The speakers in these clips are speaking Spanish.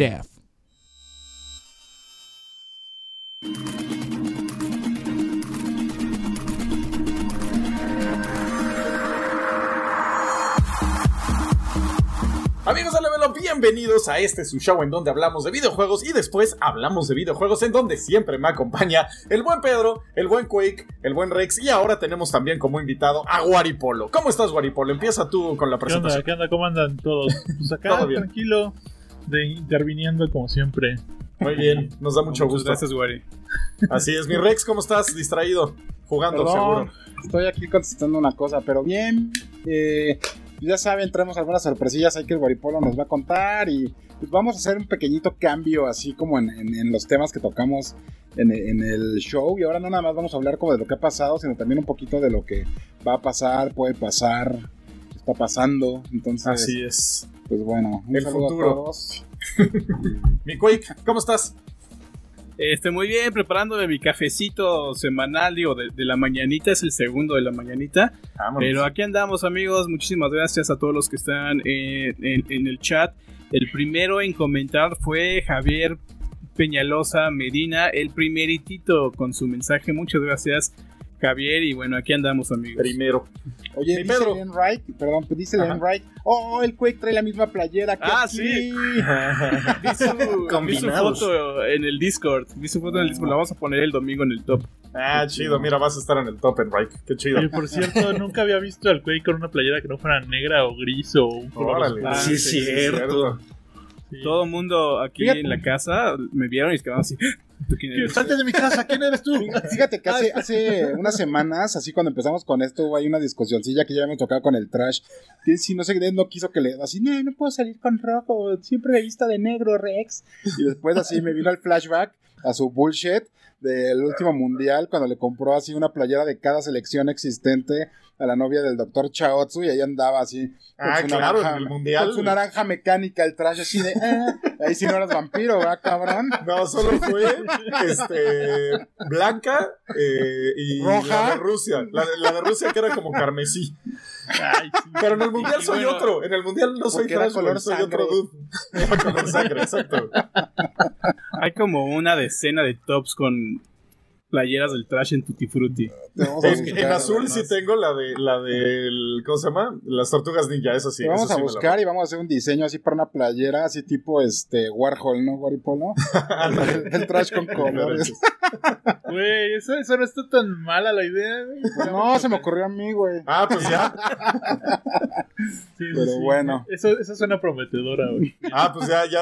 death. Amigos de Level Up, bienvenidos a este su show en donde hablamos de videojuegos y después hablamos de videojuegos en donde siempre me acompaña el buen Pedro, el buen Quake, el buen Rex y ahora tenemos también como invitado a Guaripolo. ¿Cómo estás Guaripolo? Empieza tú con la ¿Qué onda? presentación. ¿Qué onda? ¿Cómo andan todos? Pues acá, Todo bien. tranquilo, de interviniendo como siempre. Muy bien, nos da mucho gusto. Gracias, Wari. Así es, mi Rex, ¿cómo estás? Distraído, jugando Perdón, seguro. Estoy aquí contestando una cosa, pero bien. eh, ya saben, traemos algunas sorpresillas ahí que el Guaripolo nos va a contar y pues vamos a hacer un pequeñito cambio así como en, en- en los temas que tocamos en, en el show. Y ahora no nada más vamos a hablar como de lo que ha pasado, sino también un poquito de lo que va a pasar, puede pasar, está pasando. Entonces, Así es. Pues bueno, un El futuro. a todos. Mi Quake, ¿cómo estás? Estoy muy bien preparándome mi cafecito semanal, digo, de, de la mañanita, es el segundo de la mañanita. Vámonos. Pero aquí andamos, amigos. Muchísimas gracias a todos los que están en, en- en el chat. El primero en comentar fue Javier Peñalosa Medina, el primeritito con su mensaje. Muchas gracias, Javier. Y bueno, aquí andamos, amigos. Primero. Oye, Mi dice Pedro. Len Wright, perdón, pues dice. Len Wright, oh, el Quake trae la misma playera que Ah, aquí. sí. Vi su, vi su Combinados. foto en el Discord. Vi su foto en el Discord. La vamos a poner el domingo en el top. Ah, chido, mira, vas a estar en el top en Reich. Qué chido. Oye, por cierto, nunca había visto al Quake con una playera que no fuera negra o gris o un color Órale. oscuro. Sí, es cierto. Sí. Todo el mundo aquí Fíjate. en la casa me vieron y se quedaron así. Salte de mi casa, ¿quién eres tú? Fíjate que hace, hace unas semanas, así cuando empezamos con esto, ahí una discusioncilla que ya hemos tocado con el trash. Que si no sé qué, no quiso que le. Así, no, no puedo salir con rojo, siempre he visto de negro, Rex. Y después, así me vino el flashback a su bullshit del último mundial, cuando le compró así una playera de cada selección existente a la novia del doctor Chaotsu, y ahí andaba así. con Ah, claro, naranja- en el mundial. Con su naranja mecánica, el trash así de. ah, ahí sí no eras vampiro, ¿verdad, cabrón? No, solo fue este, blanca eh, y Roja. la de Rusia. La de Rusia que era como carmesí. Ay, sí. Pero en el mundial soy bueno, otro. En el mundial no soy güey, color soy sangre. otro dude. Era color sangre, exacto. Hay como una decena de tops con playeras del trash en Tutti Frutti. Te vamos a En, buscar, en azul además. sí tengo la de la del ¿cómo se llama? Las tortugas ninja, eso sí. Te vamos eso a sí buscar y vamos a hacer un diseño así para una playera, así tipo este Warhol, ¿no? Waripolo. el, el trash con colores. Güey, eso, eso no está tan mala la idea, güey. Pues no, se me ocurrió a mí, güey. Ah, pues ya. Sí, sí, Pero sí. bueno. Eso, eso suena prometedora, güey. Ah, pues ya, ya.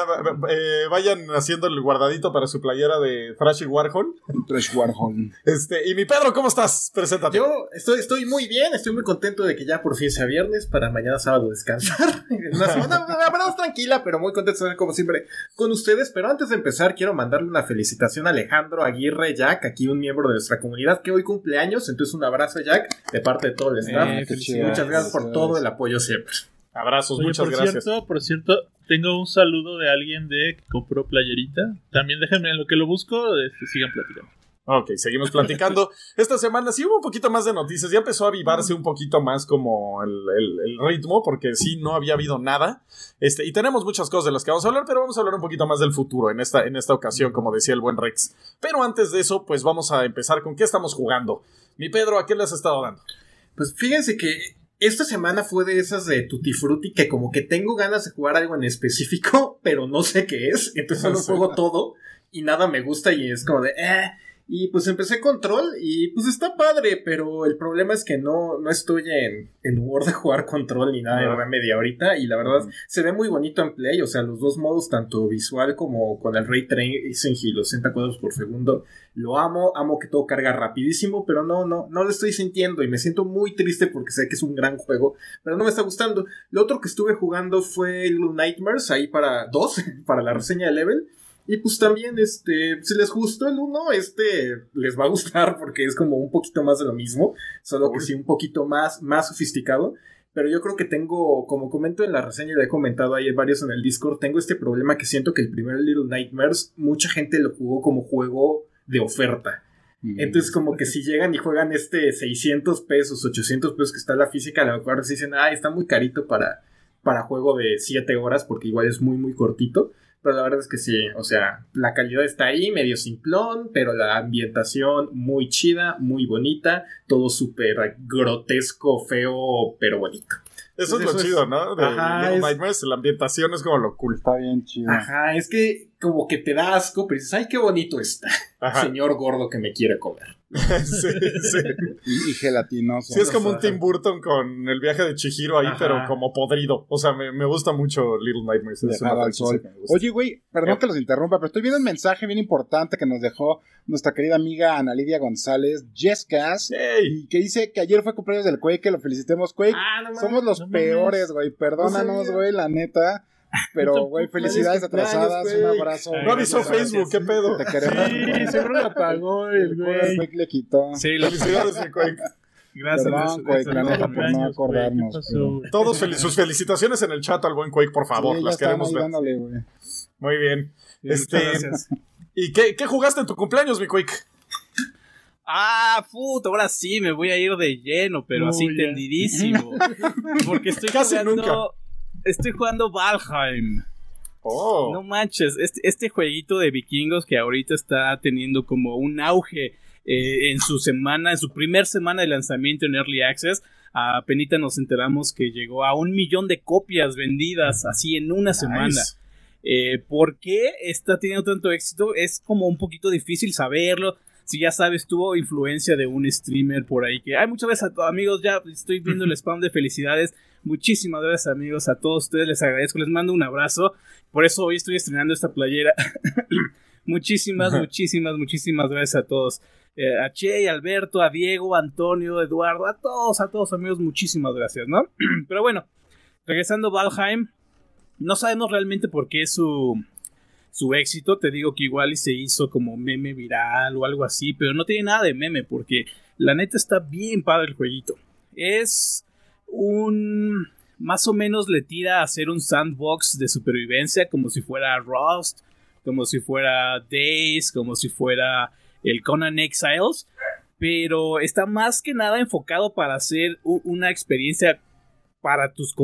eh, vayan haciendo el guardadito para su playera de Thrashy Warhol. El trash Warhol. Este, y mi Pedro, ¿cómo estás? Preséntate. Yo estoy, estoy muy bien, estoy muy contento de que ya por fin sea viernes para mañana sábado descansar. Una semana, la verdad, tranquila, pero muy contento de estar como siempre con ustedes. Pero antes de empezar, quiero mandarle una felicitación a Alejandro Aguirre Jack, aquí un miembro de nuestra comunidad que hoy cumple años. Entonces, un abrazo, Jack, de parte de todo el staff. Eh, chido. Muchas gracias por todo el apoyo siempre. Abrazos, Oye, muchas por gracias. cierto, por cierto, tengo un saludo de alguien de que compró playerita. También déjenme en lo que lo busco, este, sigan platicando. Ok, seguimos platicando. Esta semana sí hubo un poquito más de noticias. Ya empezó a avivarse un poquito más como el, el- el ritmo, porque sí no había habido nada. Este, y tenemos muchas cosas de las que vamos a hablar, pero vamos a hablar un poquito más del futuro en esta, en esta ocasión, como decía el buen Rex. Pero antes de eso, pues vamos a empezar con qué estamos jugando. Mi Pedro, ¿a qué le has estado dando? Pues fíjense que esta semana fue de esas de Tutti Frutti que como que tengo ganas de jugar algo en específico, pero no sé qué es. Entonces Sí. juego todo y nada me gusta y es como de... Eh. Y pues empecé Control y pues está padre, pero el problema es que no, no estoy en, en humor de jugar Control ni nada de. Remedy ahorita y la verdad se ve muy bonito en Play, o sea, los dos modos, tanto visual como con el Ray Tracing y los 60 cuadros por segundo, lo amo, amo que todo carga rapidísimo, pero no, no, no lo estoy sintiendo y me siento muy triste porque sé que es un gran juego, pero no me está gustando. Lo otro que estuve jugando fue Little Nightmares, ahí para dos, para la reseña de level. Y pues también, este, si les gustó el 1, este les va a gustar porque es como un poquito más de lo mismo, solo que sí un poquito más, más sofisticado. Pero yo creo que tengo, como comento en la reseña, y he comentado ahí varios en el Discord, tengo este problema que siento que el primer Little Nightmares, mucha gente lo jugó como juego de oferta. Entonces, como que si llegan y juegan este 600 pesos, 800 pesos que está la física, a lo mejor se dicen, ah, está muy carito para, para juego de 7 horas, porque igual es muy, muy cortito. Pero la verdad es que sí, o sea, la calidad está ahí, medio simplón, pero la ambientación muy chida, muy bonita, todo súper grotesco, feo, pero bonito. Eso es lo Eso es- chido, ¿no? De Ajá, es- Nightmares, la ambientación es como lo cool. Está bien chido. Ajá, es que como que te da asco, pero dices, ay, qué bonito está. Ajá. Señor gordo que me quiere comer. sí, sí. Y, y gelatinoso. Sí, es como un. Tim Burton con el viaje de Chihiro ahí, Ajá. pero como podrido. O sea, me, me gusta mucho Little Nightmares. Es una al sol. que me gusta. Oye, güey, perdón que los interrumpa, pero estoy viendo un mensaje bien importante que nos dejó nuestra querida amiga Ana Lidia González, ¡Ey! y que dice que ayer fue cumpleaños del Quake, que lo felicitemos, Quake. Ah, no Somos los no peores, güey. Perdónanos, güey, la neta. Pero, güey, felicidades atrasadas. Un Quake. abrazo. Ay, No avisó. Facebook, ¿qué pedo? Te queremos. Sí, seguro lo apagó el El güey. Quake le quitó. Sí, lo- Felicidades, mi Quake. gracias. Perdón, la neta, por no acordarnos. Todos fel- sus felicitaciones en el chat al buen Quake, por favor. Sí, las queremos ver. dándole. Muy bien. Este- gracias. ¿Y qué, qué jugaste en tu cumpleaños, mi Quake? Ah, puta, ahora sí me voy a ir de lleno, pero así Uy, ya. entendidísimo. Porque estoy Casi jugando. nunca. Estoy jugando Valheim. Oh. No manches, este, este jueguito de vikingos que ahorita está teniendo como un auge eh, en su semana, en su primer semana de lanzamiento en Early Access. Apenas nos enteramos que llegó a un millón de copias vendidas así en una semana. Eh, ¿Por qué está teniendo tanto éxito? Es como un poquito difícil saberlo. Si ya sabes, tuvo influencia de un streamer por ahí que... Ay, muchas veces a amigos, ya estoy viendo el spam de felicidades. Muchísimas gracias amigos, a todos ustedes les agradezco, les mando un abrazo. Por eso hoy estoy estrenando esta playera. muchísimas, muchísimas, muchísimas gracias a todos. Eh, a Che, Alberto, a Diego, Antonio, Eduardo, a todos, a todos amigos, muchísimas gracias, ¿no? Pero bueno, regresando a Valheim, no sabemos realmente por qué su, su éxito. Te digo que igual y se hizo como meme viral o algo así, pero no tiene nada de meme porque la neta está bien padre el jueguito. Es un... Más o menos le tira a hacer un sandbox de supervivencia como si fuera Rust, como si fuera Days, como si fuera el Conan Exiles, pero está más que nada enfocado para hacer una experiencia para tus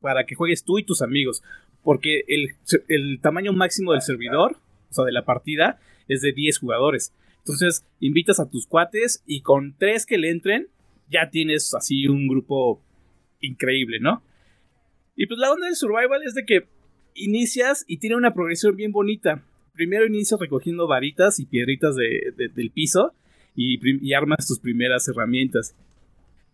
para que juegues tú y tus amigos, porque el, el tamaño máximo del servidor, o sea, de la partida, es de 10 jugadores. Entonces, invitas a tus cuates y con tres que le entren, ya tienes así un grupo increíble, ¿no? Y pues la onda del survival es de que inicias y tiene una progresión bien bonita. Primero inicias recogiendo varitas y piedritas de- de- del piso y, y armas tus primeras herramientas.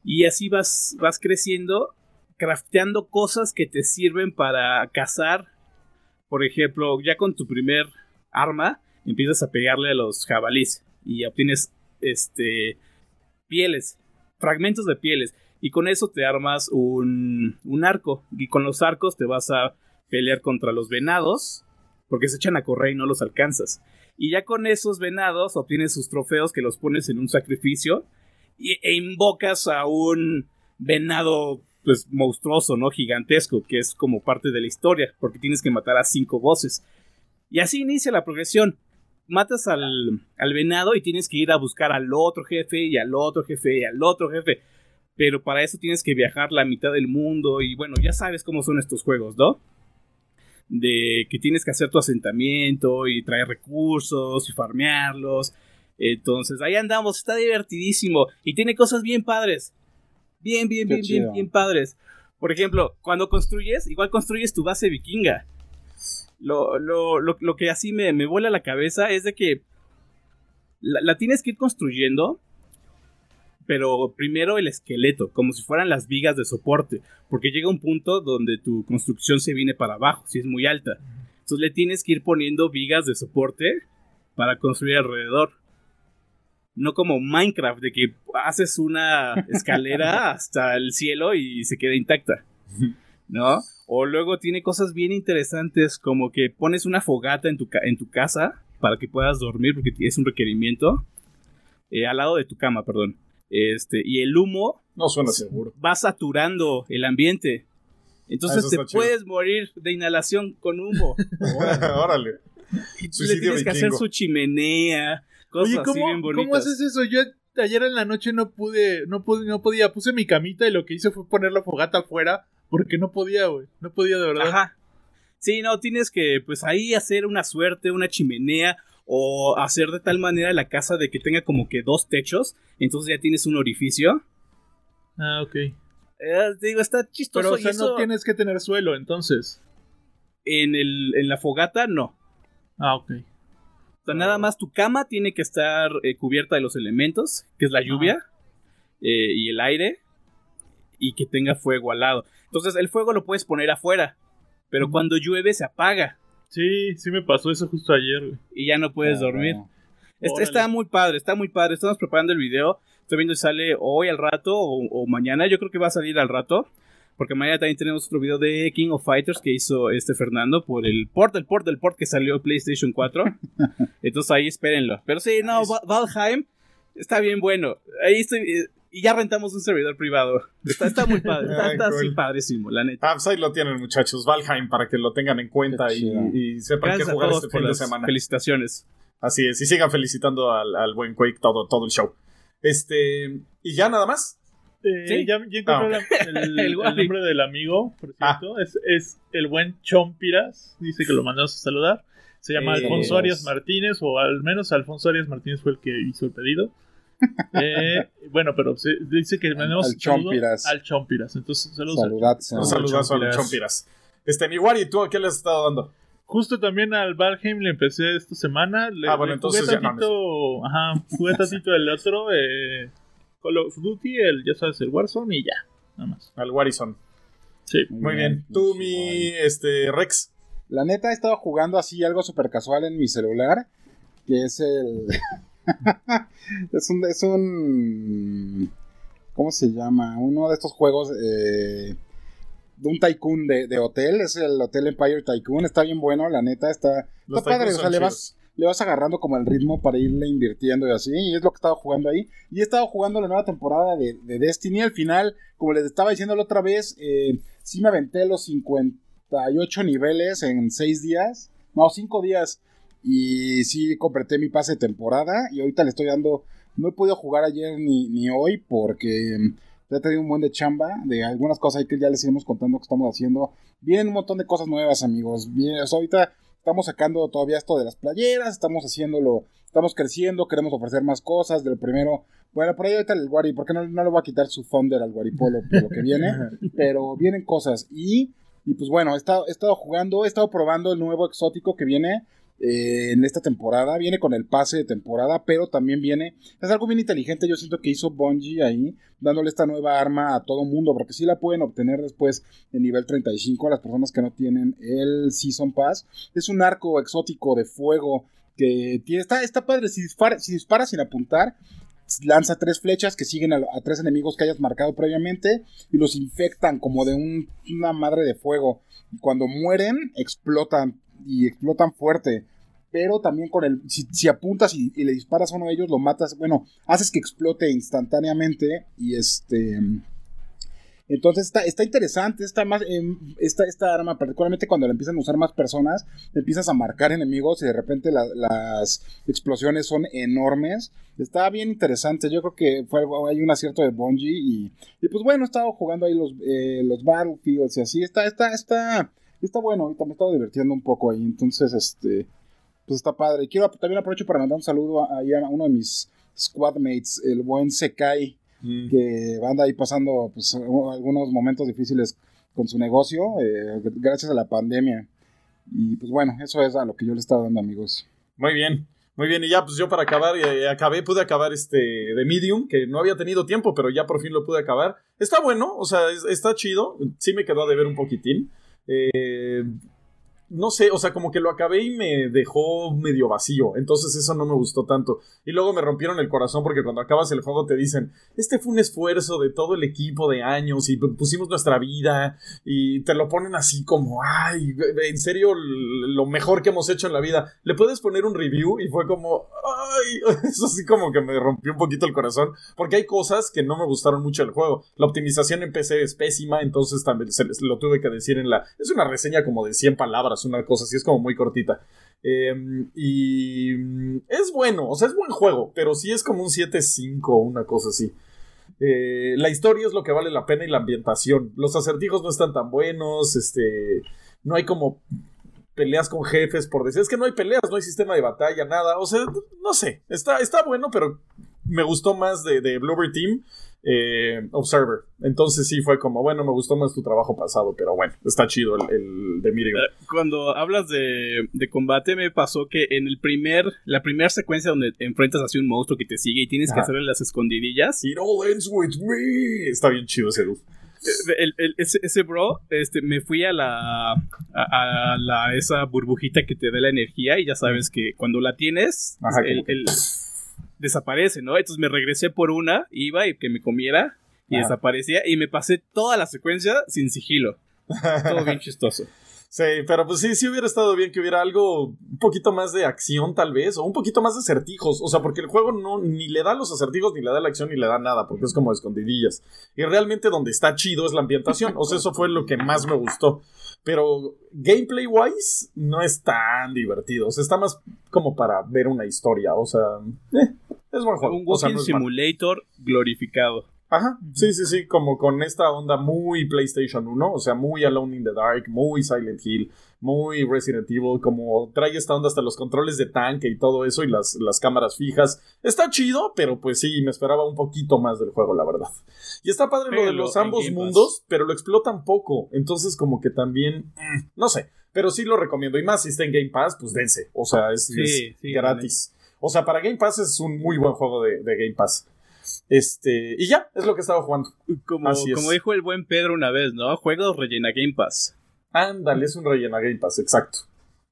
Y así vas, vas creciendo, crafteando cosas que te sirven para cazar. Por ejemplo, ya con tu primer arma, empiezas a pegarle a los jabalís y obtienes este pieles, fragmentos de pieles. Y con eso te armas un, un arco. Y con los arcos te vas a pelear contra los venados. Porque se echan a correr y no los alcanzas. Y ya con esos venados obtienes sus trofeos que los pones en un sacrificio. Y, e invocas a un venado pues monstruoso, ¿no? Gigantesco, que es como parte de la historia. Porque tienes que matar a cinco voces. Y así inicia la progresión. Matas al, al venado y tienes que ir a buscar al otro jefe y al otro jefe y al otro jefe pero para eso tienes que viajar la mitad del mundo y bueno, ya sabes cómo son estos juegos, ¿no? De que tienes que hacer tu asentamiento y traer recursos y farmearlos. Entonces, ahí andamos, está divertidísimo y tiene cosas bien padres. Bien, bien, Qué bien, bien, bien padres. Por ejemplo, cuando construyes, igual construyes tu base vikinga. Lo, lo, lo, lo que así me, me vuela la cabeza es de que la, la tienes que ir construyendo pero primero el esqueleto, como si fueran las vigas de soporte, porque llega un punto donde tu construcción se viene para abajo, si es muy alta. Entonces le tienes que ir poniendo vigas de soporte para construir alrededor. No como Minecraft, de que haces una escalera hasta el cielo y se queda intacta. ¿No? O luego tiene cosas bien interesantes como que pones una fogata en tu, en tu casa para que puedas dormir porque es un requerimiento. eh, al lado de tu cama, perdón. Este, y el humo No suena seguro. va saturando el ambiente. Ah, Entonces eso te chido. puedes morir de inhalación con humo. Órale. Y tú le Suicidio tienes que hacer su chimenea. Cosas Oye, así bien ¿cómo, bonitas. ¿cómo haces eso? Yo ayer en la noche no pude, no pude, no podía, puse mi camita y lo que hice fue poner la fogata afuera porque no podía, güey. No podía de verdad. Ajá. Sí, no, tienes que, pues ahí hacer una suerte, una chimenea, o hacer de tal manera la casa de que tenga como que dos techos, entonces ya tienes un orificio. Ah, ok. Eh, digo, está chistoso. Pero, o sea, eso no tienes que tener suelo, entonces. en, el, en la fogata, no. Ah, ok. O sea, nada más tu cama tiene que estar eh, cubierta de los elementos, que es la lluvia eh, y el aire, y que tenga fuego al lado. Entonces, el fuego lo puedes poner afuera, pero cuando llueve se apaga Sí, sí me pasó eso justo ayer, güey. y ya no puedes Ah, dormir. bueno. Este está muy padre, está muy padre. Estamos preparando el video. Estoy viendo si sale hoy al rato o, o mañana. Yo creo que va a salir al rato. Porque mañana también tenemos otro video de King of Fighters que hizo este Fernando por el port, el port, el port que salió en PlayStation 4. Entonces ahí espérenlo. Pero sí, no, Va- Valheim está bien bueno. Ahí estoy. Y ya rentamos un servidor privado. Está, está muy padre. Está, está así cool. padrísimo, la neta. Ah, pues ahí lo tienen, muchachos. Valheim, para que lo tengan en cuenta Qué y, sepan qué Gracias a jugar este fin de semana. felicitaciones. Así es, y sigan felicitando al, al buen Quake todo, todo el show. Este, y ya nada más. Eh, Sí. Ya, ya encontré Ah, el, El el Wally. nombre del amigo, por Ah. cierto. Es, es el buen Chompiras. Dice que lo mandamos a saludar. Se llama Eh, Alfonso. Arias Martínez, o al menos Alfonso Arias Martínez fue el que hizo el pedido. Eh, bueno, pero se- dice que mandamos Al Chompiras. al Chompiras. Entonces, saludos. al- Saludazo. Un No, saludazo al Chompiras. Este, mi Wari, ¿tú a qué le has estado dando? Justo también al Valheim le empecé esta semana. Le, Ah, bueno, le entonces jugué ya no tantito, ajá, jugué tantito el otro, eh, Call of Duty, el, ya sabes, el Warzone y ya, nada más. Al Warison. Sí. Muy bien. Tú, mi este, Rex. La neta he estado jugando así algo súper casual en mi celular, que es el... es un... Es un... ¿Cómo se llama? Uno de estos juegos eh, de un tycoon de, de hotel, es el Hotel Empire Tycoon, está bien bueno, la neta, está, está padre, o sea, le vas, le vas agarrando como el ritmo para irle invirtiendo y así, y es lo que he estado jugando ahí. Y he estado jugando la nueva temporada de, de Destiny, al final, como les estaba diciendo la otra vez, eh, sí me aventé los 58 niveles en 6 días, no, 5 días, y sí completé mi pase de temporada, y ahorita le estoy dando, no he podido jugar ayer ni, ni hoy porque... mm, He tenido un buen de chamba, de algunas cosas ahí que ya les iremos contando que estamos haciendo. Vienen un montón de cosas nuevas, amigos. Bien, o sea, ahorita estamos sacando todavía esto de las playeras, estamos haciéndolo, estamos creciendo, queremos ofrecer más cosas. De lo primero, bueno, por ahí ahorita el Wari, porque no, no le voy a quitar su Thunder al Guaripolo de lo que viene, pero vienen cosas. Y, y pues bueno, he estado, he estado jugando, he estado probando el nuevo exótico que viene. Eh, en esta temporada, viene con el pase de temporada, pero también viene, es algo bien inteligente, yo siento que hizo Bungie ahí, dándole esta nueva arma a todo mundo, porque sí la pueden obtener después en nivel 35 a las personas que no tienen el Season Pass. Es un arco exótico de fuego que tiene, está, está padre, si dispara, si dispara sin apuntar, lanza tres flechas que siguen a, tres enemigos que hayas marcado previamente y los infectan como de un- una madre de fuego. Y cuando mueren, explotan y explotan fuerte. Pero también con el. Si, apuntas y, le disparas a uno de ellos, lo matas. Bueno, haces que explote instantáneamente. Y este. Entonces está, está interesante. Está más, em, esta, esta arma, particularmente cuando la empiezan a usar más personas, empiezas a marcar enemigos y de repente la- las explosiones son enormes. Está bien interesante. Yo creo que fue hay un acierto de Bungie. Y, y pues bueno, he estado jugando ahí los, eh, los Battlefields y así. Está, está, está, está bueno. Ahorita me he estado divirtiendo un poco ahí. Entonces, este pues está padre. Quiero también aprovecho para mandar un saludo a, ahí a uno de mis squadmates, el buen Sekai, Mm. que anda ahí pasando pues, algunos momentos difíciles con su negocio, eh, gracias a la pandemia. Y pues bueno, eso es a lo que yo le estaba dando, amigos. Muy bien. Muy bien, y ya, pues yo para acabar, eh, acabé, pude acabar este de Medium, que no había tenido tiempo, pero ya por fin lo pude acabar. Está bueno, o sea, es- está chido. Sí me quedó a deber un poquitín. Eh, no sé, o sea, como que lo acabé y me dejó medio vacío. Entonces eso no me gustó tanto. Y luego me rompieron el corazón porque cuando acabas el juego te dicen, este fue un esfuerzo de todo el equipo de años y pusimos nuestra vida y te lo ponen así como, ay, en serio, lo mejor que hemos hecho en la vida. Le puedes poner un review y fue como, ay, eso sí como que me rompió un poquito el corazón porque hay cosas que no me gustaron mucho del juego. La optimización en PC es pésima, entonces también se les- lo tuve que decir en la... Es una reseña como de 100 palabras una cosa así, es como muy cortita. Eh, y es bueno, o sea, es buen juego, pero sí es como un 7-5, una cosa así. Eh, la historia es lo que vale la pena y la ambientación. Los acertijos no están tan buenos, este, no hay como peleas con jefes por decir, es que no hay peleas, no hay sistema de batalla, nada, o sea, no sé, está, está bueno, pero me gustó más de, de Team eh, Observer. Entonces sí fue como, bueno, me gustó más tu trabajo pasado, pero bueno, está chido el, el de Miriam. Eh, Cuando hablas de, de combate, me pasó que en el primer, la primera secuencia donde enfrentas así un monstruo que te sigue y tienes que hacerle las escondidillas, It all ends with me. Está bien chido ese dude. eh, el- el- ese, ese bro, este, me fui a la, a, a la, esa burbujita que te da la energía y ya sabes que cuando la tienes, Ajá, el- desaparece, ¿no? Entonces me regresé por una, iba y que me comiera y desaparecía y me pasé toda la secuencia sin sigilo. Todo bien chistoso. Sí, pero pues sí, sí hubiera estado bien que hubiera algo un poquito más de acción tal vez, o un poquito más de acertijos, o sea, porque el juego no ni le da los acertijos, ni le da la acción, ni le da nada, porque es como escondidillas. Y realmente donde está chido es la ambientación, o sea, eso fue lo que más me gustó. Pero gameplay wise no es tan divertido, o sea, está más como para ver una historia, o sea, eh, es buen juego. Un o sea, walking no simulator glorificado. Ajá, sí, sí, sí, como con esta onda muy PlayStation 1, o sea, muy Alone in the Dark, muy Silent Hill, muy Resident Evil, como trae esta onda hasta los controles de tanque y todo eso y las, las cámaras fijas. Está chido, pero pues sí, me esperaba un poquito más del juego, la verdad. Y está padre lo de los ambos mundos, pero lo explotan poco, entonces como que también, mm, no sé, pero sí lo recomiendo. Y más si está en Game Pass, pues dense, o sea, es, Sí, es sí, gratis. O sea, para Game Pass es un muy buen juego de, de Game Pass. Este, y ya, es lo que estaba jugando. Como, Así es. como dijo el buen Pedro una vez, ¿no? Juegos rellena Game Pass. Ándale, es un rellena Game Pass, exacto.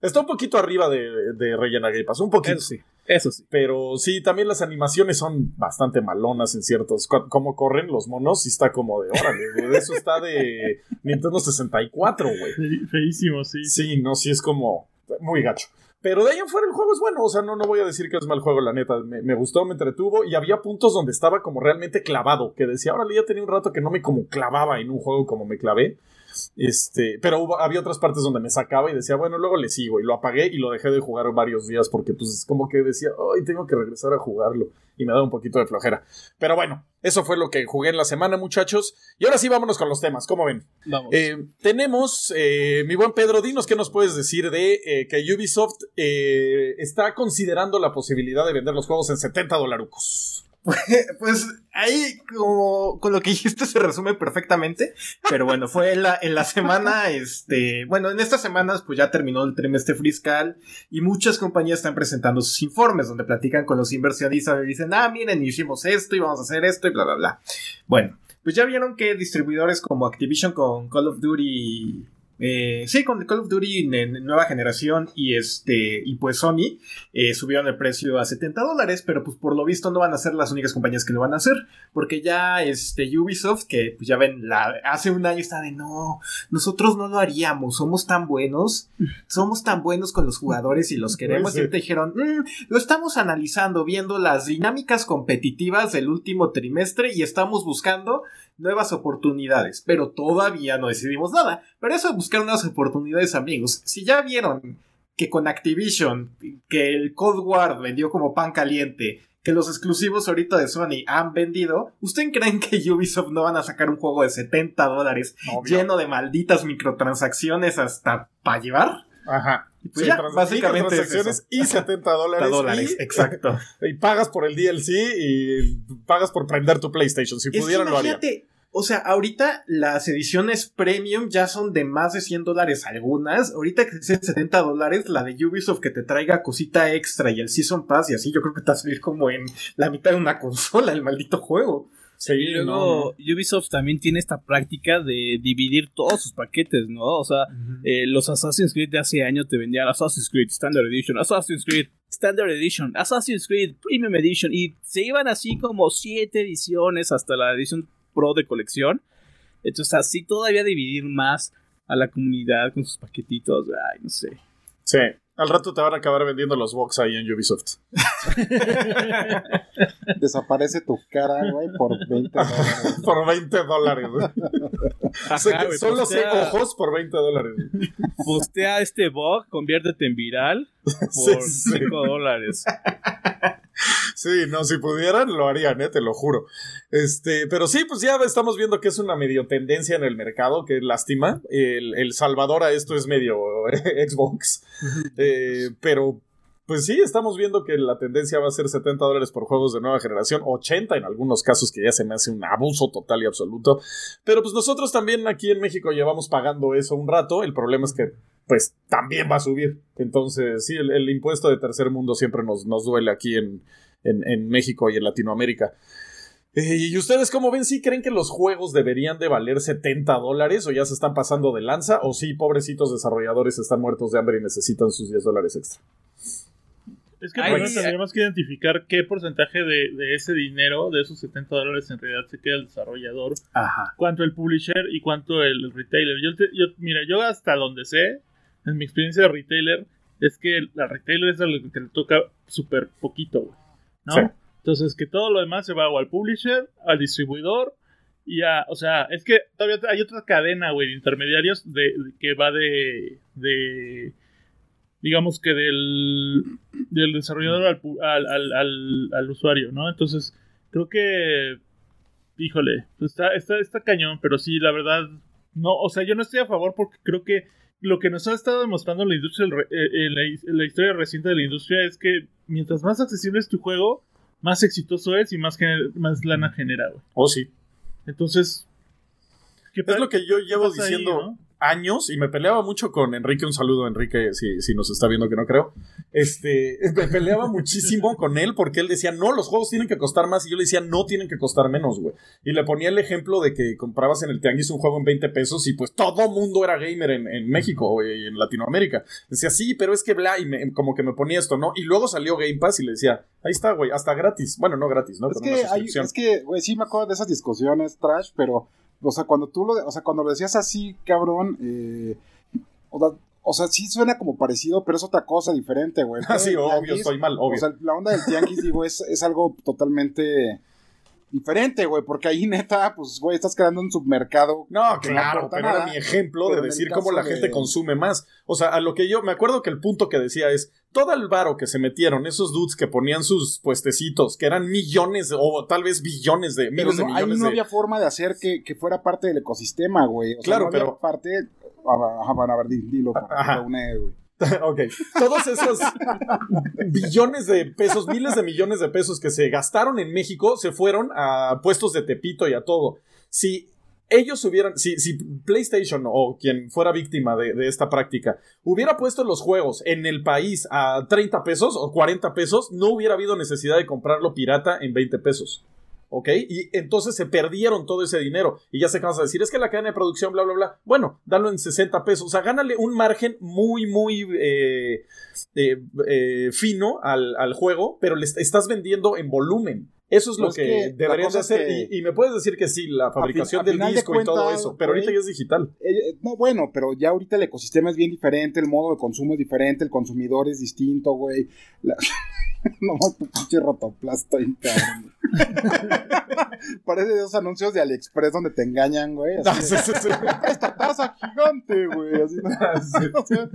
Está un poquito arriba de, de rellena Game Pass, un poquito. Eso sí, eso sí. Pero sí, también las animaciones son bastante malonas en ciertos. Como corren los monos, y está como de órale, güey. Eso está de Nintendo 64, güey. Fe- Feísimo, sí. Sí, no, sí es como muy gacho. Pero de ahí en fuera el juego es bueno, o sea, no, no voy a decir que es mal juego, la neta. Me, me gustó, me entretuvo y había puntos donde estaba como realmente clavado, que decía, órale, ya tenía un rato que no me como clavaba en un juego como me clavé. Este, pero hubo- había otras partes donde me sacaba y decía, bueno, luego le sigo y lo apagué y lo dejé de jugar varios días porque pues es como que decía, ay, tengo que regresar a jugarlo y me daba un poquito de flojera. Pero bueno, eso fue lo que jugué en la semana, muchachos. Y ahora sí, vámonos con los temas, ¿cómo ven? Vamos. Eh, tenemos, eh, mi buen Pedro, dinos qué nos puedes decir de eh, que Ubisoft está considerando la posibilidad de vender los juegos en 70 dolarucos. Pues ahí, como con lo que dijiste, se resume perfectamente. Pero bueno, fue en la, en la semana, este. Bueno, en estas semanas, pues ya terminó el trimestre fiscal. Y muchas compañías están presentando sus informes, donde platican con los inversionistas y dicen, ah, miren, hicimos esto y vamos a hacer esto y bla, bla, bla. Bueno, pues ya vieron que distribuidores como Activision con Call of Duty. Eh, sí, con Call of Duty en, nueva generación y este y pues Sony eh, subieron el precio a 70 dólares, pero pues por lo visto no van a ser las únicas compañías que lo van a hacer, porque ya este Ubisoft, que pues ya ven, la, hace un año está de no, nosotros no lo haríamos, somos tan buenos, somos tan buenos con los jugadores y los queremos, Sí. y ahorita dijeron, "Mm, lo estamos analizando, viendo las dinámicas competitivas del último trimestre y estamos buscando nuevas oportunidades, pero todavía no decidimos nada. Pero eso de buscar nuevas oportunidades, amigos, si ya vieron que con Activision, que el Cold War vendió como pan caliente, que los exclusivos ahorita de Sony han vendido, ¿ustedes creen que Ubisoft no van a sacar un juego de 70 dólares lleno de malditas microtransacciones hasta para llevar? Ajá. Y pues Sí, ya, trans- básicamente es transacciones y 70 dólares. dólares, y, exacto. y pagas por el DLC y pagas por prender tu PlayStation. Si Es que pudieran, lo harían. imagínate, o sea, ahorita las ediciones premium ya son de más de 100 dólares algunas. Ahorita que es 70 dólares, la de Ubisoft que te traiga cosita extra y el Season Pass y así, yo creo que te va a salir como en la mitad de una consola el maldito juego. Sí, y luego Ubisoft también tiene esta práctica de dividir todos sus paquetes, ¿no? O sea, eh, los Assassin's Creed de hace años te vendían Assassin's Creed Standard Edition, Assassin's Creed Standard Edition, Assassin's Creed Premium Edition y se iban así como siete ediciones hasta la edición Pro de colección. Entonces así todavía dividir más a la comunidad con sus paquetitos, ay, no sé. Sí. Al rato te van a acabar vendiendo los box ahí en Ubisoft. Desaparece tu cara, güey, por 20 dólares. por 20 dólares. güey. Se- Ajá, güey, Son los ojos por 20 dólares. Postea este bug, conviértete en viral por Sí, sí. 5 dólares. Sí, no, si pudieran lo harían, eh, te lo juro. Este, pero sí, pues ya estamos viendo que es una medio tendencia en el mercado, que lástima. El, el salvador a esto es medio eh, Xbox. Eh, pero, pues sí, estamos viendo que la tendencia va a ser 70 dólares por juegos de nueva generación, 80 en algunos casos, que ya se me hace un abuso total y absoluto. Pero pues nosotros también aquí en México llevamos pagando eso un rato. El problema es que pues también va a subir. Entonces, sí, el, impuesto de tercer mundo siempre nos, duele aquí en, en, en México y en Latinoamérica. Eh, ¿Y ustedes cómo ven? ¿Sí creen que los juegos deberían de valer 70 dólares o ya se están pasando de lanza? ¿O sí, pobrecitos desarrolladores están muertos de hambre y necesitan sus 10 dólares extra? Es que sí. tendríamos que identificar qué porcentaje de, de ese dinero, de esos 70 dólares, en realidad se queda el desarrollador, Ajá. cuánto el publisher y cuánto el retailer. Yo, te- yo- mira, yo hasta donde sé, en mi experiencia de retailer, es que la retailer es a lo que le toca súper poquito, güey. ¿No? Sí. Entonces, que todo lo demás se va o al publisher, al distribuidor y a. O sea, es que todavía hay otra cadena, güey, de intermediarios de, de- que va de. de digamos que del, del desarrollador al, al, al, al- usuario, ¿no? Entonces, creo que. Híjole, pues está, está, está cañón, pero sí, la verdad. No, o sea, yo no estoy a favor porque creo que lo que nos ha estado demostrando la industria, el re- eh, eh, la, la historia reciente de la industria es que mientras más accesible es tu juego, más exitoso es y más, más lana genera, güey. Oh, sí. Entonces, ¿qué Es lo que yo llevo ahí, diciendo no? Años y me peleaba mucho con Enrique. Un saludo, Enrique, si, si nos está viendo, que no creo. Este, me peleaba muchísimo con él porque él decía, no, los juegos tienen que costar más. Y yo le decía, no tienen que costar menos, güey. Y le ponía el ejemplo de que comprabas en el Tianguis un juego en 20 pesos y pues todo mundo era gamer en, en México güey, y en Latinoamérica. Decía, sí, pero es que bla, y me- como que me ponía esto, ¿no? Y luego salió Game Pass y le decía, ahí está, güey, hasta gratis. Bueno, no gratis, ¿no? Es Con que, hay, es que, güey, sí me acuerdo de esas discusiones trash, pero, o sea, cuando tú lo, o sea, cuando lo decías así, cabrón, eh, o, sea, o sea, sí suena como parecido, pero es otra cosa diferente, güey. Ah, sí, obvio, tianguis, estoy mal, obvio. O sea, la onda del tianguis, digo, es, es algo totalmente diferente, güey, porque ahí neta, pues, güey, estás creando un submercado. No, claro, pero nada. era mi ejemplo de decir cómo la de- gente consume más. O sea, a lo que yo me acuerdo que el punto que decía es todo el varo que se metieron esos dudes que ponían sus puestecitos, que eran millones o tal vez billones de Pero miles de no, ahí millones no de había forma de hacer que, que fuera parte del ecosistema, güey. O sea, Claro, no había pero- parte. ah, Ajá, van a ver, di- dilo, para te une, güey. ok. Todos esos billones de pesos, miles de millones de pesos que se gastaron en México se fueron a puestos de Tepito y a todo. Si ellos hubieran, si, si PlayStation o quien fuera víctima de, esta práctica hubiera puesto los juegos en el país a 30 pesos o 40 pesos, no hubiera habido necesidad de comprarlo pirata en 20 pesos. ¿Ok? Y entonces se perdieron todo ese dinero. Y ya se cansa de decir, es que la cadena de producción, bla, bla, bla. Bueno, dalo en 60 pesos. O sea, gánale un margen muy, muy eh, eh, eh, fino al, al juego, pero le est- estás vendiendo en volumen. Eso es lo es que, que deberías de hacer. que- Y, y me puedes decir que sí, la fabricación del de disco y todo eso. Pero ahorita ya es digital. Eh, eh, no, bueno, pero ya ahorita el ecosistema es bien diferente, el modo de consumo es diferente, el consumidor es distinto, güey. La... no pinche rotoplasta ahí, cabrón. Parece de esos anuncios de AliExpress donde te engañan, güey. así Ah, sí, sí, sí. Esta taza gigante, güey. Así, ¿no? O sea,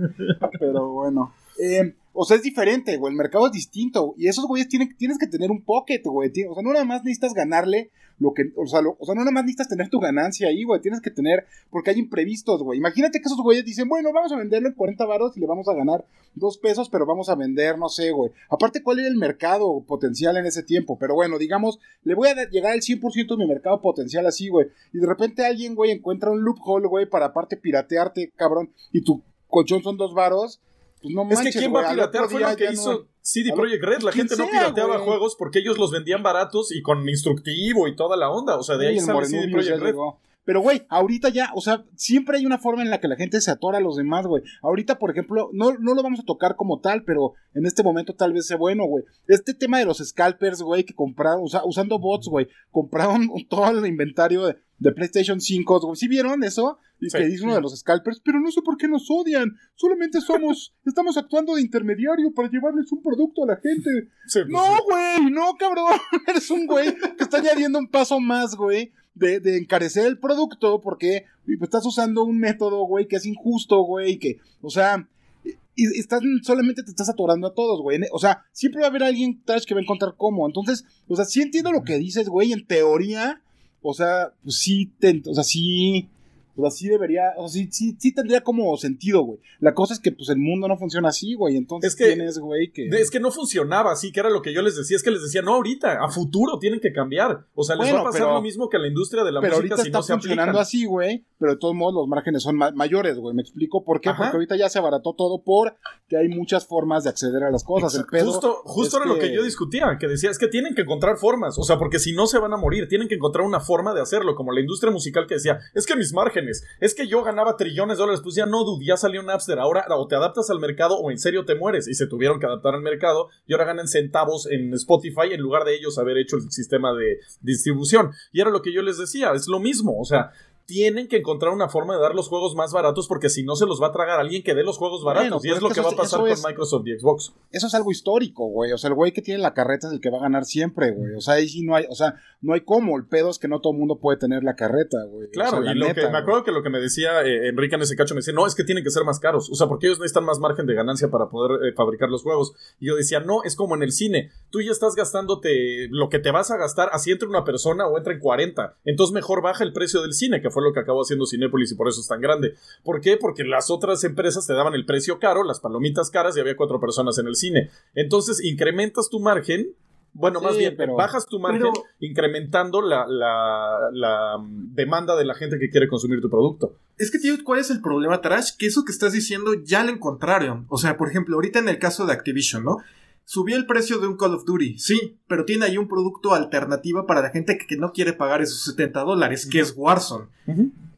pero bueno. Eh, o sea, es diferente, güey. El mercado es distinto. Y esos güeyes tienen, tienes que tener un pocket, güey. O sea, no nada más necesitas ganarle lo que. O sea, lo- o sea, no nada más necesitas tener tu ganancia ahí, güey. Tienes que tener. Porque hay imprevistos, güey. Imagínate que esos güeyes dicen, bueno, vamos a venderlo en 40 varos y le vamos a ganar dos pesos, pero vamos a vender, no sé, güey. Aparte, ¿cuál era el mercado potencial en ese tiempo? Pero bueno, digamos, le voy a llegar al 100% de mi mercado potencial así, güey. Y de repente alguien, güey, encuentra un loophole, güey, para aparte piratearte, cabrón. Y tu colchón son dos varos. Pues no Es que ¿quién va a piratear? Fue lo que no- hizo CD Projekt Red. La gente no pirateaba juegos porque ellos los vendían baratos y con instructivo y toda la onda. O sea, de Sí, ahí el sale CD Projekt Red. llegó. Pero, güey, ahorita ya, o sea, siempre hay una forma en la que la gente se atora a los demás, güey. Ahorita, por ejemplo, no, no lo vamos a tocar como tal, pero en este momento tal vez sea bueno, güey. Este tema de los scalpers, güey, que compraron, usando bots, güey, compraron todo el inventario de, de PlayStation 5, güey. ¿Sí vieron eso? Y Sí, que dice uno de los scalpers, pero no sé por qué nos odian. Solamente somos, estamos actuando de intermediario para llevarles un producto a la gente. Sí, pues, No, güey, no, cabrón. Eres un güey que está añadiendo un paso más, güey, de, de encarecer el producto porque pues, estás usando un método, güey, que es injusto, güey, que, o sea, y, y estás, solamente te estás atorando a todos, güey. O sea, siempre va a haber alguien, Trash, que va a encontrar cómo. Entonces, o sea, sí entiendo lo que dices, güey, en teoría, o sea, pues sí, te, o sea, sí... O sea, sí debería, o sea, sí, sí, sí tendría como sentido, güey. La cosa es que, pues, el mundo no funciona así, güey. Entonces Es que- tienes, güey, que... Es que no funcionaba así, que era lo que yo les decía. Es que les decía, no ahorita, a futuro tienen que cambiar. O sea, les Bueno, va a pasar pero- lo mismo que a la industria de la pero música ahorita si está no se funcionando aplican. así, güey. Pero de todos modos los márgenes son ma- mayores, güey. ¿Me explico por qué? Ajá. Porque ahorita ya se abarató todo porque hay muchas formas de acceder a las cosas. El pedo Justo, justo era lo que yo discutía, que decía, es que tienen que encontrar formas, o sea, porque si no se van a morir, tienen que encontrar una forma de hacerlo, como la industria musical que decía, es que mis márgenes, es que yo ganaba trillones de dólares, pues ya no, dude, ya salió Napster, ahora o te adaptas al mercado o en serio te mueres, y se tuvieron que adaptar al mercado, y ahora ganan centavos en Spotify en lugar de ellos haber hecho el sistema de distribución, y era lo que yo les decía, es lo mismo, o sea... Tienen que encontrar una forma de dar los juegos más baratos porque si no se los va a tragar alguien que dé los juegos Bueno, baratos. y es lo que va a pasar con Microsoft y Xbox. Eso es algo histórico, güey. O sea, el güey que tiene la carreta es el que va a ganar siempre, güey. O sea, ahí sí no hay, o sea, no hay cómo. El pedo es que no todo el mundo puede tener la carreta, güey. Claro, O sea, la y lo neta, que me güey. acuerdo que lo que me decía eh, Enrique en ese cacho me decía, no, es que tienen que ser más caros. O sea, porque ellos necesitan más margen de ganancia para poder eh, fabricar los juegos. Y yo decía, no, es como en el cine. Tú ya estás gastándote lo que te vas a gastar, así entre una persona o entre 40. Entonces mejor baja el precio del cine, que fue lo que acabó haciendo Cinépolis y por eso es tan grande. ¿Por qué? Porque las otras empresas te daban el precio caro, las palomitas caras y había cuatro personas en el cine. Entonces incrementas tu margen. Bueno, Sí, más bien, pero- bajas tu margen pero- incrementando la, la- la, demanda de la gente que quiere consumir tu producto. Es que, tío, ¿cuál es el problema, Trash? Que eso que estás diciendo ya lo encontraron. O sea, por ejemplo, ahorita en el caso de Activision, ¿no? Subió el precio de un Call of Duty, sí, pero tiene ahí un producto alternativo para la gente que, que no quiere pagar esos 70 dólares, que es Warzone.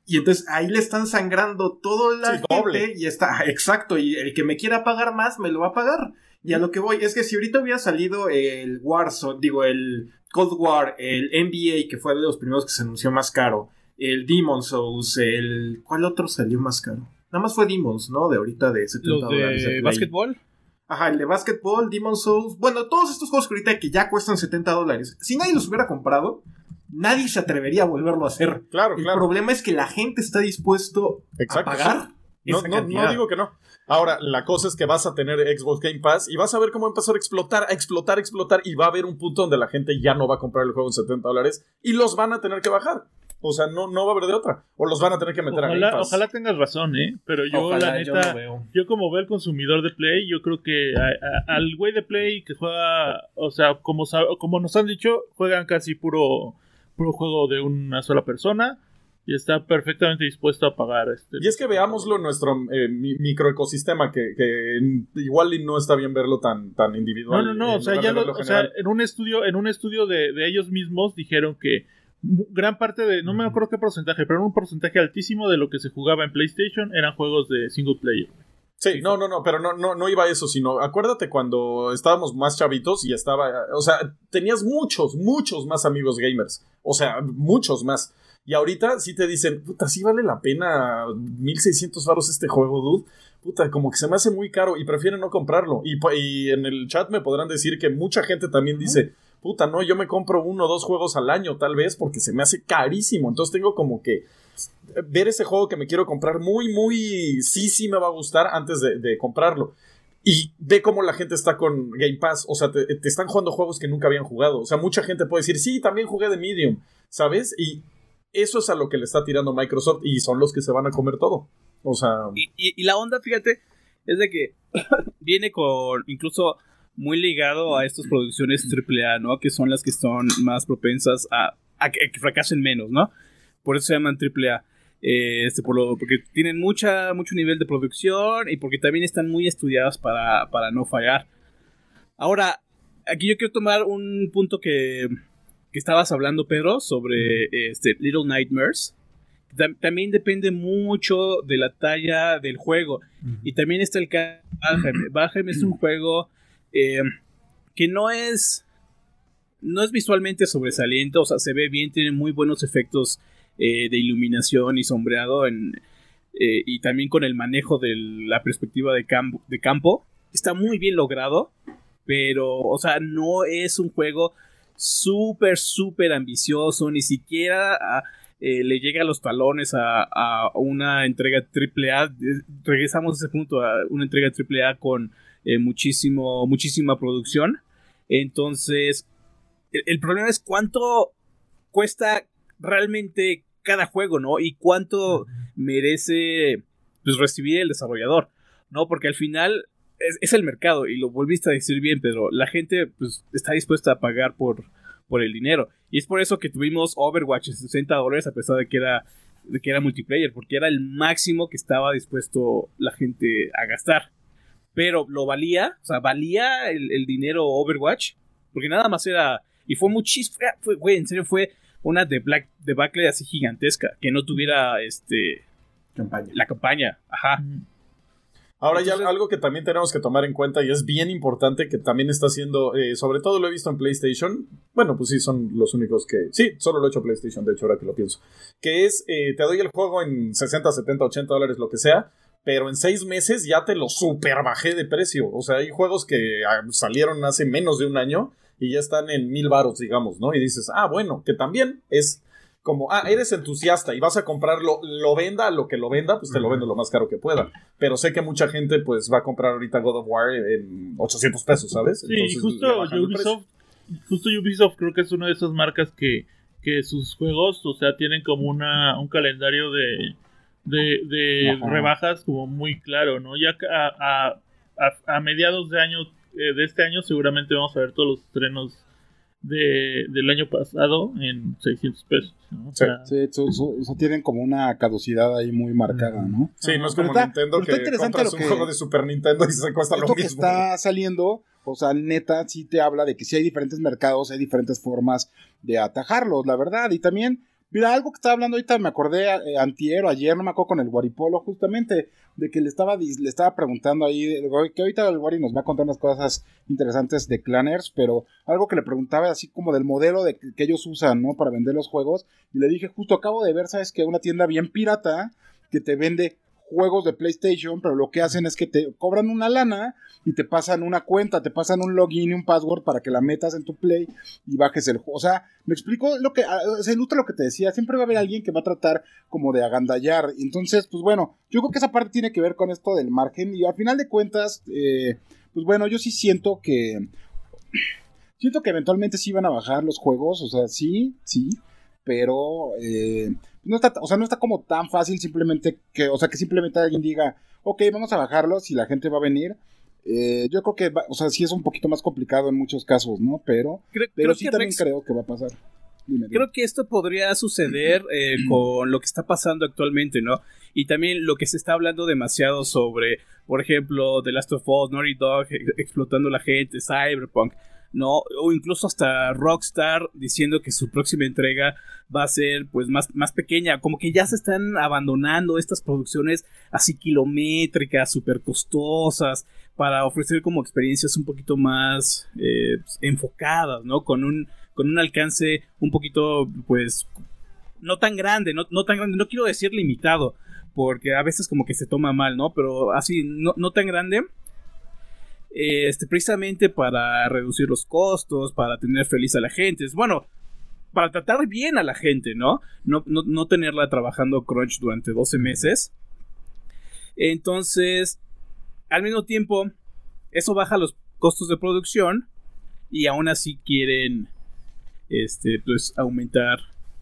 Y entonces ahí le están sangrando toda la Sí, gente doble. y está, exacto, y el que me quiera pagar más me lo va a pagar. Y a lo que voy es que si ahorita hubiera salido el Warzone, digo, el Cold War, el NBA, que fue de los primeros que se anunció más caro, el Demon Souls, el... ¿Cuál otro salió más caro? Nada más fue Demons, ¿no? De ahorita de 70 Los dólares. de básquetbol. Ajá, el de Basketball, Demon Souls. Bueno, todos estos juegos que ahorita que ya cuestan 70 dólares. Si nadie los hubiera comprado, nadie se atrevería a volverlo a hacer. Claro, El claro. problema es que la gente está dispuesto Exacto. a pagar. No, esa no, no cantidad. digo que no. Ahora, la cosa es que vas a tener Xbox Game Pass y vas a ver cómo va a empezar a explotar, a explotar, a explotar y va a haber un punto donde la gente ya no va a comprar el juego en 70 dólares y los van a tener que bajar. O sea, no, no va a haber de otra. O los van a tener que meter a Game Pass. ojalá tengas razón, ¿eh? Pero yo, Ojalá, la yo neta, lo veo. yo como veo el consumidor de Play, yo creo que a- a- al güey de Play que juega, o sea, como, como nos han dicho, juegan casi puro, puro juego de una sola persona y está perfectamente dispuesto a pagar este. Y es que veámoslo en nuestro eh, mi- microecosistema, que, que igual y no está bien verlo tan, tan No, individual. no, no, en o sea, ya lo, o sea, en un estudio, en un estudio de, de ellos mismos dijeron que gran parte de, no me acuerdo qué porcentaje, pero un porcentaje altísimo de lo que se jugaba en PlayStation eran juegos de single player. Sí, no, no, no, pero no, no, no iba a eso, sino acuérdate cuando estábamos más chavitos y estaba, o sea, tenías muchos, muchos más amigos gamers, o sea, muchos más. Y ahorita sí te dicen, puta, sí vale la pena 1600 varos este juego, dude. Puta, como que se me hace muy caro y prefieren no comprarlo. Y, en el chat me podrán decir que mucha gente también dice, puta, no, yo me compro uno o dos juegos al año tal vez porque se me hace carísimo. Entonces tengo como que ver ese juego que me quiero comprar muy, muy, sí, sí me va a gustar antes de, comprarlo. Y ve cómo la gente está con Game Pass. O sea, te, están jugando juegos que nunca habían jugado. O sea, mucha gente puede decir, sí, también jugué de Medium, ¿sabes? Y eso es a lo que le está tirando Microsoft y son los que se van a comer todo. O sea, y la onda, fíjate, es de que viene con incluso muy ligado a estas producciones AAA, ¿no? Que son las que son más propensas a, a que, a que fracasen menos, ¿no? Por eso se llaman AAA. Eh, este, por lo, porque tienen mucha, mucho nivel de producción y porque también están muy estudiadas para, para no fallar. Ahora, aquí yo quiero tomar un punto que, que estabas hablando, Pedro, sobre este, Little Nightmares. tam- también depende mucho de la talla del juego. Y también está el caso de Valheim. Valheim es un juego eh, que no es. No es visualmente sobresaliente, o sea, se ve bien, tiene muy buenos efectos eh, de iluminación y sombreado eh, y también con el manejo de la perspectiva de, campo. Está muy bien logrado, pero, o sea, no es un juego súper, súper ambicioso, ni siquiera ah, le llega a los talones a, una entrega AAA. Regresamos a ese punto, a una entrega AAA con eh, muchísimo, muchísima producción. Entonces, el, el problema es cuánto cuesta realmente cada juego, ¿no? Y cuánto merece pues, recibir el desarrollador, ¿no? Porque al final es, es el mercado, y lo volviste a decir bien, Pedro, la gente pues, está dispuesta a pagar por, por el dinero. Y es por eso que tuvimos Overwatch en 60 dólares, a pesar de que era de que era multiplayer, porque era el máximo que estaba dispuesto la gente a gastar. Pero lo valía, o sea, valía el, el dinero Overwatch, porque nada más era, y fue muchísimo, fue, güey, en serio fue una de Black debacle así gigantesca, que no tuviera este Campaña. la campaña, ajá. Ahora Entonces- ya algo que también tenemos que tomar en cuenta y es bien importante que también está haciendo, eh, sobre todo lo he visto en PlayStation, bueno, pues sí, son los únicos que, sí, solo lo he hecho PlayStation, de hecho ahora que lo pienso, que es, eh, te doy el juego en 60, 70, 80 dólares, lo que sea, pero en seis meses ya te lo super bajé de precio, o sea, hay juegos que ah, salieron hace menos de un año y ya están en mil baros, digamos, ¿no? Y dices, ah, bueno, que también es como, ah, eres entusiasta y vas a comprarlo, lo venda lo que lo venda, pues te lo vendo lo más caro que pueda. Pero sé que mucha gente pues va a comprar ahorita God of War en 800 pesos, ¿sabes? Sí, y justo. Ubisoft, justo Ubisoft creo que es una de esas marcas que, que sus juegos, o sea, tienen como una, un calendario de, de, rebajas como muy claro, ¿no? Ya que a, a, a- a mediados de año, eh, de este año seguramente vamos a ver todos los estrenos de, del año pasado en 600 pesos, ¿no? O Sí. sea, Sí, tienen como una caducidad ahí muy marcada, ¿no? Sí, no es como está- Nintendo está que interesante compras lo un que- juego de Super Nintendo y se cuesta lo Esto que mismo. está saliendo, o sea, neta, sí te habla de que sí hay diferentes mercados, hay diferentes formas de atajarlos, la verdad. Y también, mira, algo que estaba hablando ahorita, me acordé eh, antier o ayer, no me acuerdo con el Guaripolo, justamente, de que le estaba, le estaba preguntando ahí, que ahorita el Guari nos va a contar unas cosas interesantes de Clanners, pero algo que le preguntaba así como del modelo de que, que ellos usan, ¿no? Para vender los juegos. Y le dije, justo acabo de ver, ¿sabes? Que una tienda bien pirata que te vende juegos de PlayStation, pero lo que hacen es que te cobran una lana y te pasan una cuenta, te pasan un login y un password para que la metas en tu Play y bajes el juego. O sea, me explico lo que, ah, se ilustra lo que te decía, siempre va a haber alguien que va a tratar como de agandallar. Entonces, pues bueno, yo creo que esa parte tiene que ver con esto del margen y al final de cuentas, eh, pues bueno, yo sí siento que... Siento que eventualmente sí van a bajar los juegos, o sea, sí, sí, pero eh, no está, o sea, no está como tan fácil simplemente que, o sea, que simplemente alguien diga, ok, vamos a bajarlos y la gente va a venir. Eh, yo creo que, va- o sea, sí es un poquito más complicado en muchos casos, ¿no? Pero, Creo, pero creo sí también Rex- creo que va a pasar. Dime, dime. Creo que esto podría suceder eh, con lo que está pasando actualmente, ¿no? Y también lo que se está hablando demasiado sobre, por ejemplo, The Last of Us, Naughty Dog ex- explotando la gente, Cyberpunk, ¿no? O incluso hasta Rockstar diciendo que su próxima entrega va a ser pues más, más pequeña, como que ya se están abandonando estas producciones así kilométricas, súper costosas, para ofrecer como experiencias un poquito más eh, pues, enfocadas, ¿no? Con un, con un alcance un poquito, pues, no tan grande, no, no tan grande, no quiero decir limitado, porque a veces como que se toma mal, ¿no? Pero así, no, no tan grande. Eh, Este, precisamente para reducir los costos, para tener feliz a la gente. Bueno, para tratar bien a la gente, ¿no? No, no, no tenerla trabajando crunch durante 12 meses. Entonces, al mismo tiempo, eso baja los costos de producción y aún así quieren este, pues, aumentar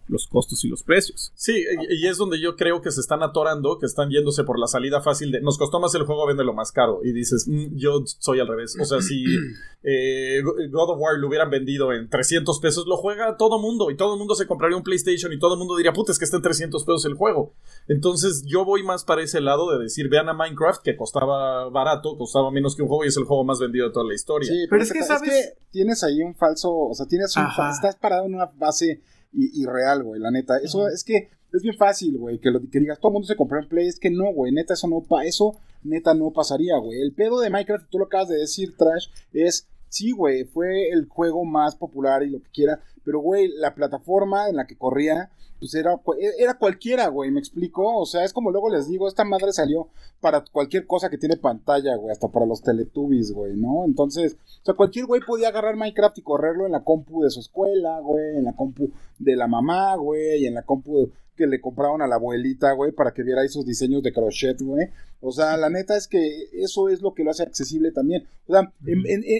los costos y los precios. Sí, y es donde yo creo que se están atorando, que están yéndose por la salida fácil de nos costó más el juego, véndelo más caro. Y dices, "Mm, yo soy al revés. O sea, si eh, God of War lo hubieran vendido en 300 pesos, lo juega todo mundo. Y todo mundo se compraría un PlayStation y todo el mundo diría, puta, es que está en 300 pesos el juego. Entonces yo voy más para ese lado de decir, vean a Minecraft, que costaba barato, costaba menos que un juego y es el juego más vendido de toda la historia. Sí, Pero es que, ¿sabes? tienes ahí un falso, o sea, tienes un estás parado en una base i- irreal, güey, la neta. Eso es que es bien fácil, güey, que, lo, que digas, todo el mundo se compró en Play, es que no, güey, neta, eso no pa eso, neta, no pasaría, güey. El pedo de Minecraft, tú lo acabas de decir, Trash, es, sí, güey, fue el juego más popular y lo que quiera, pero, güey, la plataforma en la que corría, pues era, era cualquiera, güey, me explico. O sea, es como luego les digo, esta madre salió para cualquier cosa que tiene pantalla, güey, hasta para los Teletubbies, güey, ¿no? Entonces, o sea, cualquier güey podía agarrar Minecraft y correrlo en la compu de su escuela, güey, en la compu de la mamá, güey, y en la compu que le compraron a la abuelita, güey, para que viera esos diseños de crochet, güey. O sea, la neta es que eso es lo que lo hace accesible también. O sea,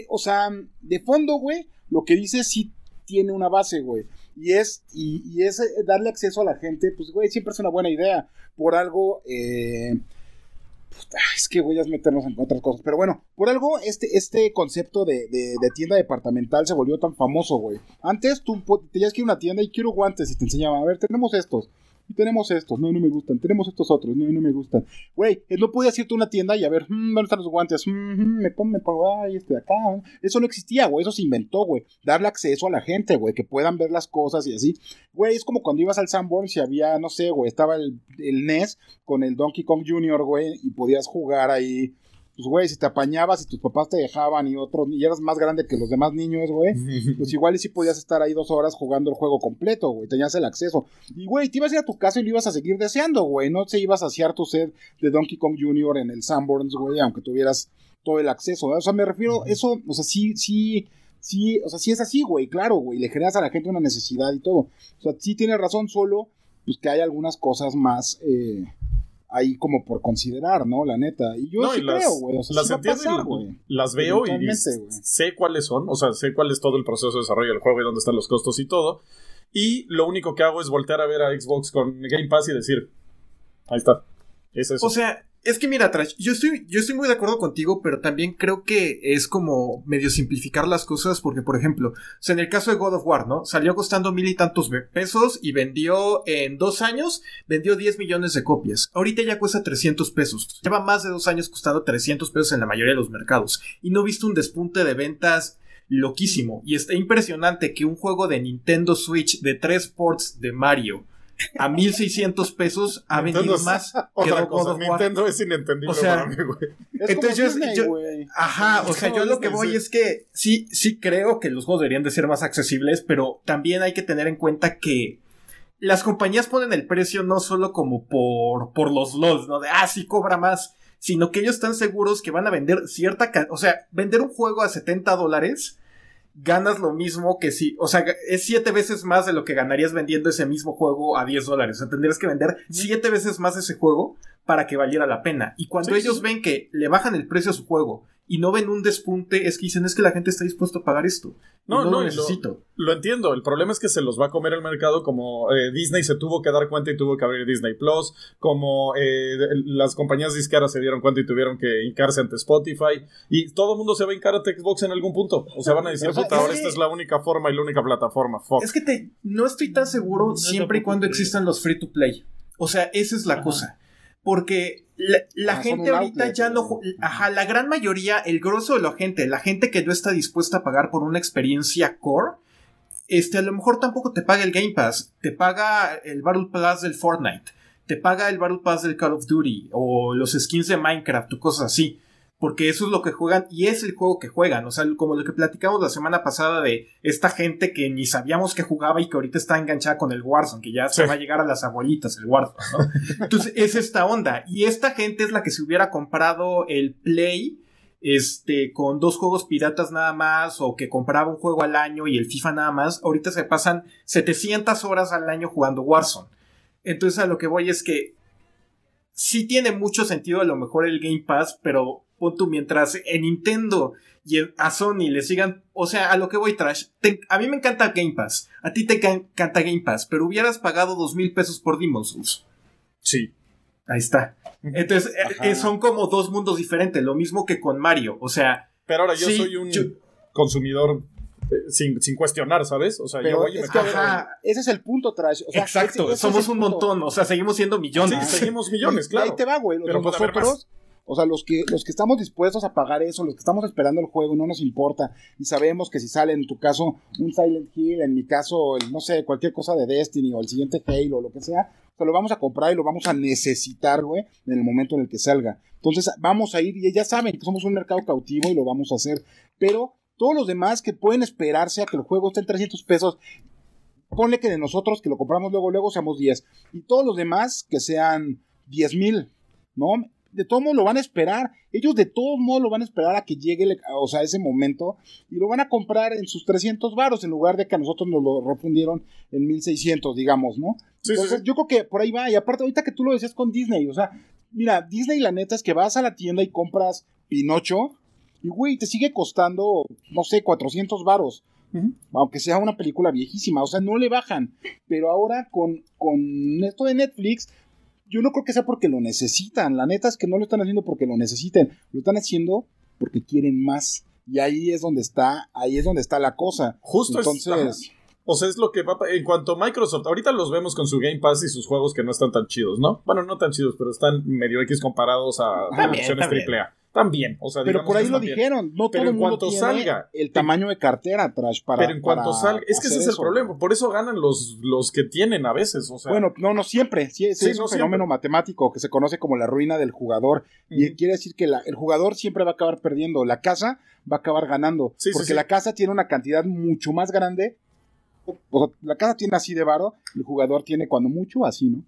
o sea de fondo, güey, lo que dice sí tiene una base, güey. Y es, y, es eh, darle acceso a la gente, pues, güey, siempre es una buena idea. Por algo, eh, es que voy a meternos en otras cosas. Pero bueno, por algo este, este concepto de, de, de tienda departamental se volvió tan famoso, güey. Antes tú tenías que ir a una tienda y quiero guantes y te enseñaban, a ver, tenemos estos. Y tenemos estos, no, no me gustan. Tenemos estos otros, no, no me gustan. Güey, no podías irte a una tienda y a ver, mm, ¿dónde están los guantes? Mm, me pongo, me pongo, ay, este de acá. Eso no existía, güey, eso se inventó, güey. Darle acceso a la gente, güey, que puedan ver las cosas y así. Güey, es como cuando ibas al Sanborns y había, no sé, güey, estaba el, el NES con el Donkey Kong Jr., güey, y podías jugar ahí pues, güey, si te apañabas y tus papás te dejaban y otros, y eras más grande que los demás niños, güey, pues igual y si podías estar ahí dos horas jugando el juego completo, güey, tenías el acceso. Y, güey, te ibas a ir a tu casa y lo ibas a seguir deseando, güey, no te ibas a saciar tu sed de Donkey Kong Jr. en el Sanborns, güey, aunque tuvieras todo el acceso, O sea, me refiero, eso, o sea, sí, sí, sí, o sea, sí es así, güey, claro, güey, le generas a la gente una necesidad y todo. O sea, sí tienes razón, solo, pues que hay algunas cosas más, eh, ahí como por considerar, ¿no? La neta. Y yo sí creo, güey. O sea, las entiendo y las veo y sé cuáles son, o sea, sé cuál es todo el proceso de desarrollo del juego y dónde están los costos y todo. Y lo único que hago es voltear a ver a Xbox con Game Pass y decir, ahí está. Es eso. O sea, es que mira, Trash, yo estoy, yo estoy muy de acuerdo contigo, pero también creo que es como medio simplificar las cosas, porque, por ejemplo, en el caso de God of War, ¿no? Salió costando mil y tantos pesos y vendió en dos años, vendió 10 millones de copias. Ahorita ya cuesta 300 pesos. Lleva más de dos años costando 300 pesos en la mayoría de los mercados. Y no he visto un despunte de ventas loquísimo. Y está impresionante que un juego de Nintendo Switch de tres ports de Mario a 1600 pesos ha vendido más que otra cosa, Nintendo es inentendible o sea, entonces yo, ajá, o sea, yo lo que voy es que sí, sí creo que los juegos deberían de ser más accesibles, pero también hay que tener en cuenta que las compañías ponen el precio no solo como por, por los LOLs, ¿no? De, ah, sí cobra más, sino que ellos están seguros que van a vender cierta, o sea, vender un juego a 70 dólares ganas lo mismo que si, o sea, es siete veces más de lo que ganarías vendiendo ese mismo juego a 10 dólares. O sea, tendrías que vender siete veces más ese juego para que valiera la pena. Y cuando ellos ven que le bajan el precio a su juego y no ven un despunte, es que dicen, es que la gente está dispuesta a pagar esto. No, no, lo necesito. Lo, entiendo. El problema es que se los va a comer el mercado como eh, Disney se tuvo que dar cuenta y tuvo que abrir Disney Plus, como eh, las compañías disqueras se dieron cuenta y tuvieron que hincarse ante Spotify, y todo el mundo se va a hincar ante Xbox en algún punto. O sea, van a decir, puta, ahora esta es la única forma y la única plataforma. Es que te, no estoy tan seguro siempre y cuando existan los free to play. O sea, esa es la cosa. Porque la, ah, gente ahorita ya no. Ajá, la gran mayoría, el grosso de la gente, la gente que no está dispuesta a pagar por una experiencia core, este, a lo mejor tampoco te paga el Game Pass, te paga el Battle Pass del Fortnite, te paga el Battle Pass del Call of Duty, o los skins de Minecraft, o cosas así porque eso es lo que juegan y es el juego que juegan, o sea, como lo que platicamos la semana pasada de esta gente que ni sabíamos que jugaba y que ahorita está enganchada con el Warzone, que ya se va a llegar a las abuelitas el Warzone, ¿no? Entonces es esta onda y esta gente es la que se hubiera comprado el Play este, con dos juegos piratas nada más, o que compraba un juego al año y el FIFA nada más, ahorita se pasan 700 horas al año jugando Warzone. Entonces a lo que voy es que sí tiene mucho sentido a lo mejor el Game Pass, pero punto mientras en Nintendo y a Sony le sigan, o sea, a lo que voy trash, a mí me encanta Game Pass, a ti te encanta Game Pass, pero hubieras pagado dos mil pesos por Demon's Souls. Sí. Ahí está. Entonces, eh, eh, son como dos mundos diferentes, lo mismo que con Mario, o sea... Pero ahora yo soy un consumidor eh, sin, cuestionar, ¿sabes? O sea, yo voy y me Ese es el punto, Trash. Exacto, somos un montón, o sea, seguimos siendo millones. Sí, seguimos millones, claro. Ahí te va, güey. Pero nosotros o sea, los que, los que estamos dispuestos a pagar eso, los que estamos esperando el juego, no nos importa. Y sabemos que si sale en tu caso un Silent Hill, en mi caso, el, no sé, cualquier cosa de Destiny o el siguiente Halo o lo que sea, O sea, lo vamos a comprar y lo vamos a necesitar, güey, en el momento en el que salga. Entonces, vamos a ir y ya saben que somos un mercado cautivo y lo vamos a hacer. Pero todos los demás que pueden esperarse a que el juego esté en 300 pesos, ponle que de nosotros que lo compramos luego, luego seamos 10. Y todos los demás que sean 10 mil, ¿no? De todos modos lo van a esperar. Ellos de todos modos lo van a esperar a que llegue, o sea, ese momento. Y lo van a comprar en sus 300 varos en lugar de que a nosotros nos lo refundieron en 1600, digamos, ¿no? Sí, Entonces, sí, sí. yo creo que por ahí va. Y aparte, ahorita que tú lo decías con Disney, o sea, mira, Disney la neta es que vas a la tienda y compras Pinocho. Y, güey, te sigue costando, no sé, 400 varos. Aunque sea una película viejísima, o sea, no le bajan. Pero ahora con, con esto de Netflix, yo no creo que sea porque lo necesitan. La neta es que no lo están haciendo porque lo necesiten. Lo están haciendo porque quieren más. Y ahí es donde está, ahí es donde está la cosa. Justo es- Entonces, O sea, es lo que va. En cuanto a Microsoft, ahorita los vemos con su Game Pass y sus juegos que no están tan chidos, ¿no? Bueno, no tan chidos, pero están medio X comparados a producciones. AAA. También, o sea, pero por ahí lo dijeron. No Pero todo en el mundo cuanto tiene salga, el tamaño de cartera, Trash, para. pero en cuanto salga, es que ese es el problema, por eso ganan los, los que tienen a veces, o sea, Bueno, no, no siempre. Sí, es no un fenómeno siempre. matemático que se conoce como la ruina del jugador. Y quiere decir que la- el jugador siempre va a acabar perdiendo. La casa va a acabar ganando. Sí, sí, porque la casa tiene una cantidad mucho más grande. O sea, la casa tiene así de varo, el jugador tiene cuando mucho así, ¿no?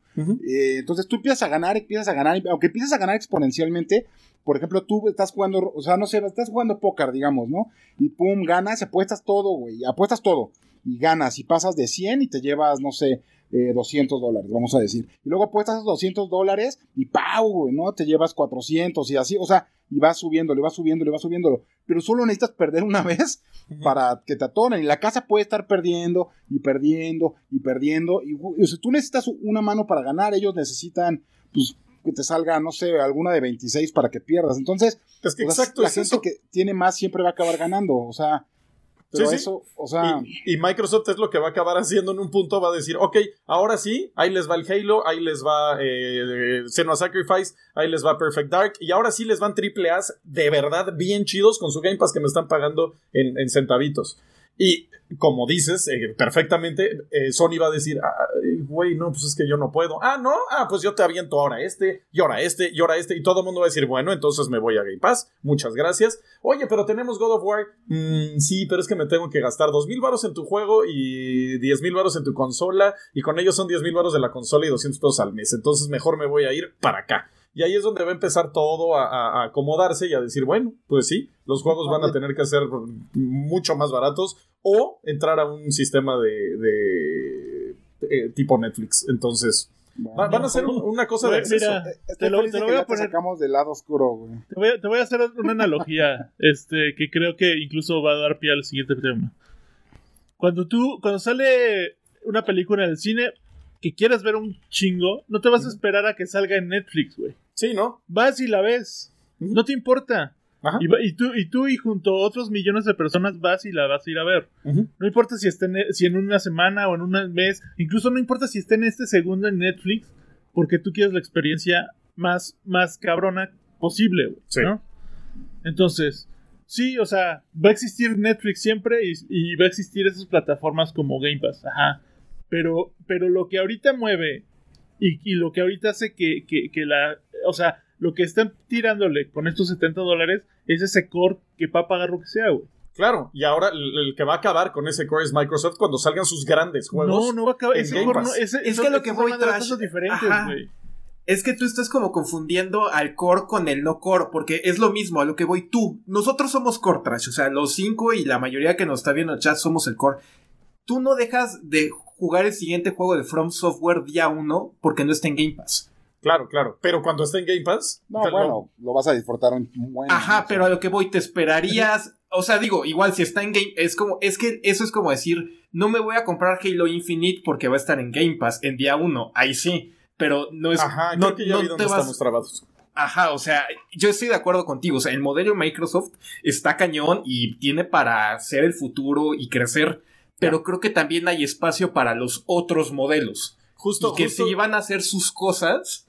Eh, entonces tú empiezas a ganar, empiezas a ganar, aunque empiezas a ganar exponencialmente, por ejemplo, tú estás jugando, o sea, no sé, estás jugando póker, digamos, ¿no? Y pum, ganas, apuestas todo, güey, apuestas todo, y ganas, y pasas de 100 y te llevas, no sé, eh, 200 dólares, vamos a decir. Y luego apuestas esos 200 dólares y ¡pau! güey, ¿no? Te llevas 400 y así, o sea, y vas subiéndolo, y vas subiéndolo, y vas subiéndolo. Pero solo necesitas perder una vez para que te atoren. Y la casa puede estar perdiendo y perdiendo y perdiendo. Y, o sea, tú necesitas una mano para ganar. Ellos necesitan, pues, que te salga, no sé, alguna de 26 para que pierdas. Entonces, es que o sea, exacto, la es gente eso. que tiene más siempre va a acabar ganando. O sea, pero Sí, sí. eso, o sea, Y, y Microsoft es lo que va a acabar haciendo en un punto, va a decir, ok, ahora sí, ahí les va el Halo, ahí les va eh, Senua Sacrifice, ahí les va Perfect Dark, y ahora sí les van triple A de verdad bien chidos con su Game Pass que me están pagando en, en centavitos. Y como dices eh, perfectamente, eh, Sony va a decir, "Ay, güey, no, pues es que yo no puedo. Ah, no, ah, pues yo te aviento ahora este, y ahora este, y ahora este, y todo el mundo va a decir, bueno, entonces me voy a Game Pass, muchas gracias. Oye, pero tenemos God of War. Mm, sí, pero es que me tengo que gastar dos mil varos en tu juego y diez mil varos en tu consola, y con ellos son diez mil varos de la consola y 200 pesos al mes. Entonces mejor me voy a ir para acá. Y ahí es donde va a empezar todo a, acomodarse y a decir, bueno, pues sí, los juegos van a tener que ser mucho más baratos o entrar a un sistema de, de- eh, tipo Netflix. Entonces, bueno. va- van a ser un- una cosa de mira. Estoy te lo- te lo voy a poner- sacamos del lado oscuro, güey. Te voy, a, te voy a hacer una analogía este, que creo que incluso va a dar pie al siguiente tema. Cuando tú, cuando sale una película en el cine que quieras ver un chingo, no te vas a esperar a que salga en Netflix, güey. Sí, ¿no? Vas y la ves. No te importa. Ajá. Y, tú, y tú y junto a otros millones de personas vas y la vas a ir a ver. No importa si, esté en, si en una semana o en un mes, incluso no importa si esté en este segundo en Netflix, porque tú quieres la experiencia más, más cabrona posible, güey, Sí. ¿no? Entonces, sí, o sea, va a existir Netflix siempre y, y va a existir esas plataformas como Game Pass, ajá. Pero, pero lo que ahorita mueve y, y lo que ahorita hace que, que, que la, o sea, lo que están tirándole con estos 70 dólares es ese core que va a pagar lo que sea, güey. Claro, y ahora el, el que va a acabar con ese core es Microsoft cuando salgan sus grandes juegos. No, no va a acabar. Ese core no- ese- Es son- que lo que voy, Trash, cosas diferentes, ajá. güey. Es que tú estás como confundiendo al core con el no core, porque es lo mismo a lo que voy tú. Nosotros somos core trash, o sea, los cinco y la mayoría que nos está viendo en el chat somos el core. Tú no dejas de jugar el siguiente juego de From Software día uno porque no está en Game Pass. Claro, claro. Pero cuando esté en Game Pass. No, bueno, lo vas a disfrutar un buen. Ajá, pero a lo que voy, te esperarías. O sea, digo, igual si está en Game. Es como. Es que eso es como decir. No me voy a comprar Halo Infinite porque va a estar en Game Pass en día uno. Ahí sí. Pero no es. Ajá, no, creo que ya no vi dónde vas- estamos trabados. Ajá, o sea, yo estoy de acuerdo contigo. O sea, el modelo de Microsoft está cañón y tiene para ser el futuro y crecer. Pero creo que también hay espacio para los otros modelos. Justo, y que justo- sí van a hacer sus cosas.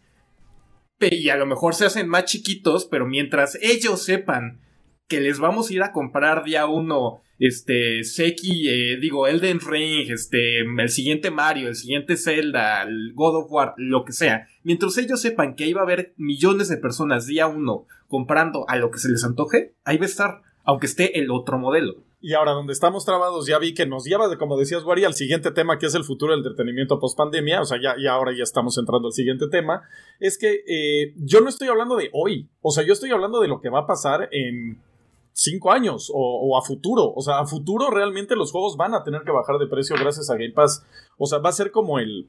Y a lo mejor se hacen más chiquitos, pero mientras ellos sepan que les vamos a ir a comprar día uno este, Seki, eh, digo, Elden Ring, este, el siguiente Mario, el siguiente Zelda, el God of War, lo que sea, mientras ellos sepan que ahí va a haber millones de personas día uno comprando a lo que se les antoje, ahí va a estar, aunque esté el otro modelo. Y ahora, donde estamos trabados, ya vi que nos lleva, como decías, Wari, al siguiente tema, que es el futuro del entretenimiento post pandemia. O sea, ya, ahora ya estamos entrando al siguiente tema. Es que eh, yo no estoy hablando de hoy. O sea, yo estoy hablando de lo que va a pasar en cinco años o, a futuro. O sea, a futuro realmente los juegos van a tener que bajar de precio gracias a Game Pass. O sea, va a ser como el,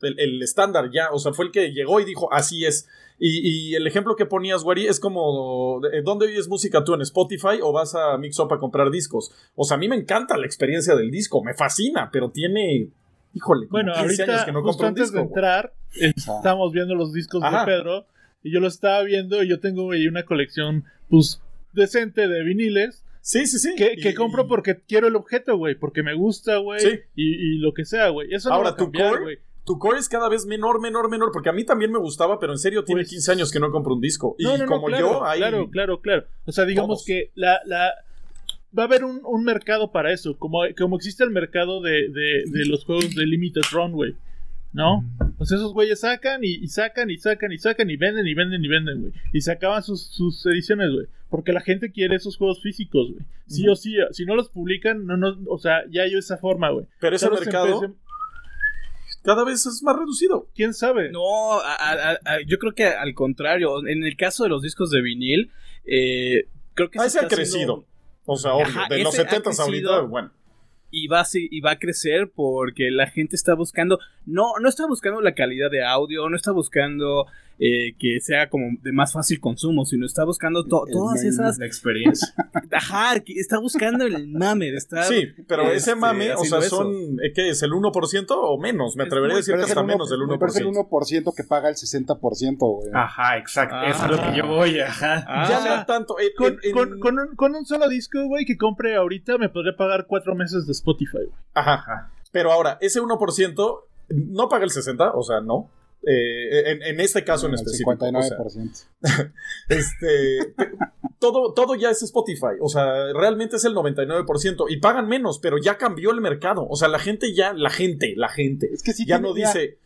el, estándar ya. O sea, fue el que llegó y dijo, así es. Y, el ejemplo que ponías, Wari, es como, eh, ¿dónde oyes música tú? ¿En Spotify o vas a Mixup a comprar discos? O sea, a mí me encanta la experiencia del disco, me fascina, pero tiene, híjole, bueno, ahorita, que no justo antes de entrar, estamos viendo los discos de Pedro, y yo lo estaba viendo, y yo tengo ahí una colección, pues, decente de viniles. Sí, sí, sí. Que, compro porque quiero el objeto, güey. Porque me gusta, güey. Y, lo que sea, güey. Eso Ahora, no va a güey. Tu core es cada vez menor, menor, menor. Porque a mí también me gustaba, pero en serio tiene 15 pues años que no compro un disco. y como yo, hay. Claro, claro, claro. O sea, digamos que la, la. Va a haber un, mercado para eso. Como, como existe el mercado de, de, de los juegos de Limited Run, güey. ¿no? Pues esos güeyes sacan y, sacan y sacan y sacan y venden y venden y venden, güey. Y se acaban sus, ediciones, güey. Porque la gente quiere esos juegos físicos, güey. Sí o sí, si no los publican, no, no, o sea, ya hay esa forma, güey. Pero ese mercado cada vez es más reducido. ¿Quién sabe? No, yo creo que al contrario, en el caso de los discos de vinil, eh, creo que... Ah, se ha crecido. O sea, obvio, de los 70 ahorita, bueno y va, a, y va a crecer porque la gente está buscando, no, no está buscando la calidad de audio, no está buscando eh, que sea como de más fácil consumo, sino está buscando todas esas... La experiencia. Ajá, está buscando el mame de estar... Sí, pero ese este, mame, o sea, son, eh, ¿qué es? ¿El 1% o menos? Me atrevería a decir que hasta menos del 1%. Pero es el 1% que paga el 60%, güey. Ajá, exacto. Eso es lo que yo voy, ajá. ya no tanto. con, con, un, con un solo disco, güey, que compre ahorita, me podría pagar cuatro meses de Spotify, güey. Ajá, ajá. Pero ahora, ese 1% no paga el 60%, o sea, no. Eh, en, este caso en, específico. 59%. este, todo, todo ya es Spotify. O sea, realmente es el 99%. Y pagan menos, pero ya cambió el mercado. O sea, la gente ya, la gente, la gente. Es que ya no dice.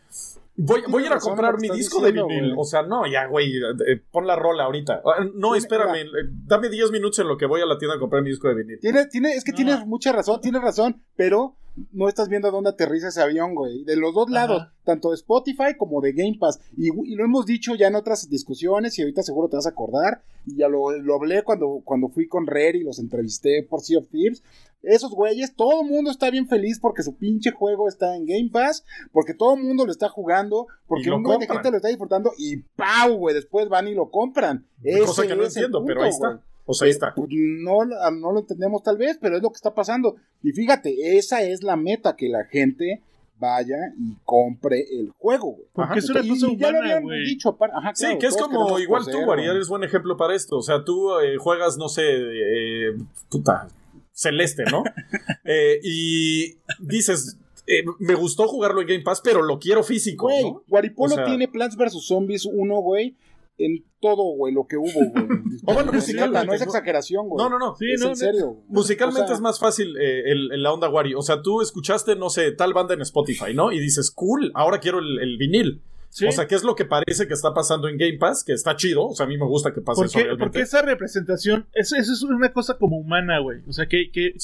Voy, voy a ir a comprar mi disco de vinil. O sea, no, ya, güey, eh, pon la rola ahorita. Ah, no, espérame, eh, dame 10 minutos en lo que voy a la tienda a comprar mi disco de vinil. Tiene, tiene, es que tienes mucha razón, tienes razón, pero no estás viendo dónde aterriza ese avión, güey. De los dos lados, tanto de Spotify como de Game Pass. Y, lo hemos dicho ya en otras discusiones y ahorita seguro te vas a acordar. Y ya lo, hablé cuando, cuando fui con Red y los entrevisté por Sea of Thieves. Esos güeyes, todo el mundo está bien feliz porque su pinche juego está en Game Pass, porque todo el mundo lo está jugando, porque un montón de gente lo está disfrutando y ¡pau! güey, después van y lo compran. Cosa que no entiendo, pero ahí está. Sea, ahí está. Pues, no, no lo entendemos tal vez, pero es lo que está pasando. Y fíjate, esa es la meta, que la gente vaya y compre el juego, güey. Porque es una cosa humana, güey. Dicho, ajá, sí, que es como, igual tú, Ariel, eres buen ejemplo para esto. O sea, tú eh, juegas, no sé, eh, puta, celeste, ¿no? eh, y dices, eh, me gustó jugarlo en Game Pass, pero lo quiero físico. Güey, ¿no? Guaripolo tiene Plants vs. Zombies 1, güey, en todo, güey, lo que hubo, güey. o bueno, musicalmente. No es exageración, güey. No, no, no. Sí, es en serio. Musicalmente es más fácil eh, el, la onda Wari. O sea, tú escuchaste, no sé, tal banda en Spotify, ¿no? Y dices, cool, ahora quiero el, vinil. O sea, ¿qué es lo que parece que está pasando en Game Pass? Que está chido. O sea, a mí me gusta que pase eso realmente. Porque esa representación, eso, es una cosa como humana, güey. O sea, que, que,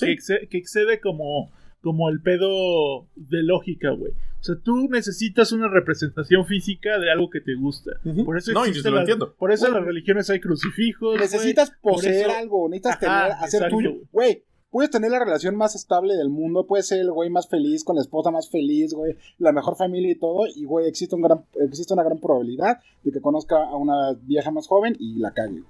que, excede, como, como el pedo de lógica, güey. O sea, tú necesitas una representación física de algo que te gusta. Por eso no, lo entiendo. Por eso en las religiones hay crucifijos. Necesitas poseer algo, necesitas tener, hacer tuyo. Güey, puedes tener la relación más estable del mundo, puedes ser el güey más feliz, con la esposa más feliz, güey, la mejor familia y todo, y güey, existe, un gran, existe una gran probabilidad de que conozca a una vieja más joven y la cague.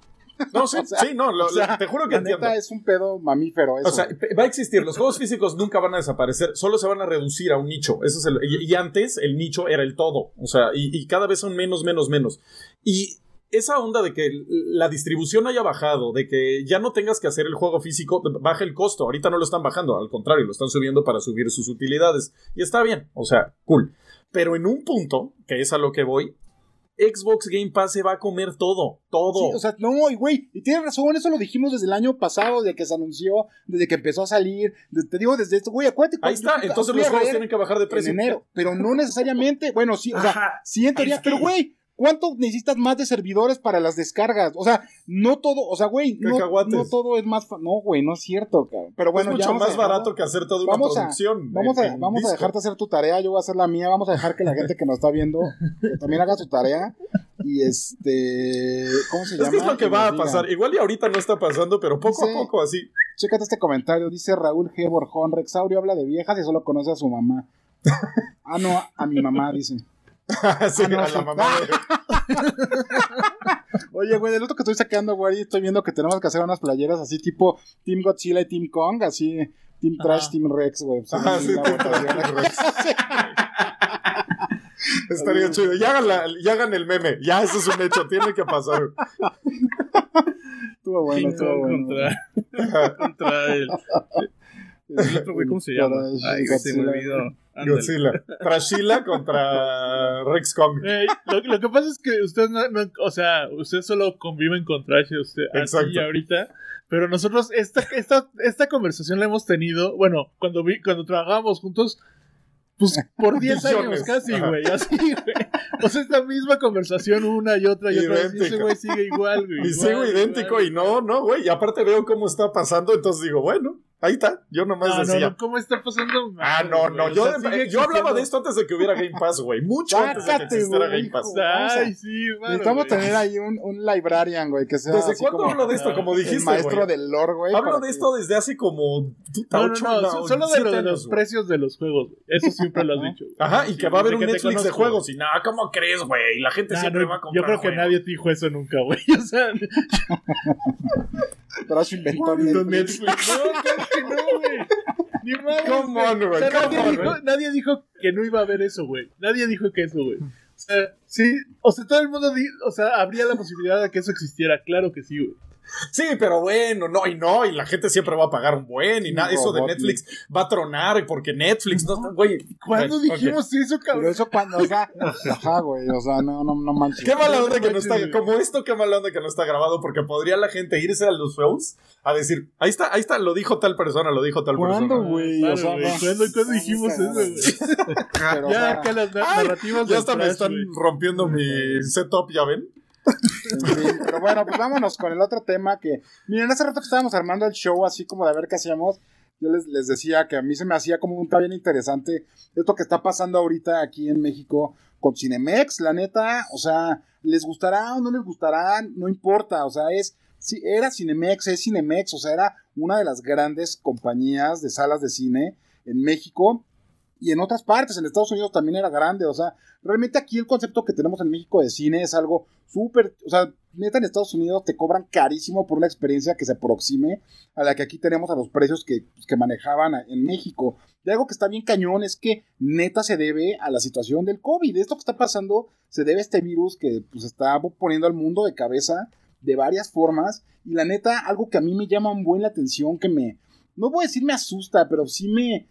No, sí, sí, no, te juro que la Neta es un pedo mamífero eso. O sea, va a existir, los juegos físicos nunca van a desaparecer, solo se van a reducir a un nicho. Eso es el, y, antes el nicho era el todo, o sea, y, cada vez son menos, menos, menos. Y esa onda de que la distribución haya bajado, de que ya no tengas que hacer el juego físico, baja el costo. Ahorita no lo están bajando, al contrario, lo están subiendo para subir sus utilidades. Y está bien, o sea, cool. Pero en un punto, que es a lo que voy, Xbox Game Pass se va a comer todo, todo. Sí, o sea, no, y güey, y tienes razón, eso lo dijimos desde el año pasado, desde que se anunció, desde que empezó a salir, de- te digo desde esto, güey, acuérdate. Ahí está, entonces los juegos tienen que bajar de en precio. enero, pero no necesariamente, bueno, sí, o sea, Ajá. sí en teoría, pero güey, ¿cuánto necesitas más de servidores para las descargas? O sea, no todo, o sea, güey, no, todo es más, no, güey, no es cierto, cabrón. Pero bueno, es mucho más barato que hacer toda una Vamos a- producción. Vamos a, vamos a dejarte hacer tu tarea, yo voy a hacer la mía, vamos a dejar que la gente que nos está viendo que también haga su tarea y este, ¿cómo se llama? Es que es lo que va a pasar. Igual y ahorita no está pasando, pero poco a poco así. Chécate este comentario, dice Raúl G. Borjón, Rexaurio habla de viejas y solo conoce a su mamá. ah, no, a mi mamá, dice. Sí, Ah, a la mamá de- Oye, güey, del otro que estoy sacando, güey, estoy viendo que tenemos que hacer unas playeras así tipo Team Godzilla y Team Kong, así Team Trash, Ajá. Team Rex, güey. Ajá, sí. Estaría chido. Y hagan, la- y hagan el meme. Ya, eso es un hecho. Tiene que pasar. Estuvo bueno, estuvo Kong bueno. contra, contra el, el otro güey, ¿cómo se llama? Ay, güey, se me Godzilla. olvidó. Ándale. Godzilla. Trashilla contra Rex Kong. Lo, lo que pasa es que ustedes no, no- o sea, ustedes solo conviven con Trash usted, así ahorita, pero nosotros esta, esta, esta conversación la hemos tenido, bueno, cuando vi, cuando trabajábamos juntos, pues por 10 años casi, güey, así, güey. O sea, esta misma conversación una y otra y otra vez, y ese güey sigue igual, güey. Y igual, sigo idéntico. igual. Y no, no, güey. Y aparte veo cómo está pasando. Entonces digo, bueno, ahí está. Yo nomás No, no, decía. no, ¿cómo está pasando? Ah, no, no. O Yo, sea, yo hablaba de esto antes de que hubiera Game Pass, güey. Mucho antes de que existiera güey, Game Pass. hijo. Vamos a- Ay, sí, bueno, Necesitamos güey. tener ahí un, un librarian, güey, que sea ¿Desde así cuándo como hablo de esto? Como el dijiste, maestro güey. del lore, güey. Hablo de esto desde hace como No, no, ocho, no, no, solo de, lo- los güey. precios de los juegos. güey. Eso siempre lo has dicho. Ajá, y Sí, que va a haber un te Netflix de juegos. Y nada, ¿cómo crees, güey? La gente siempre no, va a comprar yo creo que nadie dijo eso nunca, güey. O sea, Trash inventó ¿cuándo Netflix. Netflix? No, claro que no, güey. Ni mames, Come on, güey, O sea, nadie, on, dijo, nadie dijo que no iba a haber eso, güey. Nadie dijo que eso, güey. O sea, sí, o sea, todo el mundo, di- o sea, habría la posibilidad de que eso existiera. Claro que sí, güey. Sí, pero bueno, no, y no, y la gente siempre va a pagar un buen, y nada, eso de. Netflix va a tronar, porque Netflix no está, güey. ¿Cuándo dijimos eso, Pero cabrón? eso cuando, o sea, ajá, güey, o sea, no, no, no manches. Qué mala onda que no está, güey. como esto, qué mala onda que no está grabado, porque podría la gente irse a los shows a decir, ahí está, ahí está, lo dijo tal persona, lo dijo tal ¿Cuándo, persona. güey? Claro, O sea, güey. no. ¿Cuándo, cuándo dijimos eso, güey? Pero, Ya acá las narrativas Ya hasta me están güey. rompiendo mi setup, ¿ya ven? Fin, pero bueno, pues vámonos con el otro tema que, miren, hace rato que estábamos armando el show así como de a ver qué hacíamos, yo les, les decía que a mí se me hacía como un está bien interesante esto que está pasando ahorita aquí en México con Cinemex, la neta, o sea, les gustará o no les gustará, no importa, o sea, es, sí, era Cinemex, es Cinemex, o sea, era una de las grandes compañías de salas de cine en México y en otras partes, en Estados Unidos también era grande, o sea, realmente aquí el concepto que tenemos en México de cine es algo súper, o sea, neta en Estados Unidos te cobran carísimo por una experiencia que se aproxime a la que aquí tenemos a los precios que, pues, que manejaban en México. Y algo que está bien cañón es que neta se debe a la situación del COVID. Esto que está pasando se debe a este virus que pues está poniendo al mundo de cabeza de varias formas. Y la neta, algo que a mí me llama buen la atención, que me, no voy a decir me asusta, pero sí me,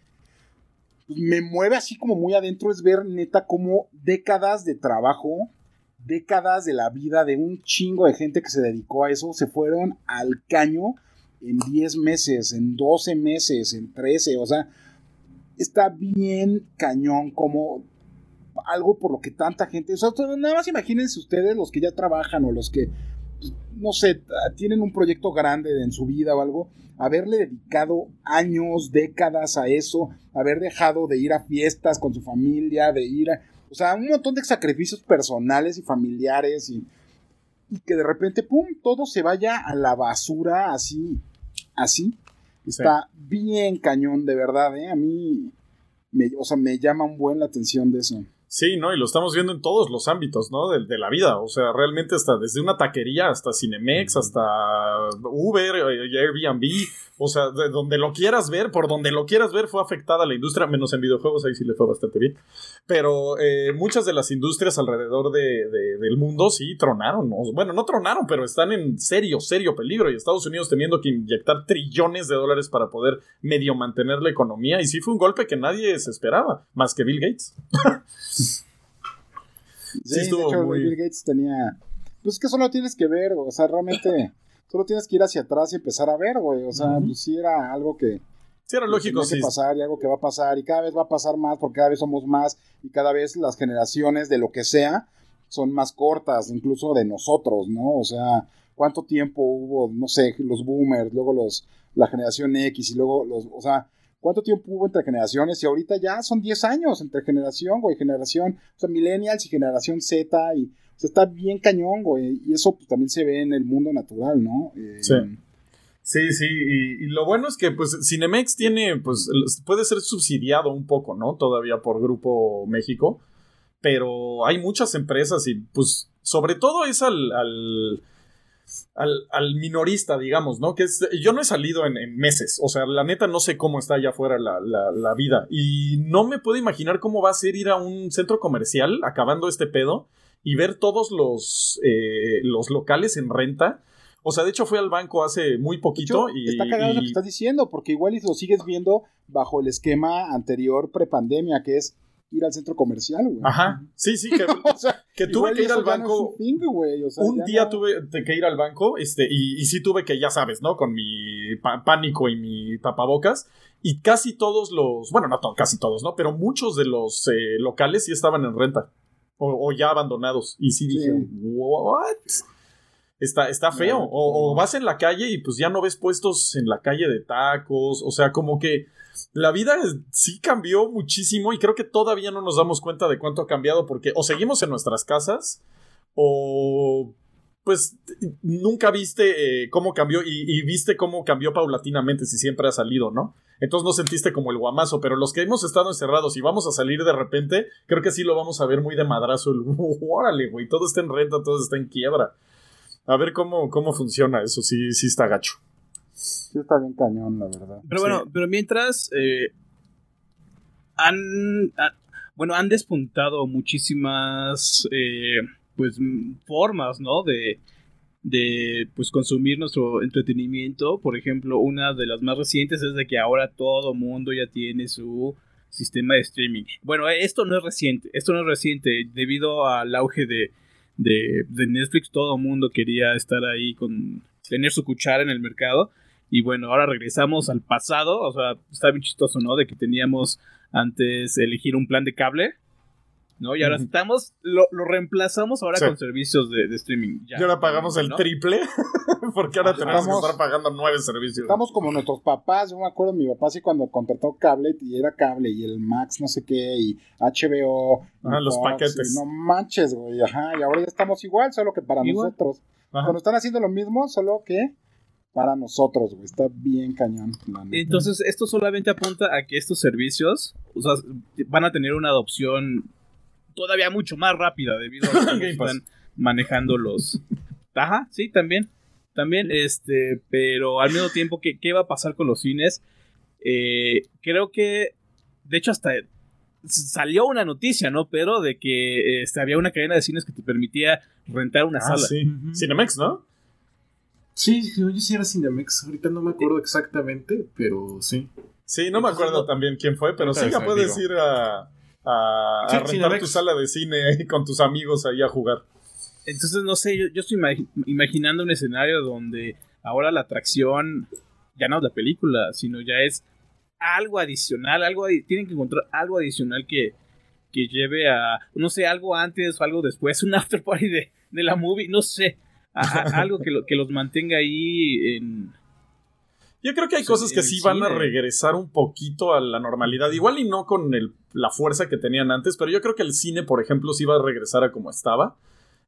pues, me mueve así como muy adentro, es ver neta como décadas de trabajo, décadas de la vida de un chingo de gente que se dedicó a eso, se fueron al caño en 10 meses, en 12 meses, en 13, o sea, está bien cañón como algo por lo que tanta gente, o sea, nada más imagínense ustedes los que ya trabajan o los que, no sé, tienen un proyecto grande en su vida o algo, haberle dedicado años, décadas a eso, haber dejado de ir a fiestas con su familia, de ir a, o sea, un montón de sacrificios personales y familiares y, y que de repente, pum, todo se vaya a la basura así, así. Está bien cañón, de verdad, ¿eh? A mí, me, o sea, me llama un buen la atención de eso. Sí, ¿no? Y lo estamos viendo en todos los ámbitos, ¿no? De, de la vida. O sea, realmente hasta desde una taquería hasta Cinemex, hasta Uber, eh, Airbnb. O sea, de donde lo quieras ver, por donde lo quieras ver, fue afectada la industria, menos en videojuegos, ahí sí le fue bastante bien. Pero eh, muchas de las industrias alrededor de, de, del mundo sí tronaron. O, bueno, no tronaron, pero están en serio, serio peligro. Y Estados Unidos teniendo que inyectar trillones de dólares para poder medio mantener la economía. Y sí fue un golpe que nadie se esperaba, más que Bill Gates. Sí, Sí, estuvo de hecho, muy- Bill Gates tenía. Pues es que solo tienes que ver, o sea, realmente. Solo tienes que ir hacia atrás y empezar a ver, güey. O sea, Ujú. pues sí era algo que, Sí, era que lógico, tenía sí. que pasar y algo que va a pasar y cada vez va a pasar más porque cada vez somos más y cada vez las generaciones de lo que sea son más cortas, incluso de nosotros, ¿no? O sea, ¿cuánto tiempo hubo, no sé, los boomers, luego los la generación X y luego los, o sea, ¿cuánto tiempo hubo entre generaciones? Y ahorita ya son 10 años entre generación, güey, generación, o sea, millennials y generación Z y o sea, está bien cañón, güey, y eso pues, también se ve en el mundo natural, ¿no? Eh, Sí. Sí, sí, y, lo bueno es que pues Cinemex tiene, pues puede ser subsidiado un poco, ¿no? Todavía por Grupo México, pero hay muchas empresas y pues sobre todo es al, al, al, al minorista, digamos, ¿no? Que es, yo no he salido en, en meses, o sea, la neta no sé cómo está allá afuera la, la, la vida y no me puedo imaginar cómo va a ser ir a un centro comercial acabando este pedo y ver todos los, eh, los locales en renta. O sea, de hecho fui al banco hace muy poquito hecho, y... está cagado lo que estás diciendo, porque igual lo sigues viendo bajo el esquema anterior prepandemia, que es ir al centro comercial, güey. Ajá, sí, sí, que, o sea, que tuve que ir al no banco. un thing, güey, o sea, un ya día no- tuve que ir al banco, este, y, y sí tuve que, ya sabes, ¿no? Con mi pánico y mi tapabocas. Y casi todos los, bueno, no to- casi todos, ¿no? Pero muchos de los eh, locales sí estaban en renta. O, o ya abandonados. Y sí dije, Sí. ¿what? Está, está feo. No, O, vas en la calle y pues ya no ves puestos en la calle de tacos. O sea, como que la vida es- sí cambió muchísimo y creo que todavía no nos damos cuenta de cuánto ha cambiado porque o seguimos en nuestras casas o pues nunca viste eh, cómo cambió y, y viste cómo cambió paulatinamente si siempre ha salido, ¿no? Entonces no sentiste como el guamazo, pero los que hemos estado encerrados y vamos a salir de repente, creo que sí lo vamos a ver muy de madrazo. El, órale, güey, todo está en renta, todo está en quiebra. A ver cómo, cómo funciona eso, sí, sí está gacho. Sí está bien cañón, la verdad. Pero Sí. bueno, pero mientras eh, han, han- bueno, han despuntado muchísimas eh, pues formas, ¿no? De, de pues consumir nuestro entretenimiento. Por ejemplo, una de las más recientes es de que ahora todo mundo ya tiene su sistema de streaming. Bueno, esto no es reciente, esto no es reciente debido al auge de, de, de Netflix, todo mundo quería estar ahí con tener su cuchara en el mercado. Y bueno, ahora regresamos al pasado. O sea, está bien chistoso, ¿no? De que teníamos antes elegir un plan de cable. ¿No? Y ahora estamos, lo, lo reemplazamos ahora Sí. con servicios de, de streaming. Ya, y ahora pagamos el triple, porque ahora Ah, tenemos estamos- que estar pagando nueve servicios. Estamos como nuestros papás, yo me acuerdo mi papá sí cuando contrató cable y era cable y el Max no sé qué y HBO. y Ajá, los Fox, paquetes. y no manches, güey, ajá, y ahora ya estamos igual, solo que para Igual. nosotros. Ajá. Cuando están haciendo lo mismo, solo que para nosotros, güey, está bien cañón. Entonces, esto solamente apunta a que estos servicios o sea, van a tener una adopción todavía mucho más rápida debido a cómo Game Pass. están manejando los. Ajá, sí, también. También, este, pero al mismo tiempo, ¿qué, qué va a pasar con los cines? Eh, creo que, de hecho, hasta salió una noticia, ¿no? Pero de que este, había una cadena de cines que te permitía rentar una Ah, sala. sí. Ujú. Cinemex, ¿no? Sí, yo sí era Cinemex. Ahorita no me acuerdo exactamente, pero sí. Sí, no me acuerdo también quién fue, pero sí, ya puedes ir a, a, a Sí, rentar tu sala de cine ahí con tus amigos ahí a jugar. Entonces, no sé, yo, yo estoy imagi- imaginando un escenario donde ahora la atracción ya no es la película, sino ya es algo adicional, algo adi- tienen que encontrar algo adicional que, que lleve a, no sé, algo antes o algo después, un after party de, de la movie, no sé, a- a- algo que, lo, que los mantenga ahí en... Yo creo que hay Sí, cosas que sí van a regresar un poquito a la normalidad. Igual y no con el- la fuerza que tenían antes, pero yo creo que el cine, por ejemplo, sí va a regresar a como estaba.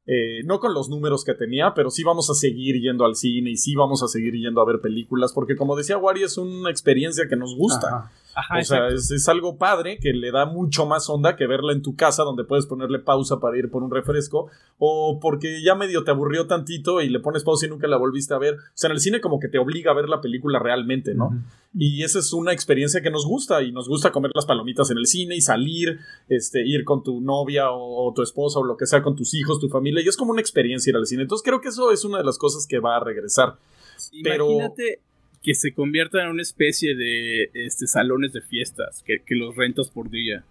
Eh, no con los números que tenía, pero sí vamos a seguir yendo al cine y sí vamos a seguir yendo a ver películas, porque como decía Wari, es una experiencia que nos gusta. Ajá. Ajá, o sea, es, es algo padre que le da mucho más onda que verla en tu casa donde puedes ponerle pausa para ir por un refresco o porque ya medio te aburrió tantito y le pones pausa y nunca la volviste a ver. O sea, en el cine como que te obliga a ver la película realmente, ¿no? Y esa es una experiencia que nos gusta y nos gusta comer las palomitas en el cine y salir, este, ir con tu novia o, o tu esposa o lo que sea, con tus hijos, tu familia. Y es como una experiencia ir al cine. Entonces creo que eso es una de las cosas que va a regresar. pero- Imagínate que se convierta en una especie de este, salones de fiestas, que, que los rentas por día.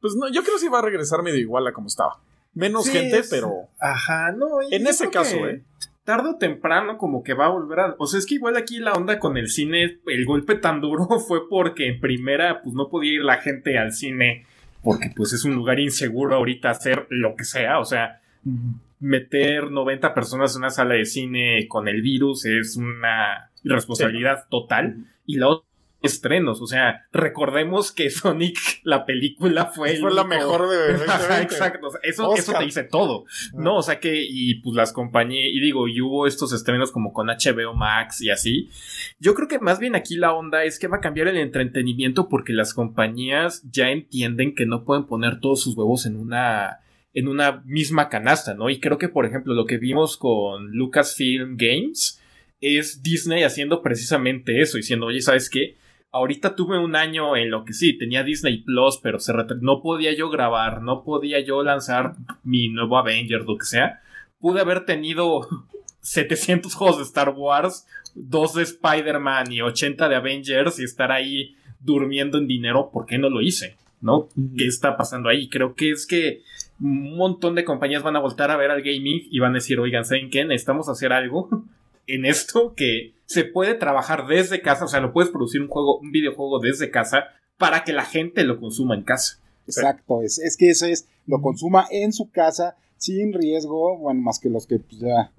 Pues no, yo creo que sí va a regresar medio igual a como estaba. Menos Sí, gente, es- pero Ajá, no. y En ese caso, que ¿eh? Tarde o temprano, como que va a volver a. O sea, es que igual aquí la onda con el cine, el golpe tan duro fue porque en primera, pues no podía ir la gente al cine, porque pues es un lugar inseguro ahorita hacer lo que sea. O sea, meter 90 personas en una sala de cine con el virus es una irresponsabilidad total. Y la otra, estrenos. O sea, recordemos que Sonic, la película, fue, fue la mejor de Ajá, 2020. Exacto. O sea, eso, eso te dice todo. No, o sea que, y pues las compañías, y digo, y hubo estos estrenos como con HBO Max y así. Yo creo que más bien aquí la onda es que va a cambiar el entretenimiento porque las compañías ya entienden que no pueden poner todos sus huevos en una en una misma canasta, ¿no? Y creo que, por ejemplo, lo que vimos con Lucasfilm Games es Disney haciendo precisamente eso, diciendo, oye, ¿sabes qué? Ahorita tuve un año en lo que sí, tenía Disney Plus, pero se no podía yo grabar, no podía yo lanzar mi nuevo Avenger, lo que sea. Pude haber tenido 700 juegos de Star Wars, dos de Spider-Man y 80 de Avengers y estar ahí durmiendo en dinero, ¿por qué no lo hice? ¿No? ¿Qué está pasando ahí? Creo que es que un montón de compañías van a voltar a ver al gaming y van a decir, oigan, ¿saben qué? Necesitamos hacer algo en esto que se puede trabajar desde casa, o sea, lo puedes producir un juego, un videojuego desde casa para que la gente lo consuma en casa. Exacto, es, es que eso es, lo consuma en su casa, sin riesgo, bueno, más que los que pues, ya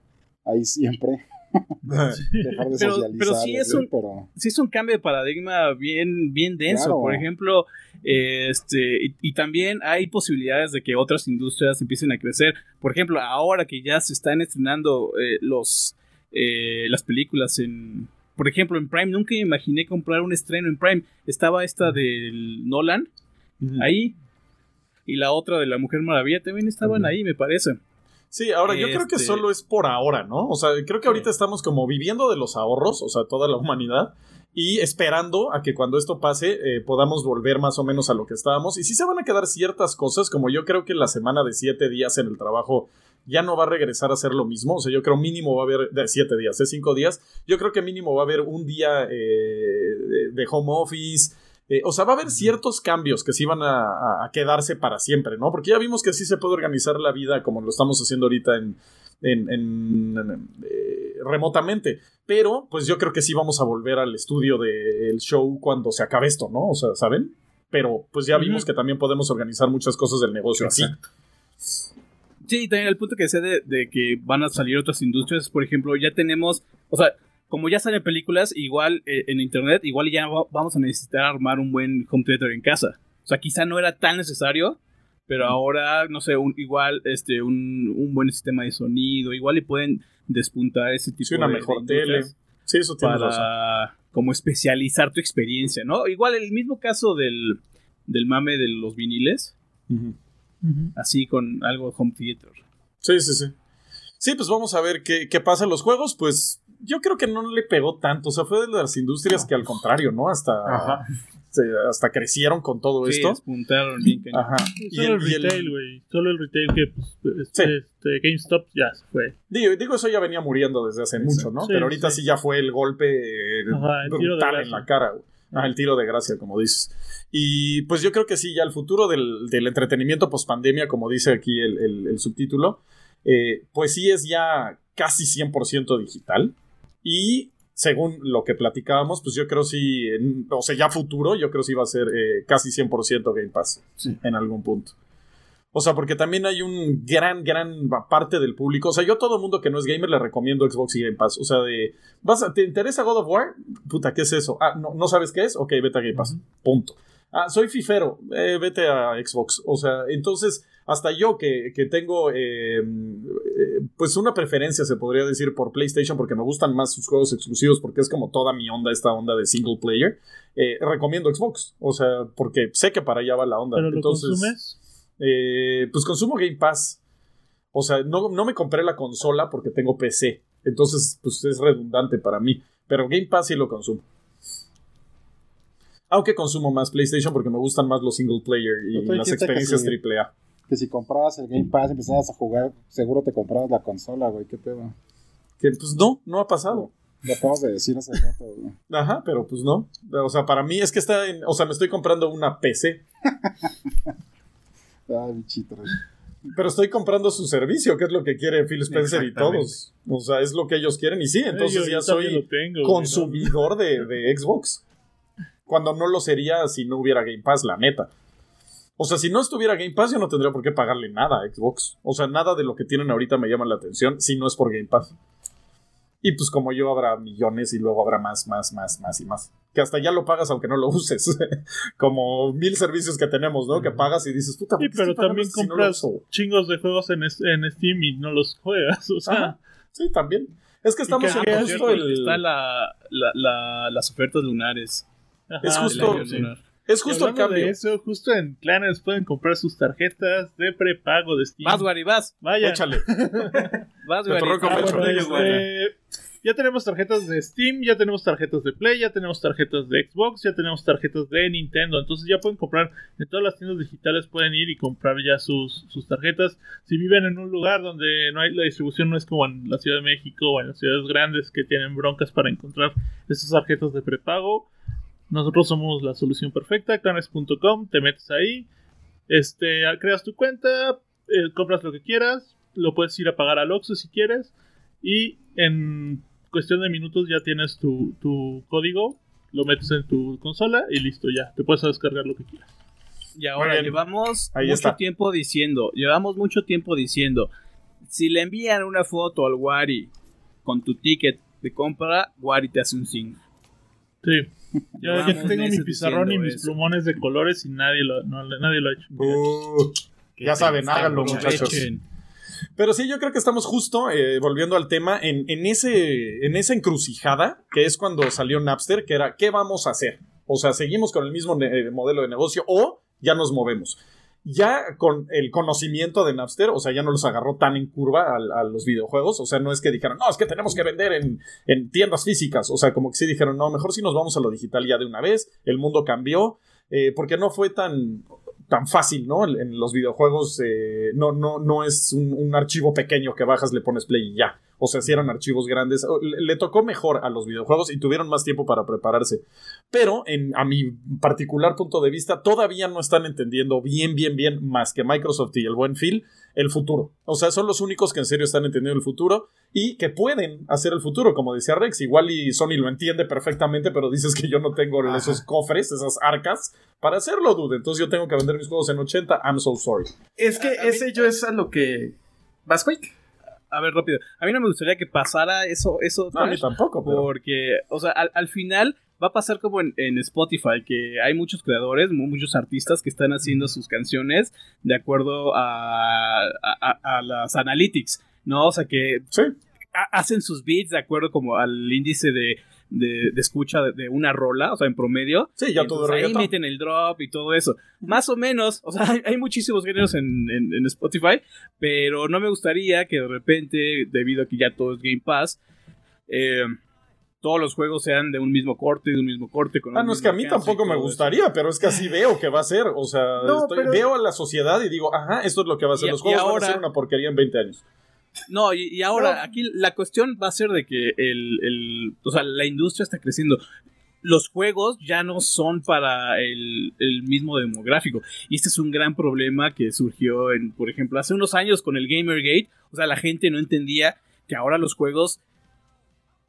ahí siempre dejar de Pero- pero sí es un- pero- sí es un cambio de paradigma bien, bien denso. Claro. Por ejemplo, este, y, y también hay posibilidades de que otras industrias empiecen a crecer. Por ejemplo, ahora que ya se están estrenando eh, los eh, las películas en. Por ejemplo, en Prime, nunca me imaginé comprar un estreno en Prime. Estaba esta del Nolan ahí. Y la otra de la Mujer Maravilla también estaban ahí, me parece. Sí, ahora yo creo que Este- solo es por ahora, ¿no? O sea, creo que ahorita estamos como viviendo de los ahorros, o sea, toda la humanidad, y esperando a que cuando esto pase eh, podamos volver más o menos a lo que estábamos. Y sí se van a quedar ciertas cosas, como yo creo que la semana de siete días en el trabajo ya no va a regresar a ser lo mismo. O sea, yo creo mínimo va a haber, de siete días, de cinco días, yo creo que mínimo va a haber un día eh, de, de home office. Eh, o sea, va a haber ciertos cambios que sí van a, quedarse para siempre, ¿no? Porque ya vimos que sí se puede organizar la vida como lo estamos haciendo ahorita en, en- en- en- eh, remotamente. Pero, pues yo creo que sí vamos a volver al estudio del show cuando se acabe esto, ¿no? O sea, ¿saben? Pero, pues ya vimos que también podemos organizar muchas cosas del negocio así. Sí, también el punto que sé de, de que van a salir otras industrias, por ejemplo, ya tenemos, o sea, como ya salen películas, igual eh, en internet, igual ya va- vamos a necesitar armar un buen home theater en casa. O sea, quizá no era tan necesario, pero ahora, no sé, un, igual este, un, un buen sistema de sonido, igual le pueden despuntar ese tipo Sí, una de, mejor tele. Sí, eso tiene razón. para como especializar tu experiencia, ¿no? Igual el mismo caso del, del mame de los viniles, Así con algo de home theater. Sí, sí, sí. Sí, pues vamos a ver qué, qué pasa en los juegos. Pues yo creo que no le pegó tanto. O sea, fue de las industrias que al contrario, ¿no? Hasta, Ajá. se- hasta crecieron con todo Sí, esto. cañón. Ajá. Y Solo el, retail, güey. Solo el retail que pues, Sí. este, GameStop ya se fue. Digo, digo, eso ya venía muriendo desde hace mucho, ¿no? Sí, Pero ahorita sí. sí. ya fue el golpe Ajá, el brutal en la cara, güey. Ah, el tiro de gracia, como dices. Y pues yo creo que sí, ya el futuro del, del entretenimiento post pandemia, como dice aquí el, el- el subtítulo, eh, pues sí es ya casi 100% digital. Y según lo que platicábamos, pues yo creo sí, en- o sea, ya futuro, yo creo sí va a ser eh, casi 100% Game Pass en algún punto. O sea, porque también hay un gran, gran parte del público. O sea, yo a todo mundo que no es gamer le recomiendo Xbox y Game Pass. O sea, de. ¿vas a- ¿Te interesa God of War? Puta, ¿qué es eso? Ah, ¿no, ¿no sabes qué es? Ok, vete a Game Pass. Punto. Ah, soy fifero. Eh, vete a Xbox. O sea, entonces, hasta yo que, que tengo. eh, eh, pues una preferencia, se podría decir, por PlayStation, porque me gustan más sus juegos exclusivos, porque es como toda mi onda, esta onda de single player. eh, recomiendo Xbox. O sea, porque sé que para allá va la onda. Pero lo entonces, consumes. Eh, pues consumo Game Pass. O sea, no, no me compré la consola porque tengo PC. Entonces, pues es redundante para mí. Pero Game Pass sí lo consumo. Aunque consumo más PlayStation porque me gustan más los single player y las que experiencias sí. AAA. Que si comprabas el Game Pass y empezabas a jugar, seguro te comprabas la consola, güey. ¿Qué pedo? Que pues no, no ha pasado. Lo acabas de decir hace rato, güey. Ajá, pero pues no. O sea, para mí es que está en. O sea, me estoy comprando una PC. Ay, bichito. Pero estoy comprando su servicio, que es lo que quiere Phil Spencer y todos. O sea, es lo que ellos quieren. Y sí, entonces Yo- ya yo soy lo tengo, güey, consumidor de, de Xbox. Cuando no lo sería si no hubiera Game Pass, la neta. O sea, si no estuviera Game Pass, yo no tendría por qué pagarle nada a Xbox. O sea, nada de lo que tienen ahorita me llama la atención si no es por Game Pass. Y pues como yo habrá millones y luego habrá más, más, más, más y más. Que hasta ya lo pagas aunque no lo uses. como mil servicios que tenemos, ¿no? Que pagas y dices, puta, Sí, ¿por qué pero también si no compras chingos de juegos en, en Steam y no los juegas. O sea, Ajá. Sí, también. Es que estamos que- en que- justo el... Está la, la- la- las ofertas lunares. ajá, Es justo-. Es justo el cambio. de eso, justo en Clanes pueden comprar sus tarjetas de prepago de Steam. Vas, Wari, vas. Vaya. Échale. Vas, Ah, bueno, este, ya tenemos tarjetas de Steam, ya tenemos tarjetas de Play, ya tenemos tarjetas de Xbox, ya tenemos tarjetas de Nintendo. Entonces ya pueden comprar en todas las tiendas digitales, pueden ir y comprar ya sus, sus tarjetas. Si viven en un lugar donde no hay la distribución, no es como en la Ciudad de México o en las ciudades grandes que tienen broncas para encontrar esas tarjetas de prepago. Nosotros somos la solución perfecta, clanes.com, te metes ahí, este, creas tu cuenta, eh, compras lo que quieras, lo puedes ir a pagar al Oxxo si quieres y en cuestión de minutos ya tienes tu, tu código, lo metes en tu consola y listo ya, te puedes descargar lo que quieras. Y ahora bien. llevamos Ahí mucho está. tiempo diciendo, llevamos mucho tiempo diciendo, si le envían una foto al Wari con tu ticket de compra, Wari te hace un signo. Sí. Ya, ya Llevamos tengo mi pizarrón y mis eso. plumones de colores y nadie lo, no, nadie lo ha hecho. Uh, ya saben, háganlo, muchachos. Pero sí, yo creo que estamos justo, eh, volviendo al tema, en, en ese, en esa encrucijada, que es cuando salió Napster, que era, ¿qué vamos a hacer? O sea, ¿seguimos con el mismo eh, modelo de negocio o ya nos movemos? Ya con el conocimiento de Napster, o sea, ya no los agarró tan en curva al- a, los videojuegos, o sea, no es que dijeron, no, es que tenemos que vender en, en tiendas físicas, o sea, como que sí dijeron, no, mejor si nos vamos a lo digital ya de una vez, el mundo cambió, eh, porque no fue tan, tan fácil, ¿no? En, en los videojuegos eh, no, no, no es un, un archivo pequeño que bajas, le pones play y ya. O sea, si eran archivos grandes. O- Le, le tocó mejor a los videojuegos y tuvieron más tiempo para prepararse. Pero, en, a mi particular punto de vista, todavía no están entendiendo bien, bien, bien, más que Microsoft y el buen Phil, el futuro. O sea, son los únicos que en serio están entendiendo el futuro y que pueden hacer el futuro, como decía Rex. Igual y Sony lo entiende perfectamente, pero dices que yo no tengo Ajá. esos cofres, esas arcas para hacerlo, dude. Entonces yo tengo que vender mis juegos en 80. I'm so sorry. Es que ese yo es a lo que. ¿Vas, Quake? A ver, rápido. A mí no me gustaría que pasara eso, eso No, a mí tampoco, pero. porque, o sea, al, al final va a pasar como en, en Spotify, que hay muchos creadores, mu- muchos artistas que están haciendo sus canciones de acuerdo a, a- las analytics, ¿no? O sea, que Sí. hacen sus beats de acuerdo como al índice de, de- de escucha de, de una rola, o sea, en promedio. Sí, ya todo Entonces, ahí meten el drop y todo eso. Más o menos, o sea, hay, hay muchísimos géneros en, en- en Spotify, pero no me gustaría que de repente, debido a que ya todo es Game Pass, eh, todos los juegos sean de un mismo corte, de un mismo corte. Con Ah, no, es que a mí tampoco me eso. gustaría, pero es que así veo que va a ser. O sea, No, estoy- pero- veo a la sociedad y digo, ajá, esto es lo que va a ser. Y- Los y juegos van a ser una porquería en 20 años. No, y, y ahora, No. aquí la cuestión va a ser de que el, el- o sea, la industria está creciendo. Los juegos ya no son para el, el mismo demográfico. Y este es un gran problema que surgió, en, por ejemplo, hace unos años con el Gamergate. O sea, la gente no entendía que ahora los juegos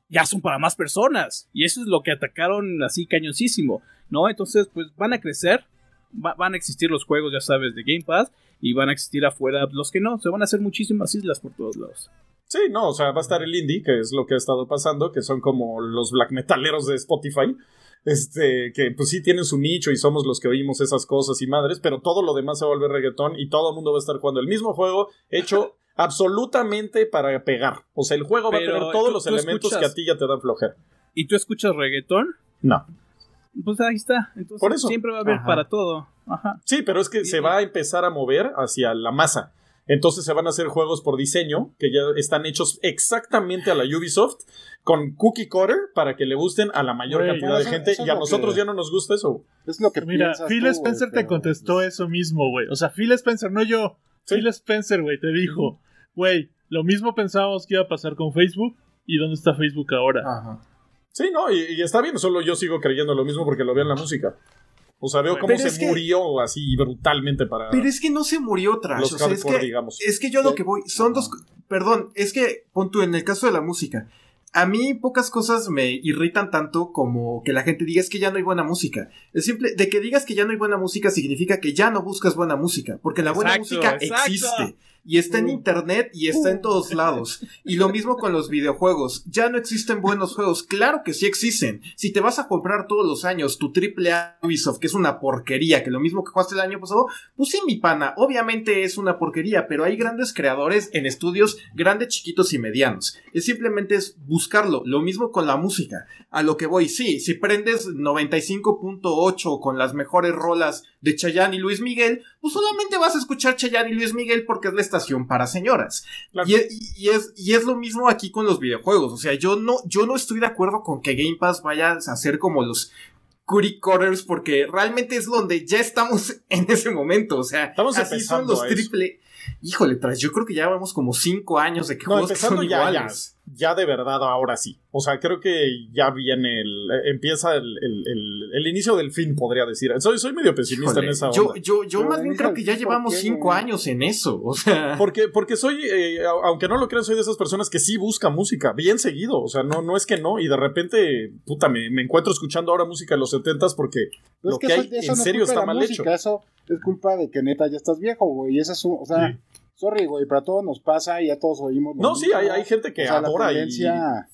ya son para más personas. Y eso es lo que atacaron así cañosísimo, ¿no? Entonces, pues van a crecer, va- van a existir los juegos, ya sabes, de Game Pass, y van a existir afuera los que no. Se van a hacer muchísimas islas por todos lados. Sí, no, o sea, va a estar el indie, que es lo que ha estado pasando, que son como los black metaleros de Spotify. Este, que pues sí tienen su nicho y somos los que oímos esas cosas y madres, pero todo lo demás se va a volver reggaetón y todo el mundo va a estar jugando el mismo juego hecho absolutamente para pegar. O sea, el juego va a tener todos los elementos escuchas- que a ti ya te dan flojera. ¿Y tú escuchas reggaetón? No. Pues ahí está. Entonces Por eso. siempre va a haber Ajá. para todo. Ajá. Sí, pero es que Sí, se sí. va a empezar a mover hacia la masa. Entonces se van a hacer juegos por diseño que ya están hechos exactamente a la Ubisoft con cookie cutter para que le gusten a la mayor cantidad de gente y a nosotros que- ya no nos gusta eso. Es lo que Mira, piensas Phil tú, Spencer te pero, contestó pues, eso mismo, güey. O sea, Phil Spencer, no yo. Sí. Phil Spencer, güey, te dijo, güey, lo mismo pensábamos que iba a pasar con Facebook. ¿Y dónde está Facebook ahora? Ajá. Sí, no, y, y está bien, solo yo sigo creyendo lo mismo porque lo veo en la música. O sea, veo cómo Pero se que- murió así brutalmente para Pero es que no se murió Trash. los o sea, es que, digamos. es que yo lo que voy. Son dos. Perdón, es que pon tú en el caso de la música. A mí pocas cosas me irritan tanto como que la gente diga es que ya no hay buena música. Es simple, de que digas que ya no hay buena música significa que ya no buscas buena música, porque la buena Exacto, música exacto. existe. Y está en internet y está en todos lados. Y lo mismo con los videojuegos. Ya no existen buenos juegos. Claro que sí existen. Si te vas a comprar todos los años tu AAA Ubisoft, que es una porquería, que lo mismo que jugaste el año pasado, pues sí, mi pana, obviamente es una porquería, pero hay grandes creadores en estudios grandes, chiquitos y medianos. Es simplemente es buscarlo. Lo mismo con la música. A lo que voy, sí, si prendes 95.8 con las mejores rolas de Chayanne y Luis Miguel, pues solamente vas a escuchar Chayanne y Luis Miguel porque es la estación para señoras. Claro. Y, es, y es lo mismo aquí con los videojuegos. O sea, yo no, yo no estoy de acuerdo con que Game Pass vaya a ser como los cookie cutters porque realmente es donde ya estamos en ese momento. O sea, Estamos así son los triple. Híjole, tras, yo creo que ya vamos como cinco años de que No, juegos que son ya, iguales. ya de verdad ahora sí. O sea, creo que ya viene el, eh, empieza el, el- el- el inicio del fin, podría decir. Soy, soy medio pesimista Híjole, en esa yo, onda. yo, yo Pero más bien creo que ya llevamos ¿por qué, cinco años en eso. O sea, Porque, porque soy, eh, aunque no lo crean, soy de esas personas que sí busca música, bien seguido. O sea, no, no es que no. Y de repente, puta, me, me encuentro escuchando ahora música de los setentas porque lo es que que eso- hay eso en no serio culpa de está mal música, hecho. Eso es culpa de que neta ya estás viejo, güey. Y eso es un, o sea, Sí. Sorry, güey, pero a todos nos pasa y ya todos oímos. No, sí, hay, hay gente que O sea, la adora y, tendencia-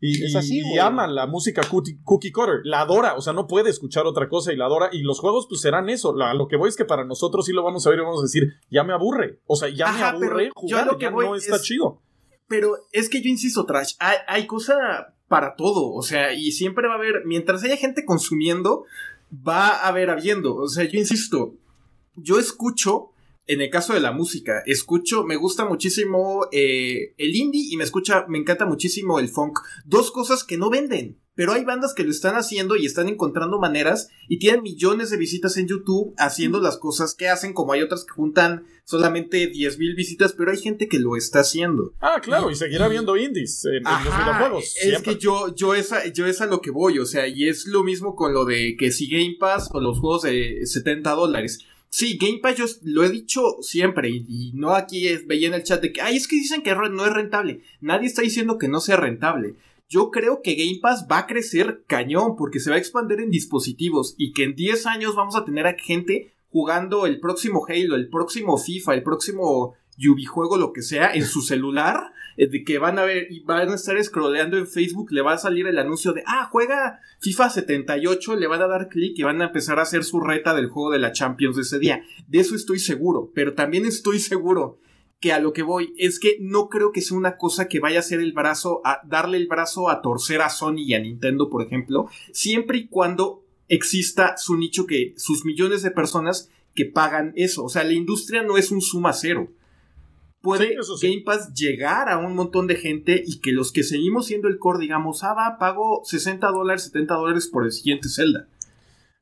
y, es y- así, y güey. ama la música cookie, cookie cutter. La adora, o sea, no puede escuchar otra cosa y la adora. Y los juegos, pues serán eso. La- lo que voy es que para nosotros sí lo vamos a ver y vamos a decir, ya me aburre. O sea, ya Ajá, me aburre jugar, lo que ya voy no está es- chido. Pero es que yo insisto, Trash, hay, hay cosa para todo, o sea, y siempre va a haber, mientras haya gente consumiendo, va a haber habiendo, o sea, yo insisto, yo escucho, en el caso de la música, escucho, me gusta muchísimo eh, el indie y me escucha, me encanta muchísimo el funk, dos cosas que no venden. Pero hay bandas que lo están haciendo y están encontrando maneras y tienen millones de visitas en YouTube haciendo las cosas que hacen, como hay otras que juntan solamente 10.000 visitas, pero hay gente que lo está haciendo. Ah, claro, y, Y- seguirá viendo indies en, en los videojuegos. Es siempre. que yo, yo, es a, yo es a lo que voy, o sea, y es lo mismo con lo de que si Game Pass con los juegos de 70 dólares. Sí, Game Pass yo lo he dicho siempre y, no aquí es, veía en el chat de que, ay, es que dicen que no es rentable. Nadie está diciendo que no sea rentable. Yo creo que Game Pass va a crecer cañón porque se va a expandir en dispositivos y que en 10 años vamos a tener a gente jugando el próximo Halo, el próximo FIFA, el próximo Yubijuego, lo que sea, en su celular, de que van a ver y van a estar scrolleando en Facebook, le va a salir el anuncio de, ah, juega FIFA 78, le van a dar clic y van a empezar a hacer su reta del juego de la Champions de ese día. De eso estoy seguro, pero también estoy seguro que a lo que voy es que no creo que sea una cosa que vaya a ser el brazo, a darle el brazo a torcer a Sony y a Nintendo, por ejemplo, siempre y cuando exista su nicho que, sus millones de personas que pagan eso. O sea, la industria no es un suma cero. Puede Sí, eso sí. Game Pass llegar a un montón de gente y que los que seguimos siendo el core digamos, ah, va, pago 60 dólares, 70 dólares por el siguiente Zelda.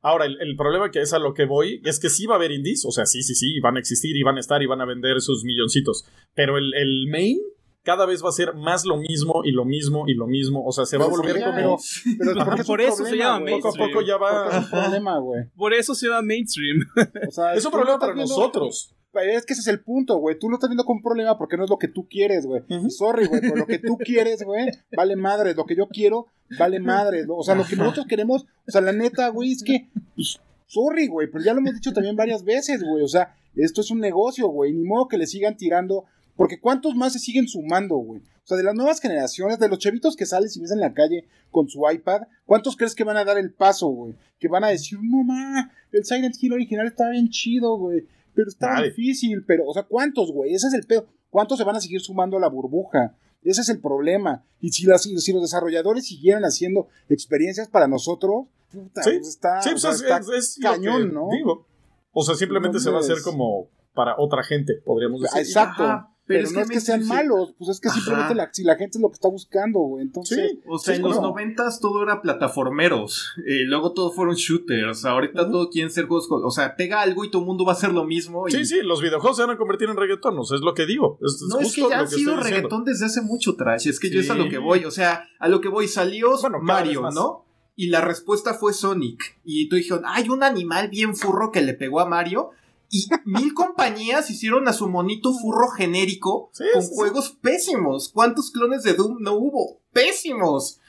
Ahora, el, el problema que es a lo que voy es que sí va a haber indies, o sea, sí, sí, sí, van a existir y van a estar y van a vender sus milloncitos. Pero el, el main cada vez va a ser más lo mismo y lo mismo y lo mismo. O sea, se va a volver como. Pero es porque es Por un eso se llama güey. Poco a mainstream. poco ya va. es un problema, güey. Por eso se llama mainstream. O sea, Es un problema para nosotros. Es que ese es el punto, güey. Tú lo estás viendo como un problema porque no es lo que tú quieres, güey. Sorry, güey, pero lo que tú quieres, güey, vale madre. Lo que yo quiero, vale madre. O sea, lo que nosotros queremos, o sea, la neta, güey, es que, pues, sorry, güey, pero ya lo hemos dicho también varias veces, güey. O sea, esto es un negocio, güey. Ni modo que le sigan tirando. Porque ¿cuántos más se siguen sumando, güey? O sea, de las nuevas generaciones, de los chavitos que salen y ves en la calle con su iPad, ¿cuántos crees que van a dar el paso, güey? Que van a decir, no ma, el Silent Hill original está bien chido, güey. Pero está difícil, pero, o sea, ¿cuántos, güey? Ese es el pedo. ¿Cuántos se van a seguir sumando a la burbuja? Ese es el problema. Y si, las, si los desarrolladores siguieran haciendo experiencias para nosotros, puta, Sí. pues está, Sí, o sea, es, está es- es lo cañón, ¿no? Digo. O sea, simplemente se va a hacer como para otra gente, podríamos decir. Exacto. Ajá, pero, pero es no que es que sean sí. malos, pues es que Ajá. simplemente la, si la gente es lo que está buscando, güey. Entonces, Sí. O sea, en los noventas todo era plataformeros, eh, luego todo fueron shooters, ahorita todo quieren ser juegos, con- o sea, pega algo y todo el mundo va a hacer lo mismo. y- Sí, sí, los videojuegos se van a convertir en reggaetonos, es lo que digo. Es, No, es justo que ya que sido diciendo. reggaetón desde hace mucho, Trash. Es que yo es a lo que voy. O sea, a lo que voy. Salió Bueno, Mario. ¿no? Y la respuesta fue Sonic. Y tú dijeron, hay un animal bien furro que le pegó a Mario. Y mil compañías hicieron a su monito furro genérico Sí, con sí, juegos pésimos. ¿Cuántos clones de Doom no hubo? ¡Pésimos!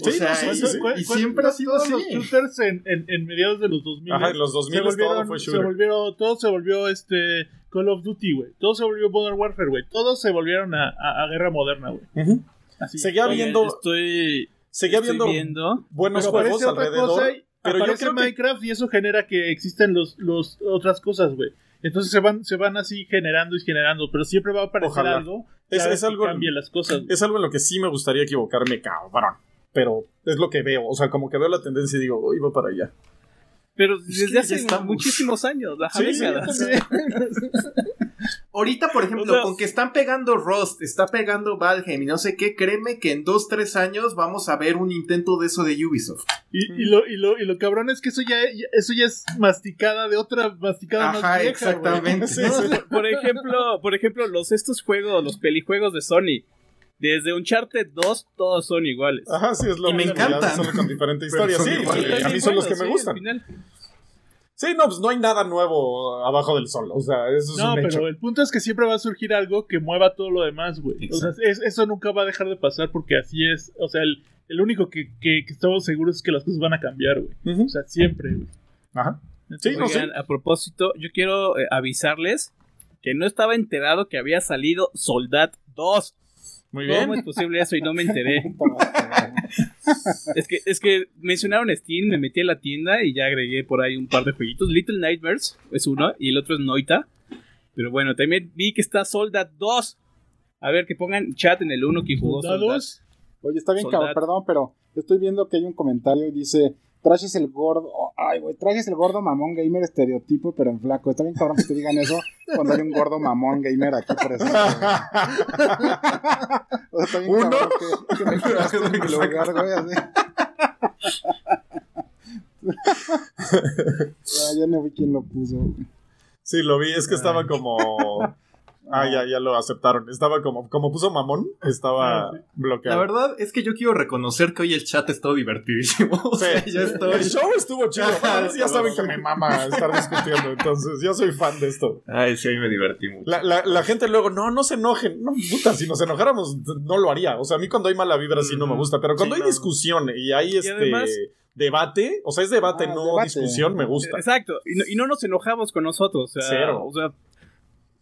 O Sí, sea, sí, y, sí, sí. y siempre ha sido así. los shooters en, en, en mediados de los 2000. Ajá, en los 2000 se todo volvieron, fue se volvieron, todo se volvió este Call of Duty, güey. Todo se volvió Modern Warfare, güey. Todos se volvieron a, a- a guerra moderna, güey. Seguía viendo, Estoy, seguía estoy viendo viendo. buenos juegos aparece otra alrededor. cosa y pero yo aparece creo que- Minecraft y eso genera que existen los, los otras cosas, güey. Entonces se van, se van así generando y generando, pero siempre va a aparecer Ojalá. algo Es- es vez que algo- cambie las cosas. güey. Es algo en lo que sí me gustaría equivocarme, cabrón. Pero es lo que veo. O sea, como que veo la tendencia y digo, uy, va para allá. Pero Es desde que hace estamos. muchísimos años, la Sí, décadas. Ahorita, por ejemplo, O sea- con que están pegando Rust, está pegando Valheim y no sé qué, créeme que en dos, tres años vamos a ver un intento de eso de Ubisoft. Y, y lo, y, lo, y lo cabrón es que eso ya, ya- eso ya es masticada de otra masticada Ajá, más vieja, exactamente. Sí, No, sí. por ejemplo, por ejemplo, los estos juegos, los pelijuegos de Sony. Desde Uncharted 2, todos son iguales. Ajá, sí, es lo Y me mismo, encantan. Solo con diferente historia. son Sí, iguales. sí, a mí son los que me sí, gustan. Sí, no, pues no hay nada nuevo abajo del sol. O sea, eso es No, un hecho. pero el punto es que siempre va a surgir algo que mueva todo lo demás, güey. O sea, es- eso nunca va a dejar de pasar porque así es. O sea, el, el único que, que, que estamos seguros es que las cosas van a cambiar, güey. O sea, siempre, güey. Ajá. Sí, no sé. Oigan, a propósito, yo quiero eh, avisarles que no estaba enterado que había salido Soldat 2. Muy ¿Cómo bien. es posible eso y no me enteré? es que es que mencionaron Steam, me metí a la tienda y ya agregué por ahí un par de jueguitos. Little Nightmares es uno y el otro es Noita. Pero bueno, también vi que está Soldat 2. A ver, que pongan chat en el 1 que jugó Soldat. Oye, está bien, cabrón, perdón, pero estoy viendo que hay un comentario y dice, Trash es el gordo, ay, güey, Trash es el gordo mamón gamer estereotipo, pero en flaco. Está bien, cabrón, que te digan eso cuando hay un gordo mamón gamer aquí presente. o sea, está bien, ¿Uno? cabrón, que, que me quieras en mi lugar, güey, así. Ya no vi quién lo puso, güey. Sí, lo vi, es que estaba como. Ah, ya, ya lo aceptaron. Estaba como, como puso mamón, estaba La bloqueado. verdad es que yo quiero reconocer que hoy el chat está divertidísimo. O sea, Sí. ya estoy. El show estuvo chido. Ajá, ya saben que me mama estar discutiendo, entonces yo soy fan de esto. Ay, sí, ahí me divertí mucho. La, la, la gente luego, no, no se enojen. No, puta, si nos enojáramos, no lo haría. O sea, a mí cuando hay mala vibra sí no me gusta, pero cuando Sí, hay no. discusión y hay este además- debate, o sea, es debate, Ah, no debate. discusión, me gusta. Exacto, y no, y no nos enojamos con nosotros. O sea, Cero. O sea,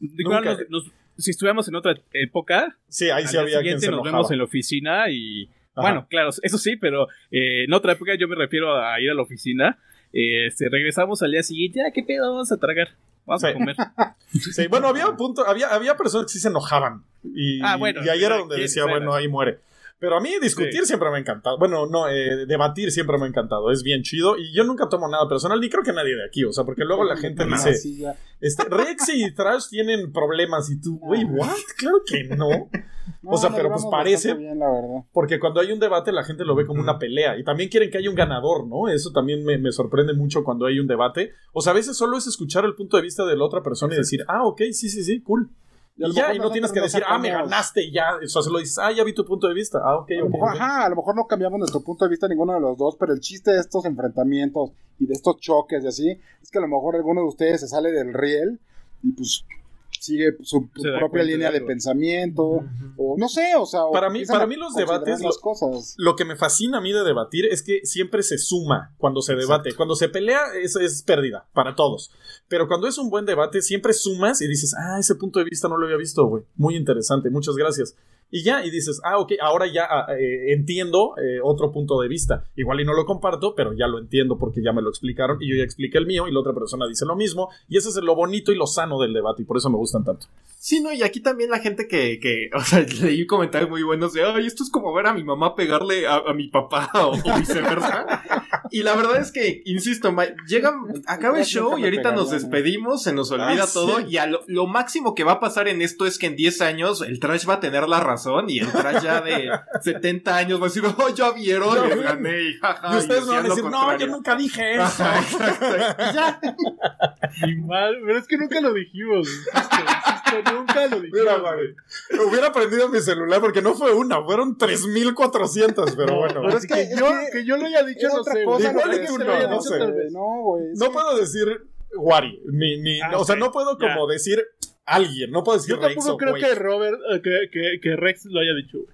Nunca. igual nos- nos- si estuviéramos en otra época, Sí, ahí sí había quien se nos enojaba. vemos en la oficina y Ajá. bueno, claro, eso sí, pero eh, en otra época yo me refiero a ir a la oficina. eh, este, regresamos al día siguiente, ah, ¿qué pedo? Vamos a tragar, vamos Sí. a comer. Sí, bueno, había un punto, había, había personas que sí se enojaban. Y, Ah, bueno, y ahí era donde decía, bueno, ahí muere. Pero a mí discutir siempre me ha encantado. Bueno, no, eh, debatir siempre me ha encantado. Es bien chido. Y yo nunca tomo nada personal, ni creo que nadie de aquí. O sea, porque luego la gente Ah, dice, sí, este, Rex y Trash tienen problemas. Y tú, güey, ¿what? Claro que no. No, O sea, pero pues parece- bien, la. Porque cuando hay un debate, la gente lo ve como una pelea. Y también quieren que haya un ganador, ¿no? Eso también me, me sorprende mucho cuando hay un debate. O sea, a veces solo es escuchar el punto de vista de la otra persona y decir, ah, ok, sí, sí, sí, cool. Y a Y lo ya, mejor y no tienes que decir, ah, me ganaste y ya. O sea, se lo dices, ah, ya vi tu punto de vista. Ah, ok, A lo mejor, ajá, a lo mejor no cambiamos nuestro punto de vista ninguno de los dos, pero el chiste de estos enfrentamientos y de estos choques y así, es que a lo mejor alguno de ustedes se sale del riel y pues sigue su propia línea de pensamiento, o no sé, o sea, Para mí- para mí los debates las lo- cosas. Lo que me fascina a mí de debatir es que siempre se suma cuando se debate. Cuando se pelea es, es pérdida para todos. Pero cuando es un buen debate, siempre sumas y dices, ah, ese punto de vista no lo había visto, güey. Muy interesante, muchas gracias. Y ya, y dices, ah, ok, ahora ya ah, eh, entiendo eh, otro punto de vista. Igual y no lo comparto, pero ya lo entiendo porque ya me lo explicaron y yo ya expliqué el mío y la otra persona dice lo mismo. Y ese es lo bonito y lo sano del debate y por eso me gustan tanto. Sí, no, y aquí también la gente que, que o sea, leí comentarios muy buenos de, ay, esto es como ver a mi mamá pegarle a, a mi papá o, o viceversa. y la verdad es que, insisto, ma- llega, acaba el show y ahorita nos ¿no? despedimos, se nos olvida Ah, sí. todo y a lo, lo máximo que va a pasar en esto es que en 10 años el trash va a tener la razón y el trash ya de 70 años va a decir, oh, ya vieron, les ven. gané y jaja. y ustedes me van a decir, no, yo contrario". nunca dije eso. Ajá, exacto. Y ya. Ni mal, pero es que nunca lo dijimos. nunca lo dije. Mira, güey. Hubiera prendido mi celular porque no fue una, fueron 3400, pero bueno. Pero es que, que- yo, que yo lo haya dicho, no otra sé. cosa. Igual que tú no, no sé. No, güey. es No que- puedo decir Wari, ni, ni, Ah, o sea, no puedo como decir alguien, no puedo decir Yo Rex tampoco o creo güey. que Robert, eh, que, que, que Rex lo haya dicho. güey.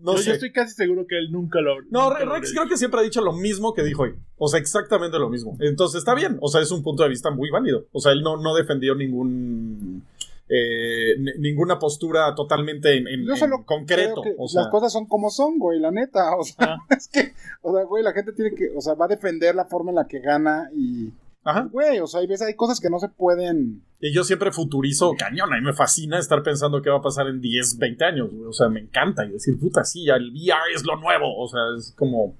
No yo, sé. yo estoy casi seguro que él nunca lo No, nunca Re- lo Rex creo que siempre ha dicho lo mismo que dijo hoy. O sea, exactamente lo mismo. Entonces está bien. O sea, es un punto de vista muy válido. O sea, él no, no defendió ningún. Eh, ni- ninguna postura totalmente en, en- Yo solo en concreto. creo que O sea, las cosas son como son, güey, la neta. O sea, Ah. es que, o sea, güey, la gente tiene que, o sea, va a defender la forma en la que gana y, ajá. güey, o sea, hay veces hay cosas que no se pueden. Y yo siempre futurizo cañón. A mí me fascina estar pensando qué va a pasar en 10, 20 años. güey. O sea, me encanta. Y decir, puta, sí, ya el VR es lo nuevo. O sea, es como.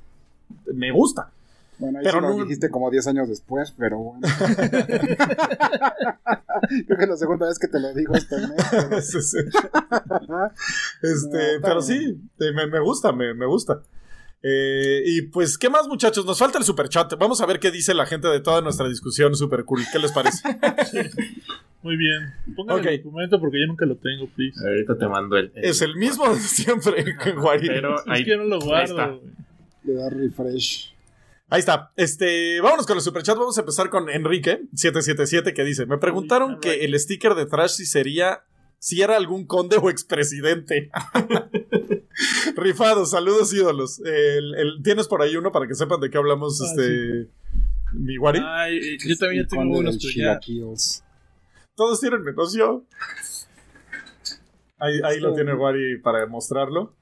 Me gusta. Bueno, ahí Pero sí lo no- dijiste como 10 años después, pero bueno. Creo que es la segunda vez que te lo digo este mes. pero- Sí. Este, No, pero sí, me, me gusta, me, me gusta. Eh, y pues, ¿qué más, muchachos? Nos falta el super chat. Vamos a ver qué dice la gente de toda nuestra discusión. Super cool. ¿Qué les parece? Muy bien. Póngale Ok. el documento porque yo nunca lo tengo, please. Ahorita te mando el. el- es el mismo de siempre que. Pero Es ahí, que yo no lo guardo. Le da refresh. Ahí está. Este, vámonos con el super chat. Vamos a empezar con Enrique777 que dice: Me preguntaron Uy, que el sticker de Trash si sería. Si era algún conde o expresidente. Rifado, saludos ídolos. El- el- ¿Tienes por ahí uno para que sepan de qué hablamos, Ah, este. Mi? Ay, eh, yo también ya tengo unos, del pero ya. Chilaquiles. Todos tienen menos yo. Ahí, ahí lo tiene Wari para mostrarlo.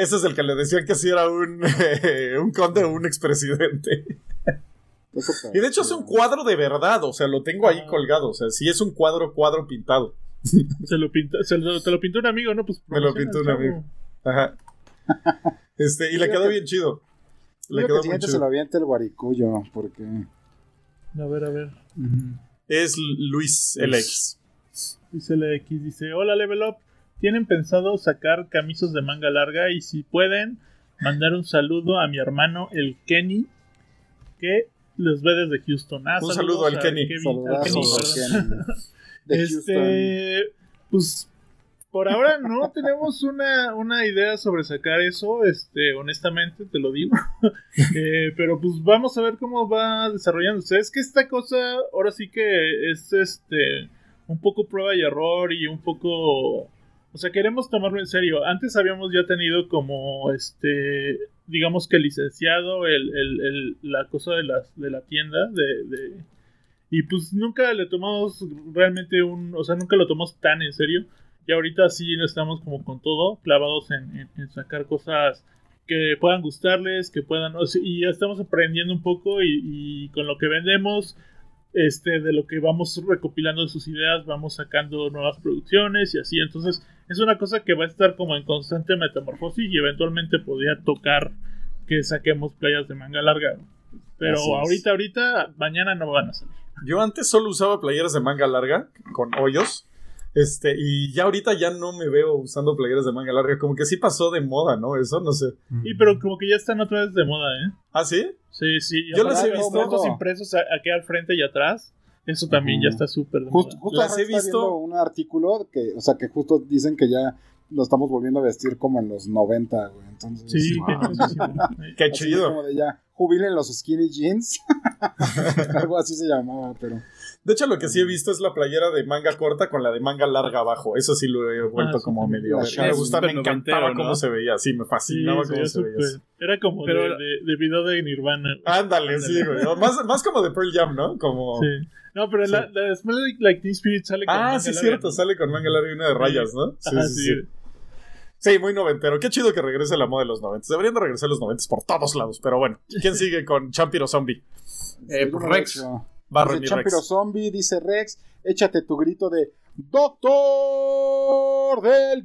Ese es el que le decían que si era un, un conde o un expresidente. Y de hecho es un cuadro de verdad, o sea, lo tengo ahí Ah. colgado. O sea, sí es un cuadro, cuadro pintado. Se lo pinta, se lo, te lo pintó un amigo, ¿no? Pues Me lo pintó un chavo. amigo. Ajá. Este, y le quedó que- bien chido. Le que quedó muy siguiente se chido. lo avienta el guaricuyo, porque. A ver, a ver. Es Luis el ex. Dice el X, dice, hola Level Up, ¿tienen pensado sacar camisas de manga larga? Y si pueden, mandar un saludo a mi hermano el Kenny, que los ve desde Houston. Ah, Un saludo al a Kenny. Kevin- al de Houston. Este, pues por ahora no tenemos una, una idea sobre sacar eso, este, honestamente te lo digo. Eh, pero pues vamos a ver cómo va desarrollándose. Es que esta cosa ahora sí que es este un poco prueba y error y un poco o sea, queremos tomarlo en serio. Antes habíamos ya tenido como este digamos que licenciado el, el- el- la cosa de la, de la tienda de, de- y pues nunca le tomamos realmente un, o sea, nunca lo tomamos tan en serio. Y ahorita sí estamos como con todo, clavados en, en- sacar cosas que puedan gustarles, que puedan, y ya estamos aprendiendo un poco y, y con lo que vendemos, este, de lo que vamos recopilando de sus ideas, vamos sacando nuevas producciones y así. Entonces, es una cosa que va a estar como en constante metamorfosis y eventualmente podría tocar que saquemos playas de manga larga. Pero Así es. ahorita, ahorita, mañana no van a salir. Yo antes solo usaba playeras de manga larga con hoyos. Este, y ya ahorita ya no me veo usando playeras de manga larga. Como que sí pasó de moda, ¿no? Eso no sé. Y pero como que ya están otra vez de moda, ¿eh? ¿Ah, sí? Sí, sí. Yo las he visto. impresos aquí al frente y atrás. Eso también ya está súper de Justo, he visto- viendo un artículo que, o sea, que justo dicen que ya lo estamos volviendo a vestir como en los 90, güey. Entonces, Sí, wow. Qué Así chido. como de ya, jubilen los skinny jeans. Algo así se llamaba, pero. De hecho, lo que sí he visto es la playera de manga corta con la de manga larga abajo. Eso sí lo he vuelto sí, como medio. Me Sharp gusta, me encantaba cómo se veía. Sí, me fascinaba cómo se veía. Era como Pero- de, de, de video de Nirvana. Ándale, sí, güey. O Más, más como de Pearl Jam, ¿no? Como. Sí. No, pero Sí. la, la Smell Like, Like Teen Spirit sale con Ah, manga sí, larga, cierto. ¿no? Sale con manga larga y una de rayas, ¿no? Sí, Ajá, sí, sí. sí. Sí, muy noventero. Qué chido que regrese la moda de los noventas. Deberían de regresar los noventas por todos lados. Pero bueno, ¿quién sigue con Champiro Zombie? Eh, pues Rex. hecho. Barro Dice Champiro Rex. Zombie, dice Rex, échate tu grito de Doctor del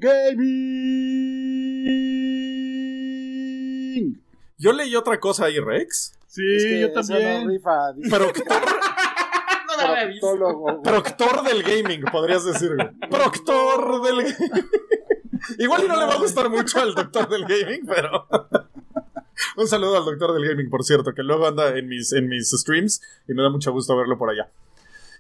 Gaming. Yo leí otra cosa ahí, Rex. Sí, Es que yo esa no también. rifa, dice Proctor, proctólogo. proctor del gaming, podrías decir. Proctor del gaming. Igual y no le va a gustar mucho al doctor del gaming, pero. Un saludo al doctor del gaming, por cierto, que luego anda en mis, en mis streams y me da mucho gusto verlo por allá.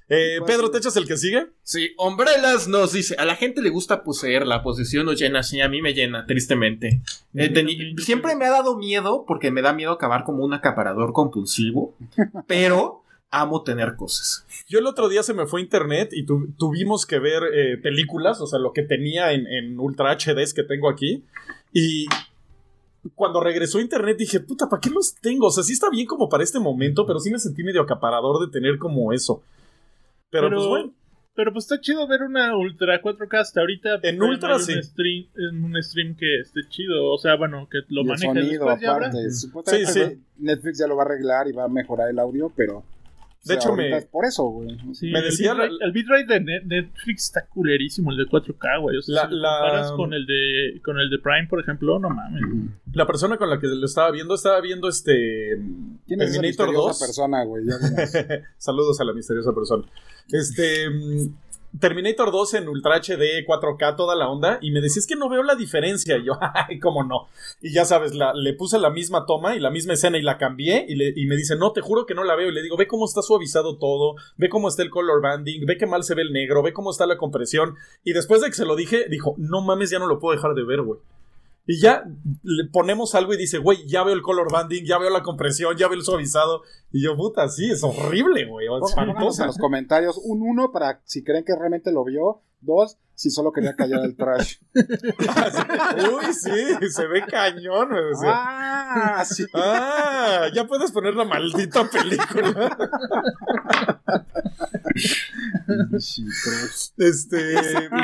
Eh, Pedro. ¿te echas el que sigue? Sí, Hombrelas nos dice, a la gente le gusta poseer, la posesión nos llena, sí, a mí me llena, tristemente. Eh, teni- siempre me ha dado miedo, porque me da miedo acabar como un acaparador compulsivo, pero amo tener cosas. Yo el otro día se me fue internet y tu- tuvimos que ver eh, películas, o sea, lo que tenía en, en Ultra HDs que tengo aquí. Y cuando regresó internet dije, puta, ¿para qué los tengo? O sea, sí está bien como para este momento, pero sí me sentí medio acaparador de tener como eso. Pero, pues bueno. Pero pues está chido ver una Ultra 4K hasta ahorita. En Ultra, sí. Un stream, en un stream que esté chido. O sea, bueno, que lo maneje sonido aparte. Sí, sí. Netflix ya lo va a arreglar y va a mejorar el audio, pero. De hecho, me- es por eso, güey. Sí, Me el decía el bitrate de Net- Netflix está culerísimo, el de 4K, güey. O sea, La- si lo la- comparas con el de con el de Prime, por ejemplo, no mames. La persona con la que lo estaba viendo, estaba viendo este. ¿Quién es esa Terminator misteriosa 2. persona, güey? Saludos a la misteriosa persona. Este. Terminator 2 en Ultra HD, 4K, toda la onda. Y me decía, es que no veo la diferencia. Y yo, ay, cómo no. Y ya sabes, la- le puse la misma toma y la misma escena y la cambié. Y, y me dice, no, te juro que no la veo. Y le digo, ve cómo está suavizado todo. Ve cómo está el color banding. Ve qué mal se ve el negro. Ve cómo está la compresión. Y después de que se lo dije, dijo, no mames, ya no lo puedo dejar de ver, güey. Y ya le ponemos algo y dice, güey, ya veo el color banding, ya veo la compresión, ya veo el suavizado. Y yo, puta, sí, es horrible, güey. En los comentarios un uno para si creen que realmente lo vio. Dos, si solo quería callar el trash. Uy, sí, se ve cañón. o sea. ah, sí. Ah, ya puedes poner la maldita película. Este.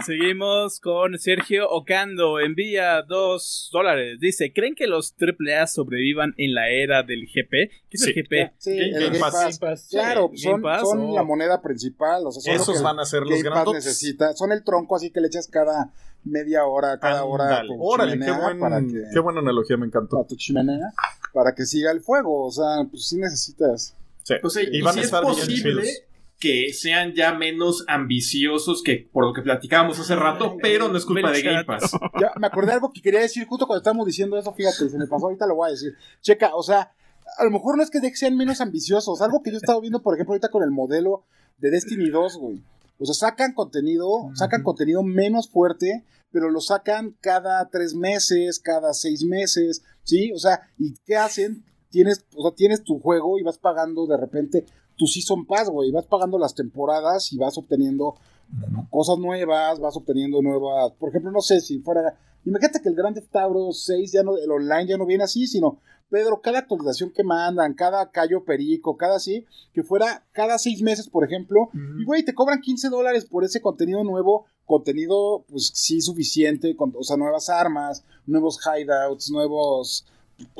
Seguimos con Sergio Ocando. Envía dos dólares. Dice: ¿Creen que los AAA sobrevivan en la era del GP? ¿Qué es Sí. el GP? Sí, Game- el Game Game Pass. Pass. Game Pass. Claro, Sí, son, Game Pass, son la moneda principal. O sea, son Esos que van a ser los Game grandotes. necesita. Son el tronco así que le echas cada media hora, cada hora. Órale, qué, buen- para que, qué buena analogía, me encantó. para tu chimenea para que siga el fuego. O sea, pues sí necesitas. Sí. O sea, Y van si a es estar bien posible que sean ya menos ambiciosos que por lo que platicábamos hace rato, pero no es culpa de Game Pass. Ya, me acordé de algo que quería decir justo cuando estábamos diciendo eso, fíjate, se me pasó, ahorita lo voy a decir. Checa, o sea, a lo mejor no es que sean menos ambiciosos, algo que yo he estado viendo, por ejemplo, ahorita con el modelo de Destiny 2, güey. O sea, sacan contenido, sacan contenido menos fuerte, pero lo sacan cada tres meses, cada seis meses, ¿sí? O sea, ¿y qué hacen? Tienes, o sea, tienes tu juego y vas pagando de repente tu Season Pass, güey, vas pagando las temporadas y vas obteniendo cosas nuevas, vas obteniendo nuevas, por ejemplo, no sé si fuera, imagínate que el Grand Theft Auto 6 ya no, el online ya no viene así, sino, Pedro, cada actualización que mandan, cada callo perico, cada así, que fuera cada seis meses, por ejemplo, y güey, te cobran 15 dólares por ese contenido nuevo, contenido, pues sí, suficiente, con, o sea, nuevas armas, nuevos hideouts, nuevos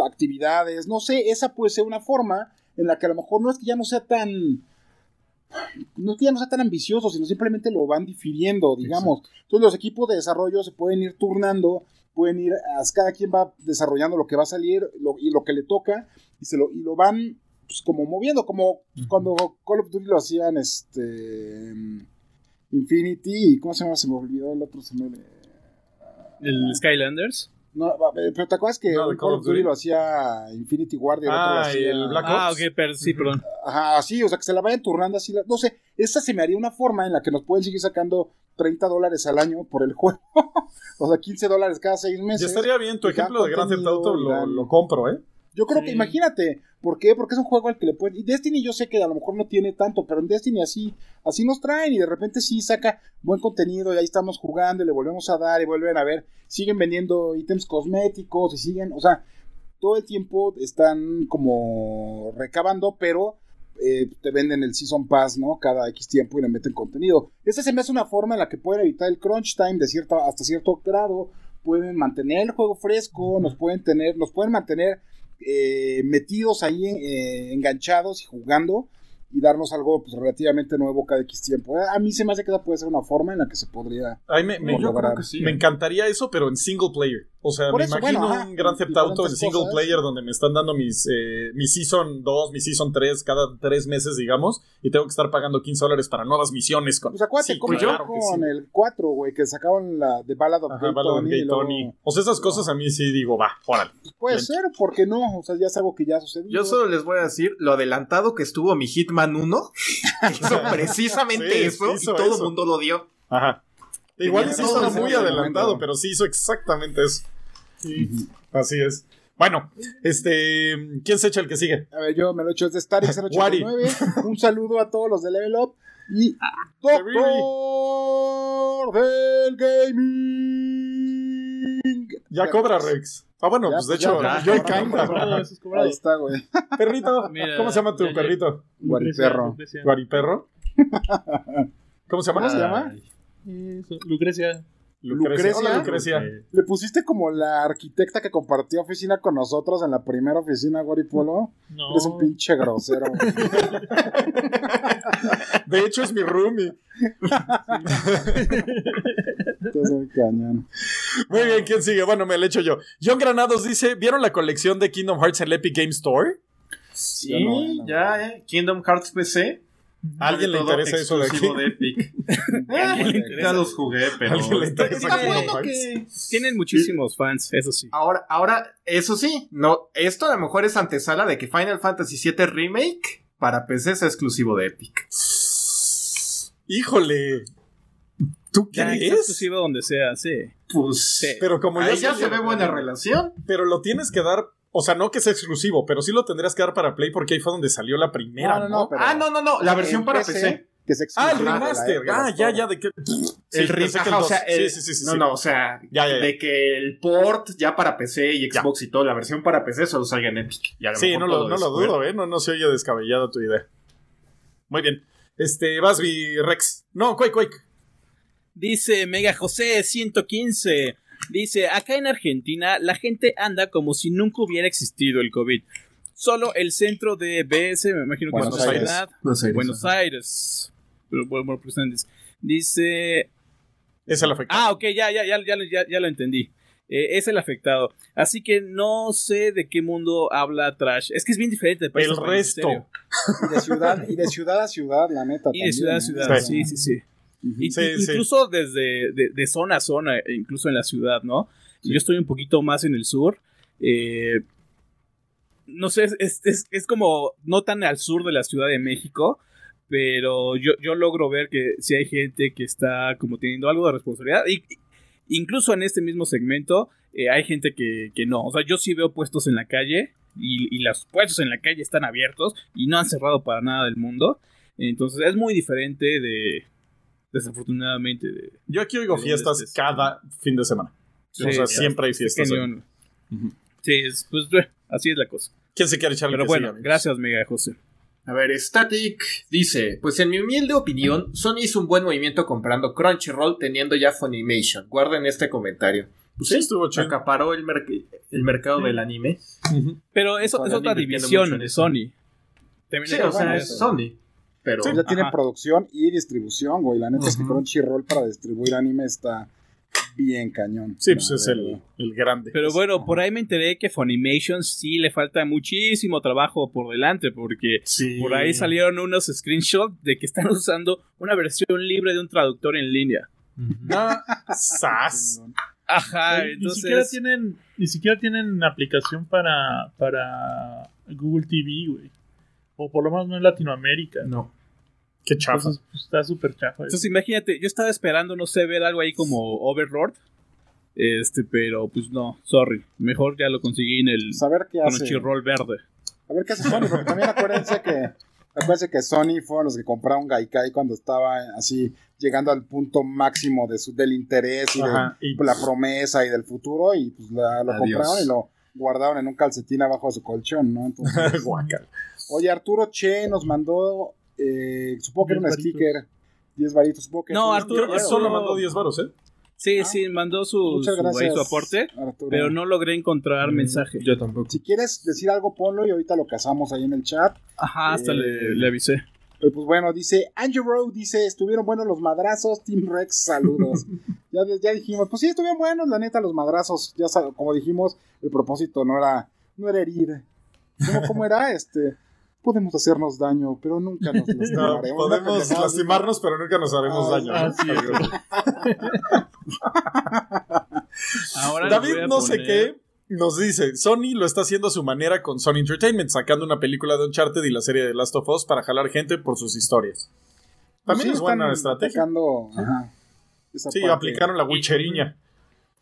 actividades, no sé, esa puede ser una forma en la que a lo mejor no es que ya no sea tan no es que ya no sea tan ambicioso, sino simplemente lo van difiriendo, digamos. Entonces los equipos de desarrollo se pueden ir turnando, pueden ir, a- cada quien va desarrollando lo que va a salir lo- y lo que le toca, y, se lo, y lo van pues, como moviendo, como pues, cuando Call of Duty lo hacían este Infinity, y ¿cómo se llama? Se me olvidó el otro, se me... ¿El Skylanders? No, eh, pero te acuerdas que No, Call of Duty lo hacía Infinity Ward y el otro lo Ah, hacía... el Black Ah, Ops. ok, pero sí, perdón. Ajá, sí, o sea, que se la vayan turnando así. la- no sé, esta se me haría una forma en la que nos pueden seguir sacando 30 dólares al año por el juego. o sea, 15 dólares cada seis Ya meses. estaría bien, tu ejemplo de Grand Theft Auto lo, compro, ¿eh? Yo creo que, imagínate, ¿por qué? Porque es un juego al que le pueden... Y Destiny yo sé que a lo mejor no tiene tanto, pero en Destiny así, así nos traen y de repente sí saca buen contenido y ahí estamos jugando y le volvemos a dar y vuelven a ver, siguen vendiendo ítems cosméticos y siguen, o sea, todo el tiempo están como recabando, pero eh, te venden el Season Pass, ¿no? Cada X tiempo y le meten contenido. Esa se me hace una forma en la que pueden evitar el crunch time de cierta, hasta cierto grado, pueden mantener el juego fresco, nos pueden tener, nos pueden mantener eh, metidos ahí, eh, enganchados y jugando y darnos algo pues, relativamente nuevo cada X tiempo. A mí se me hace que esa puede ser una forma en la que se podría... Ay, me encantaría eso, pero en single player. O sea, Por me eso, imagino bueno, ajá, un Grand Theft Auto en single cosas. player donde me están dando mis, eh, mi Season 2, mi Season 3 cada tres meses, digamos, y tengo que estar pagando 15 dólares para nuevas misiones. Con... Pues acuérdate Sí, cómo claro que sí. con el 4, güey, que sacaron la de Ballad of Ajá, Gay Ballad Tony. Gay y luego- Tony. O sea, esas cosas a mí sí digo, va, órale. Puede Bien. ser, ¿por qué no? O sea, ya es algo que ya sucedió. Yo solo les voy a decir lo adelantado que estuvo mi Hitman 1. hizo precisamente Sí, eso hizo y todo el mundo lo dio. Ajá. Igual y sí estaba muy adelantado, momento. pero sí hizo exactamente eso. Así es. Bueno, este. ¿Quién se echa el que sigue? A ver, yo me lo echo desde Wari. 089. Un saludo a todos los de Level Up. Y Doctor del Gaming. Ya cobra Rex. Ah, bueno, Ya, pues de pues ya, hecho, ya, yo. Ahí está, güey. Perrito, Mira, ¿cómo se llama tu ya, ya. perrito? Guariperro. ¿Guariperro? ¿Cómo se llama? ¿Cómo se llama? Eso, Lucrecia. Lucrecia. Hola, Lucrecia. Lucrecia. Le pusiste como la arquitecta que compartió oficina con nosotros en la primera oficina, Guaripolo. No. Eres un pinche grosero. De hecho, es mi roomie. Estás muy cañón. Muy bien, ¿quién sigue? Bueno, me lo echo yo. John Granados dice: ¿Vieron la colección de Kingdom Hearts en el Epic Game Store? Sí, no, no. ya, eh. Kingdom Hearts PC. ¿A alguien le interesa eso de aquí? exclusivo de Epic. ya los jugué, pero. ¿A alguien le interesa está bueno que- Tienen muchísimos fans, eso sí. Ahora, ahora, eso sí, no, esto a lo mejor es antesala de que Final Fantasy VII Remake para PC es exclusivo de Epic. Híjole. ¿Tú crees? exclusivo donde sea, sí. Pues, Sí. Pero como ya, ahí ya salió- se ve buena relación. Pero lo tienes que dar. O sea, no que sea exclusivo, pero sí lo tendrías que dar para Play porque ahí fue donde salió la primera. No, no, no, pero- ah, no, no, no, la versión para PC. Que es Ah, el remaster. Ah, ya, ya, de que. el Sí, que ajá, o sea, el- sí, sí, sí, no, sí. no, o sea, Ya, ya, ya. de que el port ya para PC y Ya. Xbox y todo, la versión para PC solo salga en Epic. Y a lo Sí, mejor no lo, no lo dudo, ¿eh? No, no se oye descabellada tu idea. Muy bien. Este, Basby Rex. No, Quake, Quake. Dice Mega José 115. Dice, acá en Argentina la gente anda como si nunca hubiera existido el COVID. Solo el centro de BS, me imagino que Buenos es la Aires. ciudad, Buenos Aires, Buenos. Aires. Pero, bueno, bueno, pues. Dice, Es el afectado. Ah, ok, ya, ya, ya, ya, lo- ya, ya lo entendí. Eh, es el afectado. Así que no sé de qué mundo habla Trash. Es que es bien diferente de país el resto. de ciudad, y de ciudad a ciudad, la neta. Y de ciudad a ¿no? ciudad. Sí. Sí, sí, sí. Y- Sí, sí. incluso desde de, de zona a zona, e incluso en la ciudad, ¿no? Yo estoy un poquito más en el sur. eh, no sé, es, es- es- es como no tan al sur de la Ciudad de México, pero yo, yo logro ver que si hay gente que está como teniendo algo de responsabilidad. Y, incluso en este mismo segmento eh, hay gente que, que no. O sea, yo sí veo puestos en la calle y, y los puestos en la calle están abiertos y no han cerrado para nada del mundo. Entonces es muy diferente de, desafortunadamente, de, Yo aquí oigo ¿De dónde fiestas estés? cada fin de semana. Sí, o sea, ya, siempre hay fiestas. ahí. Sí, es- pues así es la cosa. ¿Quién se quiere echar Pero que bueno, gracias, Mega José. A ver, Static dice, pues en mi humilde opinión, Sony hizo un buen movimiento comprando Crunchyroll teniendo ya Funimation. Guarden este comentario. Pues Sí, estuvo chido. acaparó el, merc- el mercado del anime. Pero eso es otra división de. Sony. También Sí, o sea, es. Sony. Pero Ya tiene Ajá. producción y distribución, güey. La neta es que. Crunchyroll para distribuir anime está bien cañón. Sí, pues es el, el grande. Pero bueno, por ahí me enteré que Funimation sí le falta muchísimo trabajo por delante, porque sí. por ahí salieron unos screenshots de que están usando una versión libre de un traductor en línea. Ah, sas. Ajá, Ni siquiera entonces... tienen, ni siquiera tienen aplicación para, para Google TV, güey. O por lo menos no en Latinoamérica. No. Qué chafa. Entonces, pues, está súper chafa. eso. Entonces imagínate, yo estaba esperando, no sé, ver algo ahí como Overlord. Este, pero pues no, sorry. Mejor ya lo conseguí en el Pues a ver qué hace. Crunchyroll verde. A ver qué hace Sony, porque también acuérdense que acuérdense que Sony fueron los que compraron Gaikai cuando estaba así llegando al punto máximo de su, del interés y de y- la promesa y del futuro y pues la- lo Adiós. compraron y lo guardaron en un calcetín abajo de su colchón, ¿no? Entonces. Oye, Arturo Che nos mandó, eh, supongo que era un 10 varitos. sticker, 10 varitos, supongo que No, Arturo- solo mandó 10 varos, ¿eh? Sí, Ah, sí, mandó su, Muchas su, gracias. su aporte, Arturo. pero no logré encontrar Mm, mensaje. Yo tampoco. Si quieres decir algo, ponlo y ahorita lo casamos ahí en el chat. Ajá, hasta Eh, le, le avisé. Pero pues bueno, dice Andrew Rowe, dice, estuvieron buenos los madrazos, Team Rex, saludos. ya, ya dijimos, pues sí, estuvieron buenos, la neta, los madrazos. Ya como dijimos, el propósito no era, no era herir. ¿Cómo, cómo era? Este, podemos hacernos daño, pero nunca nos No, lastimaremos. podemos pendejada así. lastimarnos, pero nunca nos haremos Ah, daño. así es. Ahora les David no sé qué nos dice, Sony lo está haciendo a su manera con Sony Entertainment, sacando una película de Uncharted y la serie de Last of Us para jalar gente por sus historias. Pues También sí, es buena están estrategia. atacando, ajá, esa Sí, parte. aplicaron la witcheriña.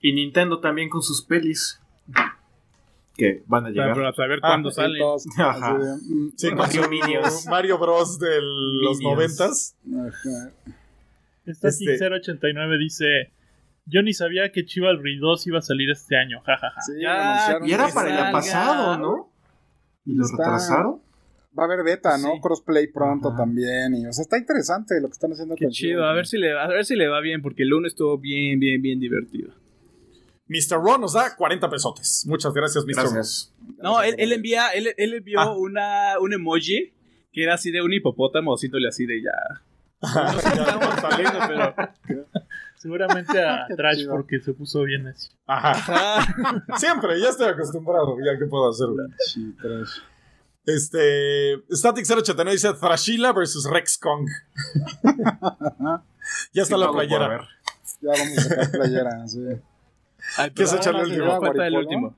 Y Nintendo también con sus pelis. Que van a llegar. para saber Ah, cuándo sale. todos, Ajá. mm, Sí, Mario. Mario Bros de los noventas. ajá. Static Este- 089 dice: Yo ni sabía que Chivalry 2 iba a salir este año, jajaja. Sí, Ya, lo anunciaron Y era para el pasado, ¿no? ¿Y lo Está- retrasaron? Va a haber beta, ¿no? Sí. Crossplay pronto Ajá. también. Y, o sea, está interesante lo que están haciendo Qué con chido, a ver si le a ver si le va bien porque el lunes estuvo bien bien bien divertido. Mr. Ron nos da 40 pesotes. Muchas gracias, Mr. Gracias. No, él, él envía él, él envió Ah. una un emoji que era así de un hipopótamo haciéndole así de ya. Ron. No sé qué estamos saliendo, pero Seguramente a Trash porque se puso bien así. Ajá. Ah, Siempre, ya estoy acostumbrado. Ya que puedo hacer. Sí, trash. Este. Static 089 dice Thrashila versus Rex Kong. ya está Sí, la playera. Ya vamos a sacar playera, sí. Ay, ¿Quieres echarle ahora el último? nos falta el Guaripolo? último.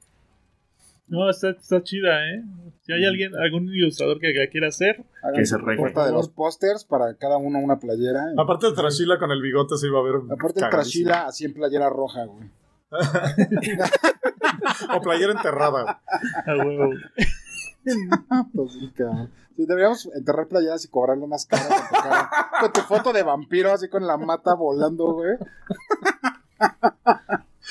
No, está, está chida, ¿eh? Si hay alguien, algún ilustrador que la quiera hacer, Hagan Que se puerta de los pósters para cada uno una playera. Aparte de Thrashila con el bigote se iba a ver. Aparte el. Trashila así en playera roja, güey. O playera enterrada. a huevo. Pues sí, cabrón. Sí, deberíamos enterrar playeras y cobrarle más caras con tu cara. Con tu foto de vampiro así con la mata volando, güey.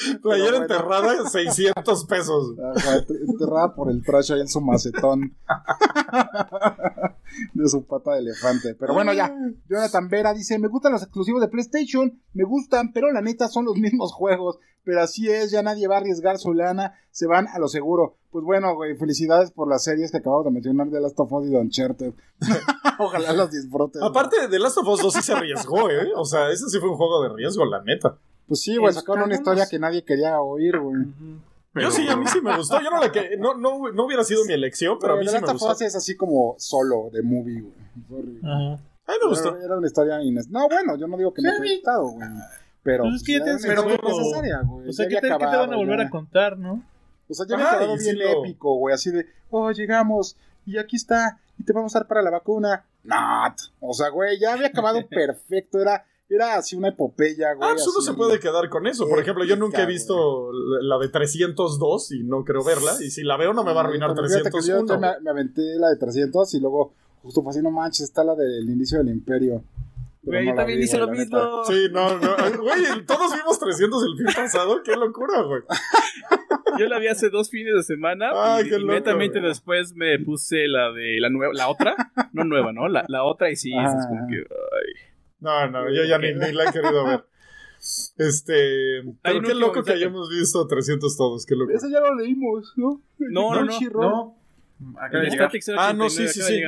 Playera bueno. enterrada, 600 pesos. Ajá, enterrada por el trash ahí en su macetón. de su pata de elefante. Pero bueno, ya. Jonathan Vera dice: Me gustan los exclusivos de PlayStation. Me gustan, pero la neta son los mismos juegos. Pero así es, ya nadie va a arriesgar su lana. Se van a lo seguro. Pues bueno, güey, felicidades por las series que acabamos de mencionar de Last of Us y de Uncharted. Ojalá las disfrutes. Aparte de Last of Us 2 sí se arriesgó, ¿eh? O sea, ese sí fue un juego de riesgo, la neta. Pues sí, güey, sacaron una historia que nadie quería oír, güey. Yo sí, a mí sí me gustó. Yo no la que. No, no, no hubiera sido mi elección, pero a mí sí me gustó. Us es así como solo de movie, güey. Ajá. A mí me gustó. Era, era una historia ines... No, bueno, yo no digo que no haya gustado, güey. Pero. Pues es que ya era tienes una el historia juego. necesaria, güey. O sea, ¿qué te, había qué te van a volver ya. a contar, no? O sea, ya había quedado sí bien lo- épico, güey. Así de, oh, llegamos y aquí está y te vamos a dar para la vacuna. Not. O sea, güey, ya había acabado perfecto. Era, era así una epopeya, güey. Ah, pues uno se puede quedar con eso. Por ejemplo, yo nunca he visto la la de 302 y no creo verla. Y si la veo, no me va a arruinar Pero fíjate que yo 301. me, me aventé la de 300 y luego justo fue así, no manches, está la del inicio del imperio. Güey, no también vi, hice güey, lo neta. mismo. Sí, no, no. Güey, todos vimos 300 el fin pasado. Qué locura, güey. Yo la vi hace dos fines de semana Ay, y qué loco, inmediatamente güey. después me puse la de la nueva, la otra, no nueva, ¿no? La, la otra y sí, Ajá, es como que, ay. No, no, yo ya ni, ni la he querido ver. Este. Pero un qué loco que hayamos visto 300 todos. Qué loco. Ese ya lo leímos, ¿no? No, no, no. Crunchyroll. No. Acaba de El llegar. Ah, no, sí, 089 sí, sí.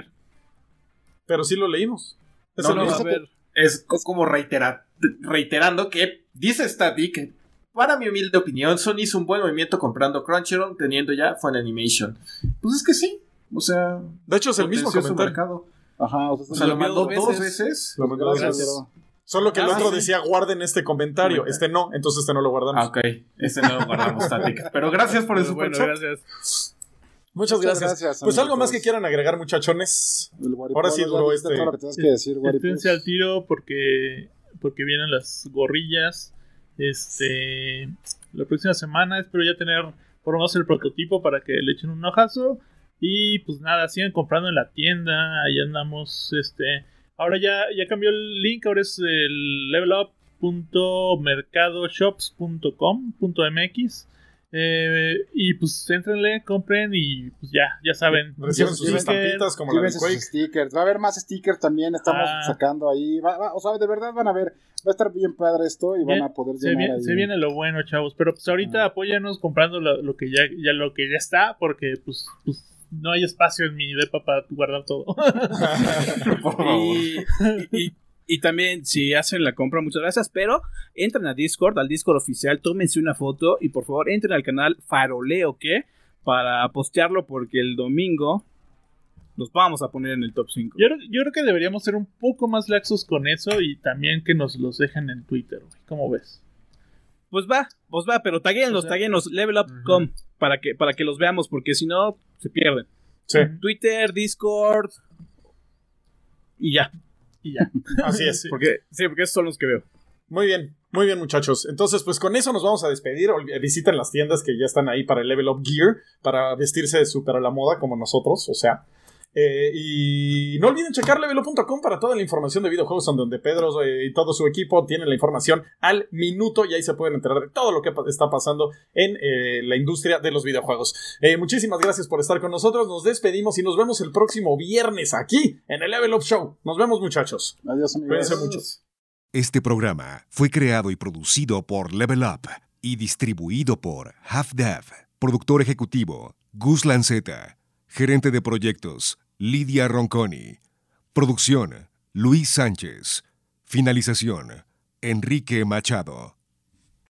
Pero sí lo leímos. Es No, no, a ver. Es co- como reitera- reiterando que dice Static que para mi humilde opinión, Sony hizo un buen movimiento comprando Crunchyroll teniendo ya Fun Animation. Pues es que sí. O sea, De hecho, es el mismo comentario. mercado. Ajá, o sea, O sea, lo envió mandó dos dos veces. veces. Lo mandó dos veces. Solo que el Ah, otro sí. decía guarden este comentario. Este no, entonces este no lo guardamos. Ah, ok. Este no lo guardamos, Static. Pero gracias por el bueno, superchat. gracias. Muchas, Muchas gracias. gracias, Pues algo más que quieran agregar, muchachones. Ahora sí duró este- todo lo que tenías que decir, Guaripolo. Esténse al tiro porque, porque vienen las gorrillas. Este, la próxima semana espero ya tener por lo menos el prototipo para que le echen un ojazo. Y pues nada, sigan comprando en la tienda. Ahí andamos. Este, ahora ya, ya cambió el link. Ahora es el levelup.mercadoshops.com.mx. Eh, y pues entrenle, compren y pues ya, ya saben. Reciben sus estampitas como la de sus stickers. Va a haber más stickers también. Estamos Ah. sacando ahí. Va- va- o sea, de verdad van a ver. Va a estar bien padre esto y van a poder Se llenar viene, ahí. se viene lo bueno, chavos. Pero pues ahorita Ah. apóyanos comprando lo, lo que ya, ya lo que ya está, porque pues, pues no hay espacio en mi depa para guardar todo. Por favor. Y, y- y también, si hacen la compra, muchas gracias. Pero entren a Discord, al Discord oficial, tómense una foto y por favor entren al canal Faroleo que para postearlo porque el domingo los vamos a poner en el top 5. Yo, creo- yo creo que deberíamos ser un poco más laxos con eso y también que nos los dejen en Twitter, güey. ¿Cómo ves? Pues va, pues va, pero taguenlos, O sea- taguenlos, levelup.com para que, para que los veamos porque si no, se pierden. Sí, Twitter, Discord y ya. Y ya. así es. Porque, sí, porque esos son los que veo. Muy bien, muy bien, muchachos. Entonces, pues con eso nos vamos a despedir. Ol- Visiten las tiendas que ya están ahí para el Level Up Gear, para vestirse de súper a la moda como nosotros, o sea. Eh, y no olviden checar levelup.com para toda la información de videojuegos, en donde Pedro eh, y todo su equipo tienen la información al minuto y ahí se pueden enterar de todo lo que pa- está pasando en eh, la industria de los videojuegos. Eh, muchísimas gracias por estar con nosotros. Nos despedimos y nos vemos el próximo viernes aquí en el Level Up Show. Nos vemos, muchachos. Adiós, amigos. Cuídense mucho. Este programa fue creado y producido por Level Up y distribuido por Half Dev. Productor ejecutivo, Gus Lanceta. Gerente de proyectos, Lidia Ronconi. Producción, Luis Sánchez. Finalización, Enrique Machado.